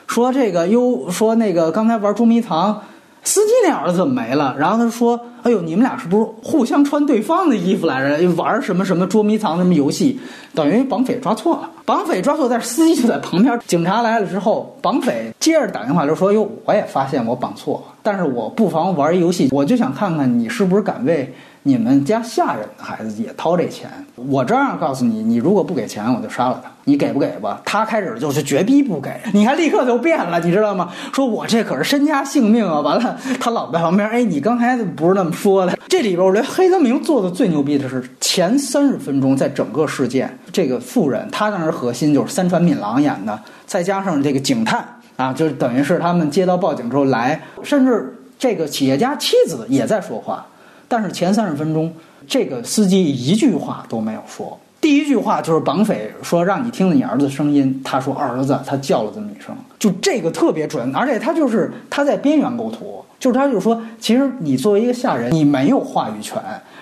说这个哟，说那个刚才玩捉迷藏，司机那儿子怎么没了？然后他说，哎呦，你们俩是不是互相穿对方的衣服来着？玩什么什么捉迷藏什么游戏？等于绑匪抓错了，绑匪抓错，但是司机就在旁边。警察来了之后，绑匪接着打电话就说，哟，我也发现我绑错了，但是我不妨玩一游戏，我就想看看你是不是敢为。你们家下人的孩子也掏这钱，我这样告诉你，你如果不给钱，我就杀了他。你给不给吧？他开始就是绝逼不给，你看立刻就变了，你知道吗？说我这可是身家性命啊！完了，他老在旁边，哎，你刚才不是那么说的？这里边我觉得黑泽明做的最牛逼的是前三十分钟，在整个事件，这个妇人，他当时核心就是三船敏郎演的，再加上这个警探啊，就是等于是他们接到报警之后来，甚至这个企业家妻子也在说话。但是前三十分钟，这个司机一句话都没有说。第一句话就是绑匪说让你听听你儿子声音，他说儿子，他叫了这么一声，就这个特别准，而且他就是他在边缘构图，就是他就是说，其实你作为一个下人，你没有话语权，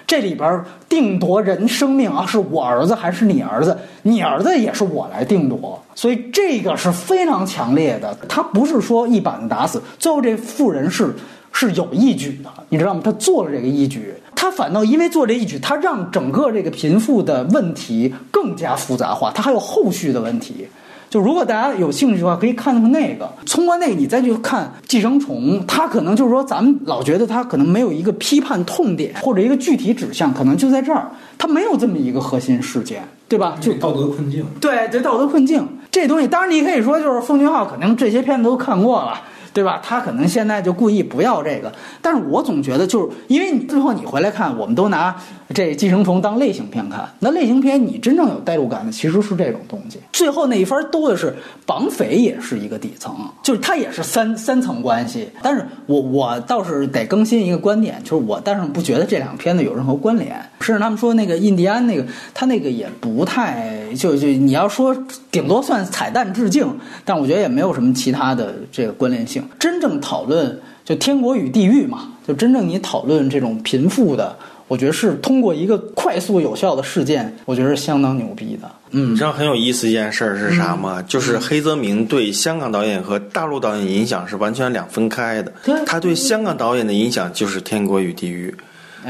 这里边定夺人生命啊，是我儿子还是你儿子？你儿子也是我来定夺，所以这个是非常强烈的，他不是说一板子打死，最后这妇人是。是有义举的，你知道吗？他做了这个义举，他反倒因为做这义举，他让整个这个贫富的问题更加复杂化，他还有后续的问题。就如果大家有兴趣的话，可以看看那个。通过那个，你再去看《寄生虫》，它可能就是说，咱们老觉得它可能没有一个批判痛点或者一个具体指向，可能就在这儿，它没有这么一个核心事件，对吧？就道德困境。对，就道德困境这东西，当然你可以说，就是奉俊昊肯定这些片子都看过了。对吧？他可能现在就故意不要这个，但是我总觉得就是因为你最后你回来看，我们都拿这《寄生虫》当类型片看，那类型片你真正有代入感的其实是这种东西。最后那一番兜的是绑匪也是一个底层，就是它也是三三层关系。但是我我倒是得更新一个观点，就是我但是不觉得这两个片子有任何关联。甚至他们说那个印第安那个，他那个也不太就就你要说顶多算彩蛋致敬，但我觉得也没有什么其他的这个关联性。真正讨论就天国与地狱嘛，就真正你讨论这种贫富的，我觉得是通过一个快速有效的事件，我觉得是相当牛逼的。嗯，你知道很有意思一件事儿是啥吗？就是黑泽明对香港导演和大陆导演影响是完全两分开的。他对香港导演的影响就是《天国与地狱》。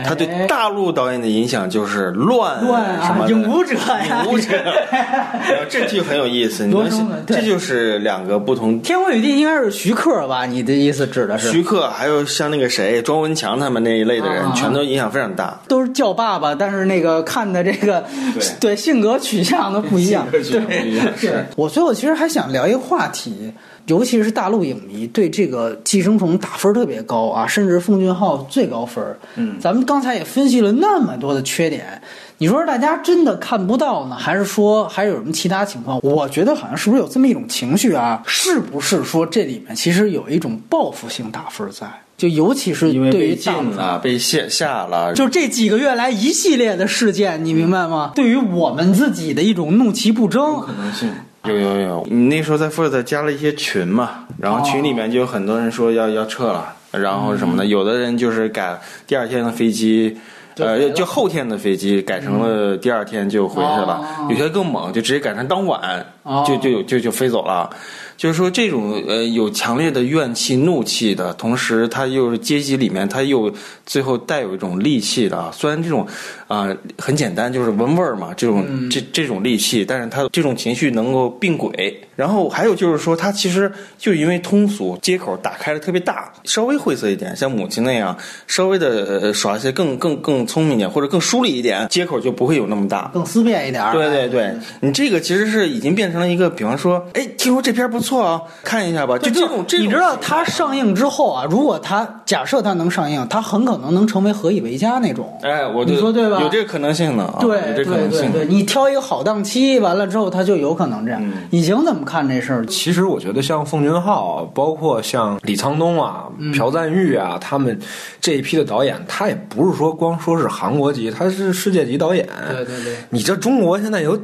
他对大陆导演的影响就是乱乱什么影武者呀，影武者，这句很有意思。你们这就是两个不同。天空与地应该是徐克吧？你的意思指的是徐克，还有像那个谁庄文强他们那一类的人，全都影响非常大。都是叫爸爸，但是那个看的这个对 性格取向都不一样。对，是。我最后其实还想聊一个话题。尤其是大陆影迷对这个《寄生虫》打分特别高啊，甚至奉俊昊最高分。嗯，咱们刚才也分析了那么多的缺点，你说大家真的看不到呢，还是说还有什么其他情况？我觉得好像是不是有这么一种情绪啊？是不是说这里面其实有一种报复性打分在？就尤其是对于禁了、被卸下了，就这几个月来一系列的事件，你明白吗？对于我们自己的一种怒其不争可能性。有有有，你那时候在 First 加了一些群嘛，然后群里面就有很多人说要要撤了，然后什么的，有的人就是改第二天的飞机，呃，就后天的飞机改成了第二天就回去了，有些更猛，就直接改成当晚就就就就飞走了。就是说，这种呃有强烈的怨气、怒气的同时，他又是阶级里面，他又最后带有一种戾气的啊。虽然这种啊很简单，就是闻味儿嘛，这种这这种戾气，但是他这种情绪能够并轨。然后还有就是说，他其实就因为通俗，接口打开的特别大，稍微晦涩一点，像母亲那样，稍微的耍一些更更更聪明一点，或者更疏离一点，接口就不会有那么大，更思辨一点。对对对，你这个其实是已经变成了一个，比方说，哎，听说这篇不错。错啊，看一下吧。就这种，你知道它上映之后啊，如果它假设它能上映，它很可能能成为何以为家那种。哎，我你说对吧？有这个可能性的。对对对对，你挑一个好档期，完了之后它就有可能这样。已经怎么看这事儿？其实我觉得像奉俊昊，包括像李沧东啊、朴赞玉啊，他们这一批的导演，他也不是说光说是韩国籍，他是世界级导演。对对对，你这中国现在有。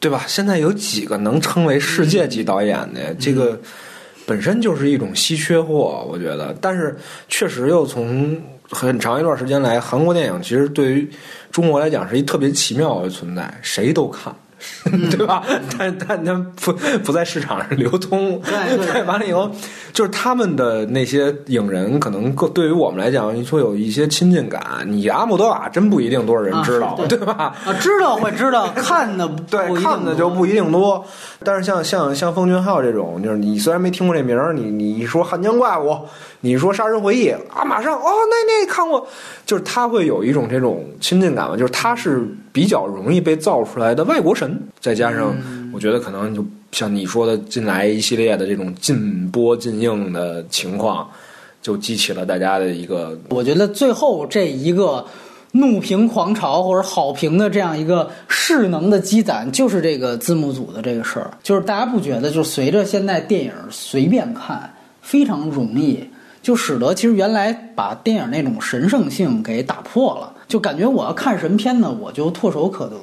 对吧？现在有几个能称为世界级导演的？这个本身就是一种稀缺货，我觉得。但是确实又从很长一段时间来，韩国电影其实对于中国来讲是一特别奇妙的存在，谁都看。对吧？但但他不不在市场上流通。对，完了以后，就是他们的那些影人，可能更对于我们来讲，你说有一些亲近感。你阿莫多瓦真不一定多少人知道，对吧？啊，知道会知道，看的对看的就不一定多。但是像像像奉俊昊这种，就是你虽然没听过这名儿，你你一说《汉江怪物》，你说《杀人回忆》啊，马上哦，那那看过，就是他会有一种这种亲近感嘛，就是他是比较容易被造出来的外国神。再加上，我觉得可能就像你说的，近来一系列的这种禁播禁映的情况，就激起了大家的一个。我觉得最后这一个怒评狂潮或者好评的这样一个势能的积攒，就是这个字幕组的这个事儿。就是大家不觉得，就随着现在电影随便看非常容易，就使得其实原来把电影那种神圣性给打破了。就感觉我要看什么片呢，我就唾手可得。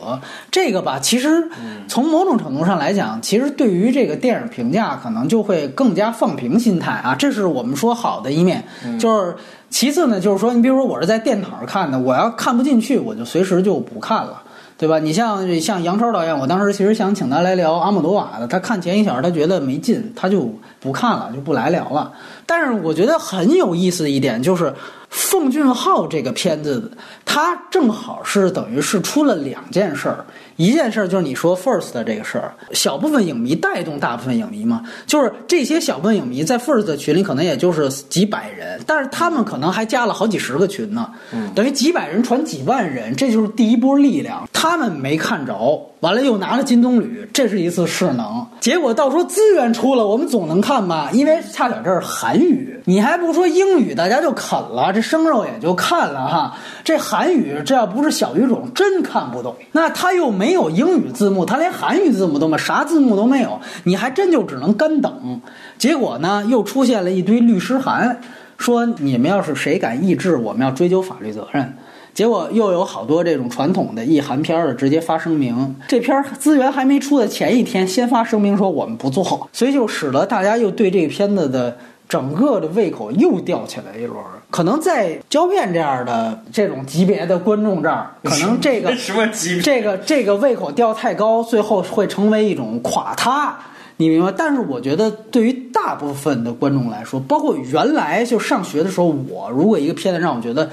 这个吧，其实从某种程度上来讲，其实对于这个电影评价，可能就会更加放平心态啊。这是我们说好的一面。就是其次呢，就是说，你比如说我是在电脑上看的，我要看不进去，我就随时就不看了。对吧？你像像杨超导演，我当时其实想请他来聊阿莫多瓦的，他看前一小时他觉得没劲，他就不看了，就不来聊了。但是我觉得很有意思的一点就是，奉俊昊这个片子，他正好是等于是出了两件事儿。一件事就是你说 first 的这个事儿，小部分影迷带动大部分影迷嘛，就是这些小部分影迷在 first 的群里可能也就是几百人，但是他们可能还加了好几十个群呢，等于几百人传几万人，这就是第一波力量。他们没看着，完了又拿了金棕榈，这是一次势能。结果到时候资源出了，我们总能看吧？因为恰巧这是韩语，你还不说英语，大家就啃了，这生肉也就看了哈。这韩语这要不是小语种，真看不懂。那他又没有英语字幕，他连韩语字幕都没，啥字幕都没有，你还真就只能干等。结果呢，又出现了一堆律师函，说你们要是谁敢抑制，我们要追究法律责任。结果又有好多这种传统的意韩片的直接发声明，这片资源还没出的前一天先发声明说我们不做，所以就使得大家又对这个片子的整个的胃口又吊起来一轮。可能在胶片这样的这种级别的观众这儿，可能这个什么级别？这个这个胃口吊太高，最后会成为一种垮塌。你明白？但是我觉得，对于大部分的观众来说，包括原来就上学的时候，我如果一个片子让我觉得。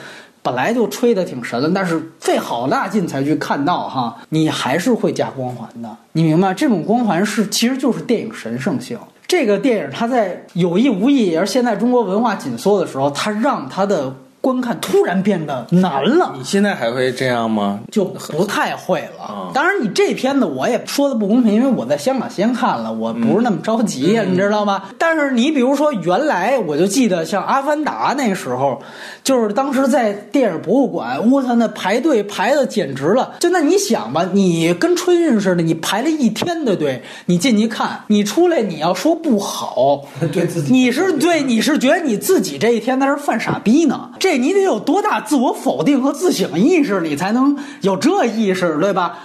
本来就吹的挺神了，但是费好大劲才去看到哈，你还是会加光环的。你明白？这种光环是其实就是电影神圣性。这个电影它在有意无意，也是现在中国文化紧缩的时候，它让它的。观看突然变得难了，你现在还会这样吗？就不太会了。当然，你这片子我也说的不公平，因为我在香港先看了，我不是那么着急，你知道吗？但是你比如说，原来我就记得像《阿凡达》那时候，就是当时在电影博物馆，我操，那排队排的简直了。就那你想吧，你跟春运似的，你排了一天的队，你进去看，你出来你要说不好，对自己，你是对你是觉得你自己这一天在这犯傻逼呢？这。你得有多大自我否定和自省意识，你才能有这意识，对吧？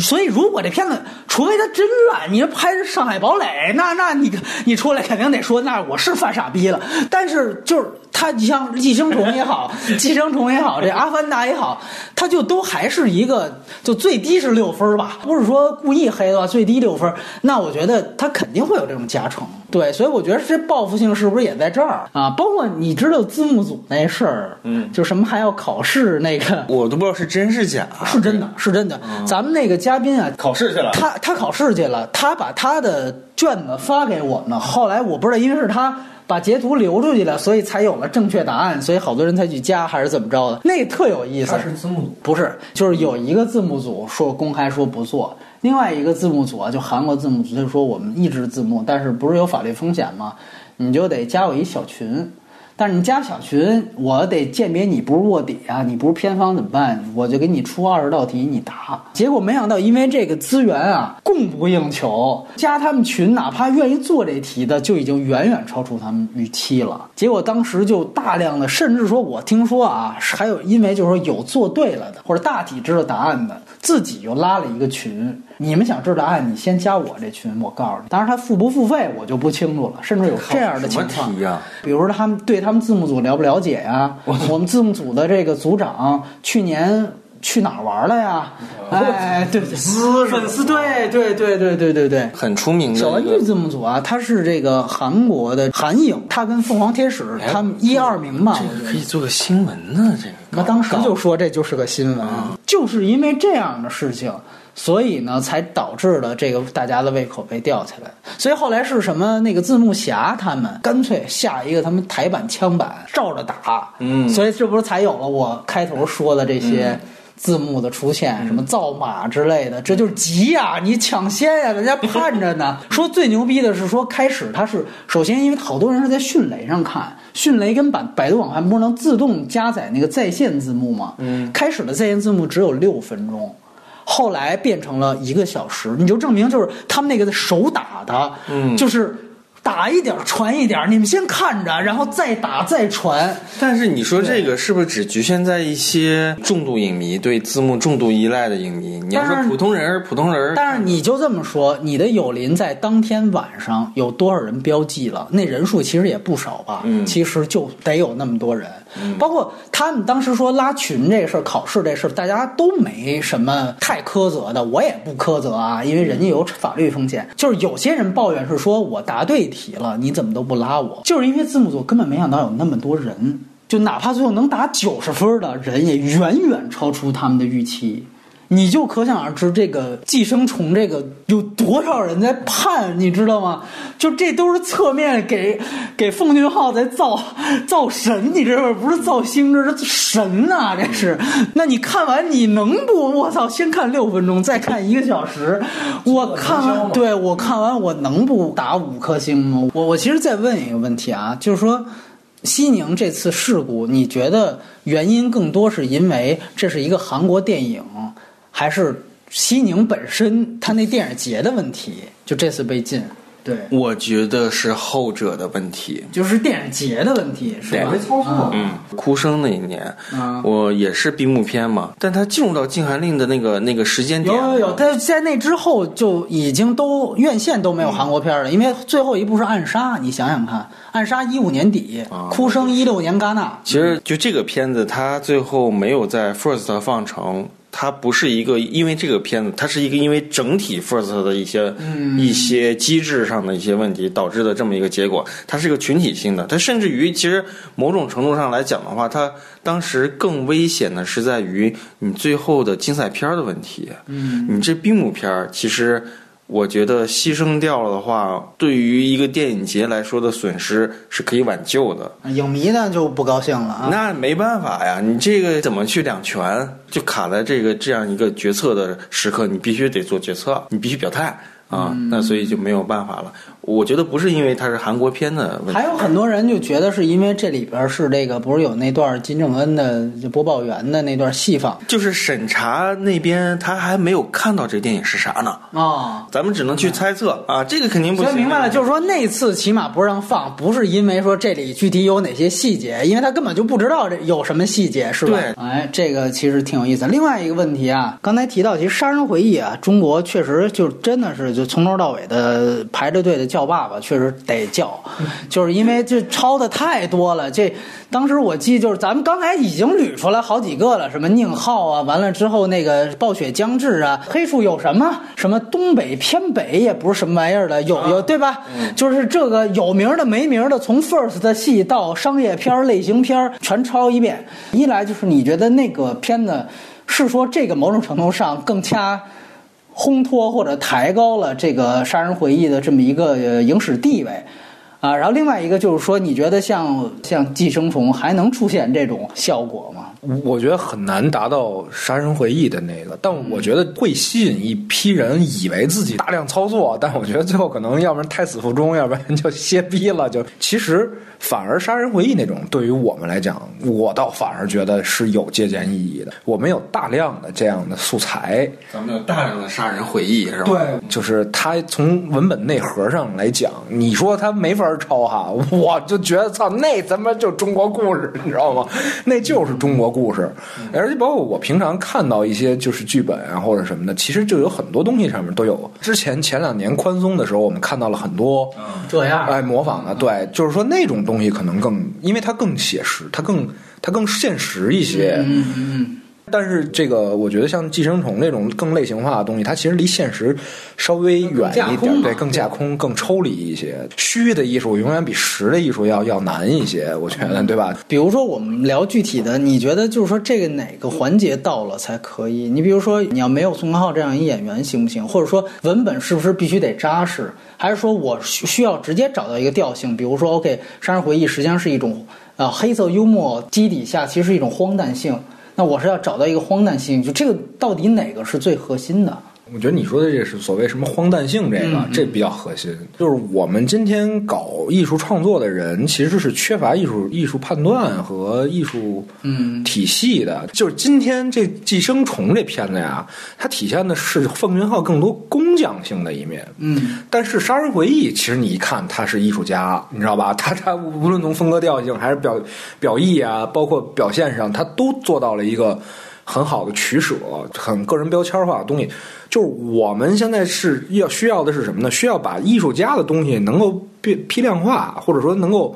所以，如果这片子，除非他真烂，你拍《上海堡垒》，那那你你出来肯定得说，那我是犯傻逼了。但是，就是他，你像《寄生虫》也好，《寄生虫》也好，这《阿凡达》也好，它就都还是一个，就最低是六分吧，不是说故意黑的话，最低六分。那我觉得他肯定会有这种加成。对，所以我觉得这报复性是不是也在这儿啊？包括你知道字幕组那事儿，嗯，就什么还要考试那个，我都不知道是真是假，是真的，是真的。咱们那个嘉宾啊，考试去了，他他考试去了，他把他的卷子发给我们，后来我不知道，因为是他把截图留出去了，所以才有了正确答案，所以好多人才去加，还是怎么着的？那特有意思。他是字幕组，不是，就是有一个字幕组说公开说不做。另外一个字幕组啊，就韩国字幕组就说我们抑制字幕，但是不是有法律风险吗？你就得加我一小群。但是你加小群，我得鉴别你不是卧底啊，你不是偏方怎么办？我就给你出二十道题，你答。结果没想到，因为这个资源啊供不应求，加他们群，哪怕愿意做这题的，就已经远远超出他们预期了。结果当时就大量的，甚至说我听说啊，还有因为就是说有做对了的，或者大体知道答案的，自己又拉了一个群。你们想知道答案，你先加我这群，我告诉你。当然他付不付费，我就不清楚了。甚至有这样的情况，比如说他们对他们字幕组了不了解呀？我们字幕组的这个组长去年去哪儿玩了呀？哎，对，粉丝粉丝，对对对对对对对，很出名的小玩具字幕组啊，他是这个韩国的韩影，他跟凤凰天使他们一二名嘛，可以做个新闻呢。这个，那当时就说这就是个新闻，就是因为这样的事情。所以呢，才导致了这个大家的胃口被吊起来。所以后来是什么？那个字幕侠他们干脆下一个他们台版枪版照着打。嗯，所以这不是才有了我开头说的这些字幕的出现，什么造马之类的，这就是急呀！你抢先呀，人家盼着呢。说最牛逼的是说，开始它是首先，因为好多人是在迅雷上看，迅雷跟百百度网盘不是能自动加载那个在线字幕吗？嗯，开始的在线字幕只有六分钟。后来变成了一个小时，你就证明就是他们那个手打的，嗯，就是打一点传一点，你们先看着，然后再打再传。但是你说这个是不是只局限在一些重度影迷对字幕重度依赖的影迷？你要说普通人，普通人。但是你就这么说，你的友邻在当天晚上有多少人标记了？那人数其实也不少吧？嗯，其实就得有那么多人。包括他们当时说拉群这事儿、考试这事儿，大家都没什么太苛责的，我也不苛责啊，因为人家有法律风险。就是有些人抱怨是说我答对题了，你怎么都不拉我？就是因为字幕组根本没想到有那么多人，就哪怕最后能打九十分的人，也远远超出他们的预期。你就可想而知，这个寄生虫这个有多少人在盼，你知道吗？就这都是侧面给给奉俊昊在造造神，你知道吗？不是造星，这是神呐、这是。那你看完你能不？我操，先看六分钟，再看一个小时，我看完，对我看完我能不打五颗星吗？我我其实再问一个问题啊，就是说。西宁这次事故，你觉得原因更多是因为这是一个韩国电影，还是西宁本身它那电影节的问题？就这次被禁，对，我觉得是后者的问题。就是电影节的问题，是吧？操作嗯，哭声那一年，嗯我也是闭幕片嘛，但它进入到禁韩令的那个那个时间点，有有，但在那之后就已经都院线都没有韩国片了，因为最后一部是《暗杀》，你想想看，《暗杀》一五年底，啊哭声》一六年戛纳，其实就这个片子，它最后没有在 First 放成，它不是一个因为这个片子，它是一个因为整体 First 的一些、一些机制上的一些问题导致的这么一个结果。它是一个群体性的，它甚至于其实某种程度上来讲的话，它当时更危险的是在于你最后的竞赛片儿的问题。嗯，你这闭幕片儿其实。我觉得牺牲掉了的话，对于一个电影节来说的损失是可以挽救的。影迷呢就不高兴了啊。那没办法呀，你这个怎么去两全？就卡在这个这样一个决策的时刻，你必须得做决策，你必须表态啊。那所以就没有办法了。我觉得不是因为它是韩国片的问题，还有很多人就觉得是因为这里边是这个，不是有那段金正恩的播报员的那段戏放就是审查那边他还没有看到这电影是啥呢，啊。咱们只能去猜测啊。这个肯定不行。所以明白了，就是说那次起码不让放，不是因为说这里具体有哪些细节，因为他根本就不知道这有什么细节，是吧？对哎，这个其实挺有意思。另外一个问题啊，刚才提到，其实《杀人回忆》啊，中国确实就真的是就从头到尾的排着队的叫爸爸，确实得叫，就是因为这抄的太多了。这当时我记得就是咱们刚才已经捋出来好几个了，什么宁浩啊，完了之后那个暴雪将至啊，黑树有什么什么东北偏北也不是什么玩意儿的，有有对吧？就是这个有名的没名的，从 first 的戏到商业片儿、类型片儿全抄一遍。一来就是你觉得那个片子是说这个某种程度上更加。烘托或者抬高了这个《杀人回忆》的这么一个影史地位，啊，然后另外一个就是说，你觉得像像《寄生虫》还能出现这种效果吗？我觉得很难达到《杀人回忆》的那个，但我觉得会吸引一批人以为自己大量操作，但我觉得最后可能要不然胎死腹中，要不然就歇逼了。就其实反而《杀人回忆》那种，对于我们来讲，我倒反而觉得是有借鉴意义的。我们有大量的这样的素材，咱们有大量的杀人回忆，是吧？对，就是它从文本内核上来讲，你说它没法抄哈，我就觉得操，那他妈就中国故事，你知道吗？那就是中国故事，而且包括我平常看到一些就是剧本啊或者什么的，其实就有很多东西上面都有。之前前两年宽松的时候，我们看到了很多这样。哎模仿的，对，就是说那种东西可能更，因为它更写实，它更它更现实一些。嗯嗯但是这个，我觉得像寄生虫这种更类型化的东西，它其实离现实稍微远一点，对，更架空、更抽离一些。虚的艺术永远比实的艺术要要难一些，我觉得，对吧？比如说，我们聊具体的，你觉得就是说这个哪个环节到了才可以？你比如说，你要没有宋康昊这样一演员行不行？或者说文本是不是必须得扎实？还是说我需需要直接找到一个调性？比如说，OK，《杀人回忆》实际上是一种啊黑色幽默基底下其实是一种荒诞性。那我是要找到一个荒诞性，就这个到底哪个是最核心的？我觉得你说的这是所谓什么荒诞性，这个、这比较核心。就是我们今天搞艺术创作的人，其实是缺乏艺术艺术判断和艺术嗯体系的。就是今天这《寄生虫》这片子呀，它体现的是奉俊昊更多工匠性的一面。嗯但是《杀人回忆》其实你一看他是艺术家，你知道吧？他他无论从风格调性还是表表意啊，包括表现上，他都做到了一个很好的取舍，很个人标签化的东西。就是我们现在是要需要的是什么呢？需要把艺术家的东西能够变批量化，或者说能够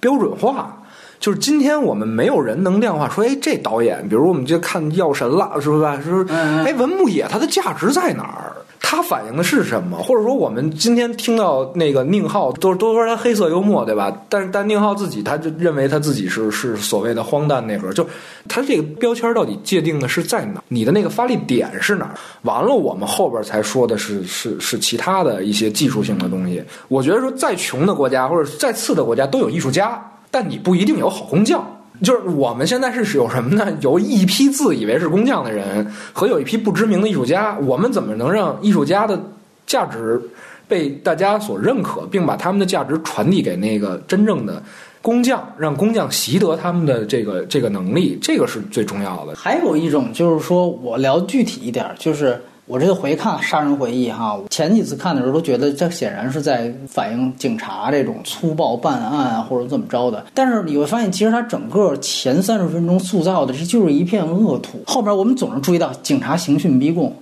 标准化。就是今天我们没有人能量化说，哎，这导演，比如我们就看《药神》了，是吧？说，哎，文牧野他的价值在哪儿？他反映的是什么？或者说，我们今天听到那个宁浩，都都说他黑色幽默，对吧？但是但宁浩自己他就认为他自己是是所谓的荒诞内核，就他这个标签到底界定的是在哪？你的那个发力点是哪？完了，我们后边才说的是是是其他的一些技术性的东西。我觉得说，再穷的国家或者再次的国家都有艺术家。但你不一定有好工匠，就是我们现在是有什么呢？有一批自以为是工匠的人，和有一批不知名的艺术家。我们怎么能让艺术家的价值被大家所认可，并把他们的价值传递给那个真正的工匠，让工匠习得他们的这个这个能力？这个是最重要的。还有一种就是说，我聊具体一点，就是。我这个回看《杀人回忆》哈，前几次看的时候都觉得这显然是在反映警察这种粗暴办案啊，或者怎么着的。但是你会发现，其实他整个前三十分钟塑造的这就是一片恶土。后边我们总是注意到警察刑讯逼供，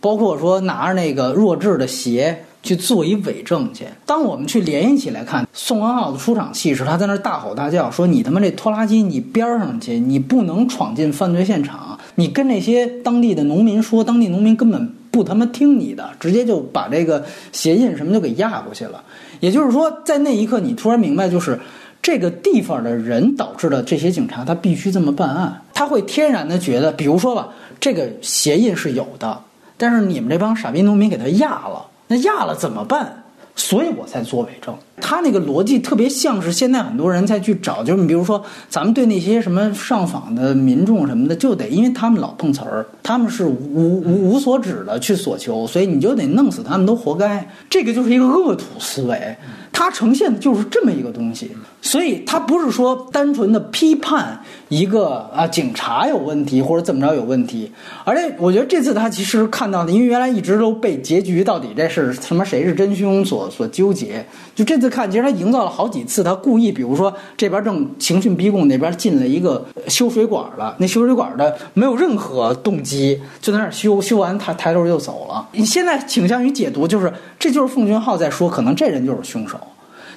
包括说拿着那个弱智的鞋去做一伪证去。当我们去联系起来看宋文浩的出场戏时，他在那大吼大叫说：“你他妈这拖拉机，你边上去，你不能闯进犯罪现场。”你跟那些当地的农民说，当地农民根本不他妈听你的，直接就把这个鞋印什么就给压过去了。也就是说，在那一刻，你突然明白，就是这个地方的人导致了这些警察他必须这么办案，他会天然的觉得，比如说吧，这个鞋印是有的，但是你们这帮傻逼农民给他压了，那压了怎么办？所以我才做伪证。他那个逻辑特别像是现在很多人在去找，就是你比如说，咱们对那些什么上访的民众什么的，就得因为他们老碰瓷儿，他们是无无无所指的去索求，所以你就得弄死他们都活该。这个就是一个恶土思维。它呈现的就是这么一个东西，所以他不是说单纯的批判一个啊警察有问题或者怎么着有问题，而且我觉得这次他其实看到的，因为原来一直都被结局到底这是什么谁是真凶所所纠结，就这次看，其实他营造了好几次，他故意，比如说这边正刑讯逼供，那边进了一个修水管的，那修水管的没有任何动机，就在那儿修，修完他抬头就走了。你现在倾向于解读，就是这就是奉俊昊在说，可能这人就是凶手。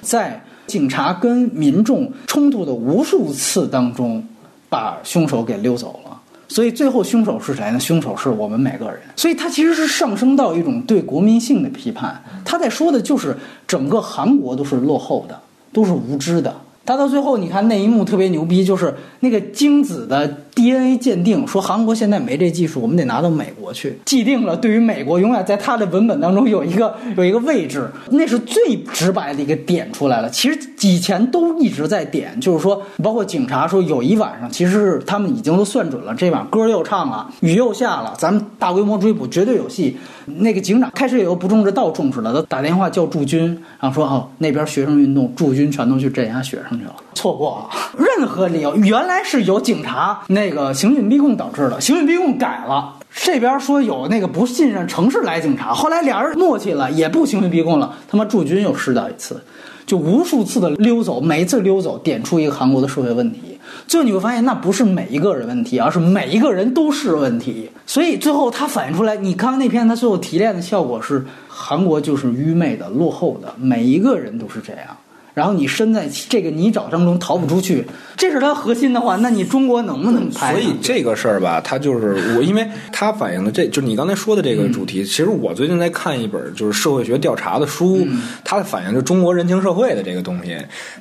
在警察跟民众冲突的无数次当中，把凶手给溜走了。所以最后凶手是谁呢？凶手是我们每个人。所以他其实是上升到一种对国民性的批判。他在说的就是整个韩国都是落后的，都是无知的。他到最后，你看那一幕特别牛逼，就是那个精子的 DNA 鉴定，说韩国现在没这技术，我们得拿到美国去，既定了对于美国永远在他的文本当中有一个有一个位置，那是最直白的一个点出来了。其实以前都一直在点，就是说，包括警察说有一晚上，其实是他们已经都算准了，这晚歌又唱了，雨又下了，咱们大规模追捕绝对有戏。那个警长开始也有不重视到重视了，都打电话叫驻军，然后说哦那边学生运动，驻军全都去镇压学生去了，错过了任何理由。原来是有警察那个刑讯逼供导致的，刑讯逼供改了，这边说有那个不信任城市来警察，后来俩人默契了，也不刑讯逼供了，他妈驻军又试到一次，就无数次的溜走，每一次溜走点出一个韩国的社会问题。最后你会发现，那不是每一个人问题，而是每一个人都是问题。所以最后他反映出来，你看完那篇，他最后提炼的效果是，韩国就是愚昧的、落后的，每一个人都是这样。然后你身在这个泥沼当中逃不出去，这是它核心的话，那你中国能不能拍？所以这个事儿吧，它就是我，因为它反映的这就是你刚才说的这个主题。其实我最近在看一本就是社会学调查的书，它反映就中国人情社会的这个东西，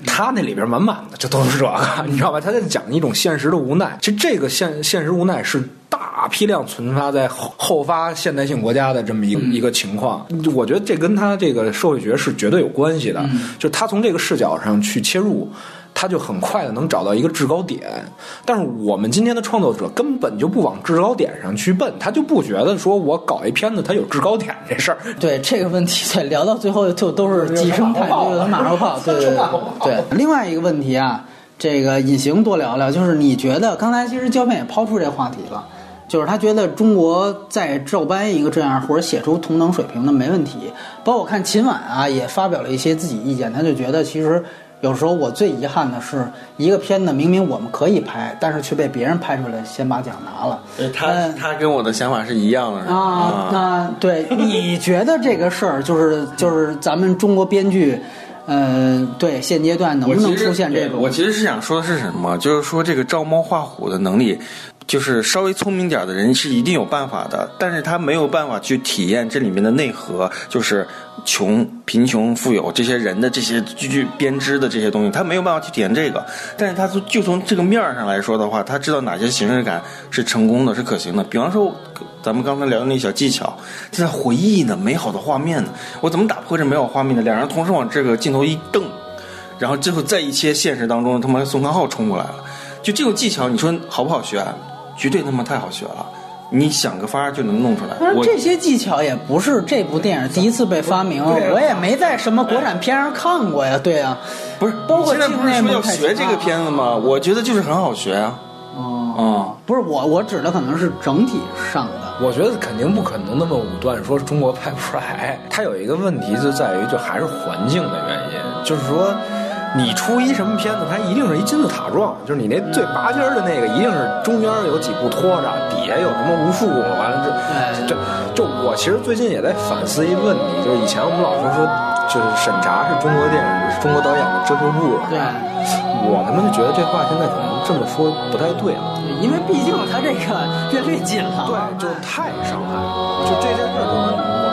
它那里边满满的就都是这个，你知道吧？他在讲一种现实的无奈。其实这个现现实无奈是。大批量存发在后后发现代性国家的这么一一个情况，我觉得这跟他这个社会学是绝对有关系的。就他从这个视角上去切入，他就很快的能找到一个制高点。但是我们今天的创作者根本就不往制高点上去奔，他就不觉得说我搞一片子他有制高点这事儿。对这个问题，在聊到最后就都是寄生态，就马后炮。对对对对。另外一个问题啊，这个隐形多聊聊，就是你觉得刚才其实胶片也抛出这话题了。就是他觉得中国再照搬一个这样或者写出同等水平的没问题，包括看秦晚啊也发表了一些自己意见，他就觉得其实有时候我最遗憾的是一个片子明明我们可以拍，但是却被别人拍出来先把奖拿了。他他跟我的想法是一样的啊。那对你觉得这个事儿就是就是咱们中国编剧呃，对，现阶段能不能出现这种？我其实是想说的是什么？就是说这个照猫画虎的能力。就是稍微聪明点的人是一定有办法的，但是他没有办法去体验这里面的内核，就是穷、贫穷、富有这些人的这些句句编织的这些东西，他没有办法去体验这个。但是他从就从这个面上来说的话，他知道哪些形式感是成功的，是可行的。比方说，咱们刚才聊的那小技巧，在回忆呢，美好的画面呢，我怎么打破这美好画面呢？两人同时往这个镜头一瞪，然后最后在一切现实当中，他妈宋康昊冲过来了，就这种技巧，你说好不好学？啊绝对他妈太好学了，你想个法儿就能弄出来。这些技巧也不是这部电影第一次被发明，我也没在什么国产片上看过呀。对呀，不是，包括现在不是说要学这个片子吗？我觉得就是很好学啊。哦，不是我，我指的可能是整体上的。我觉得肯定不可能那么武断，说中国拍不出来。它有一个问题就在于，就还是环境的原因，就是说。你出一什么片子，它一定是一金字塔状，就是你那最拔尖的那个，一定是中间有几部拖着，底下有什么无数个，完了这这就我其实最近也在反思一个问题，就是以前我们老说说，就是审查是中国电影、中国导演的遮羞布，对，我他妈就觉得这话现在可能这么说不太对了，因为毕竟他这个越来越紧了，对，就太伤害了，就这件事儿可能我。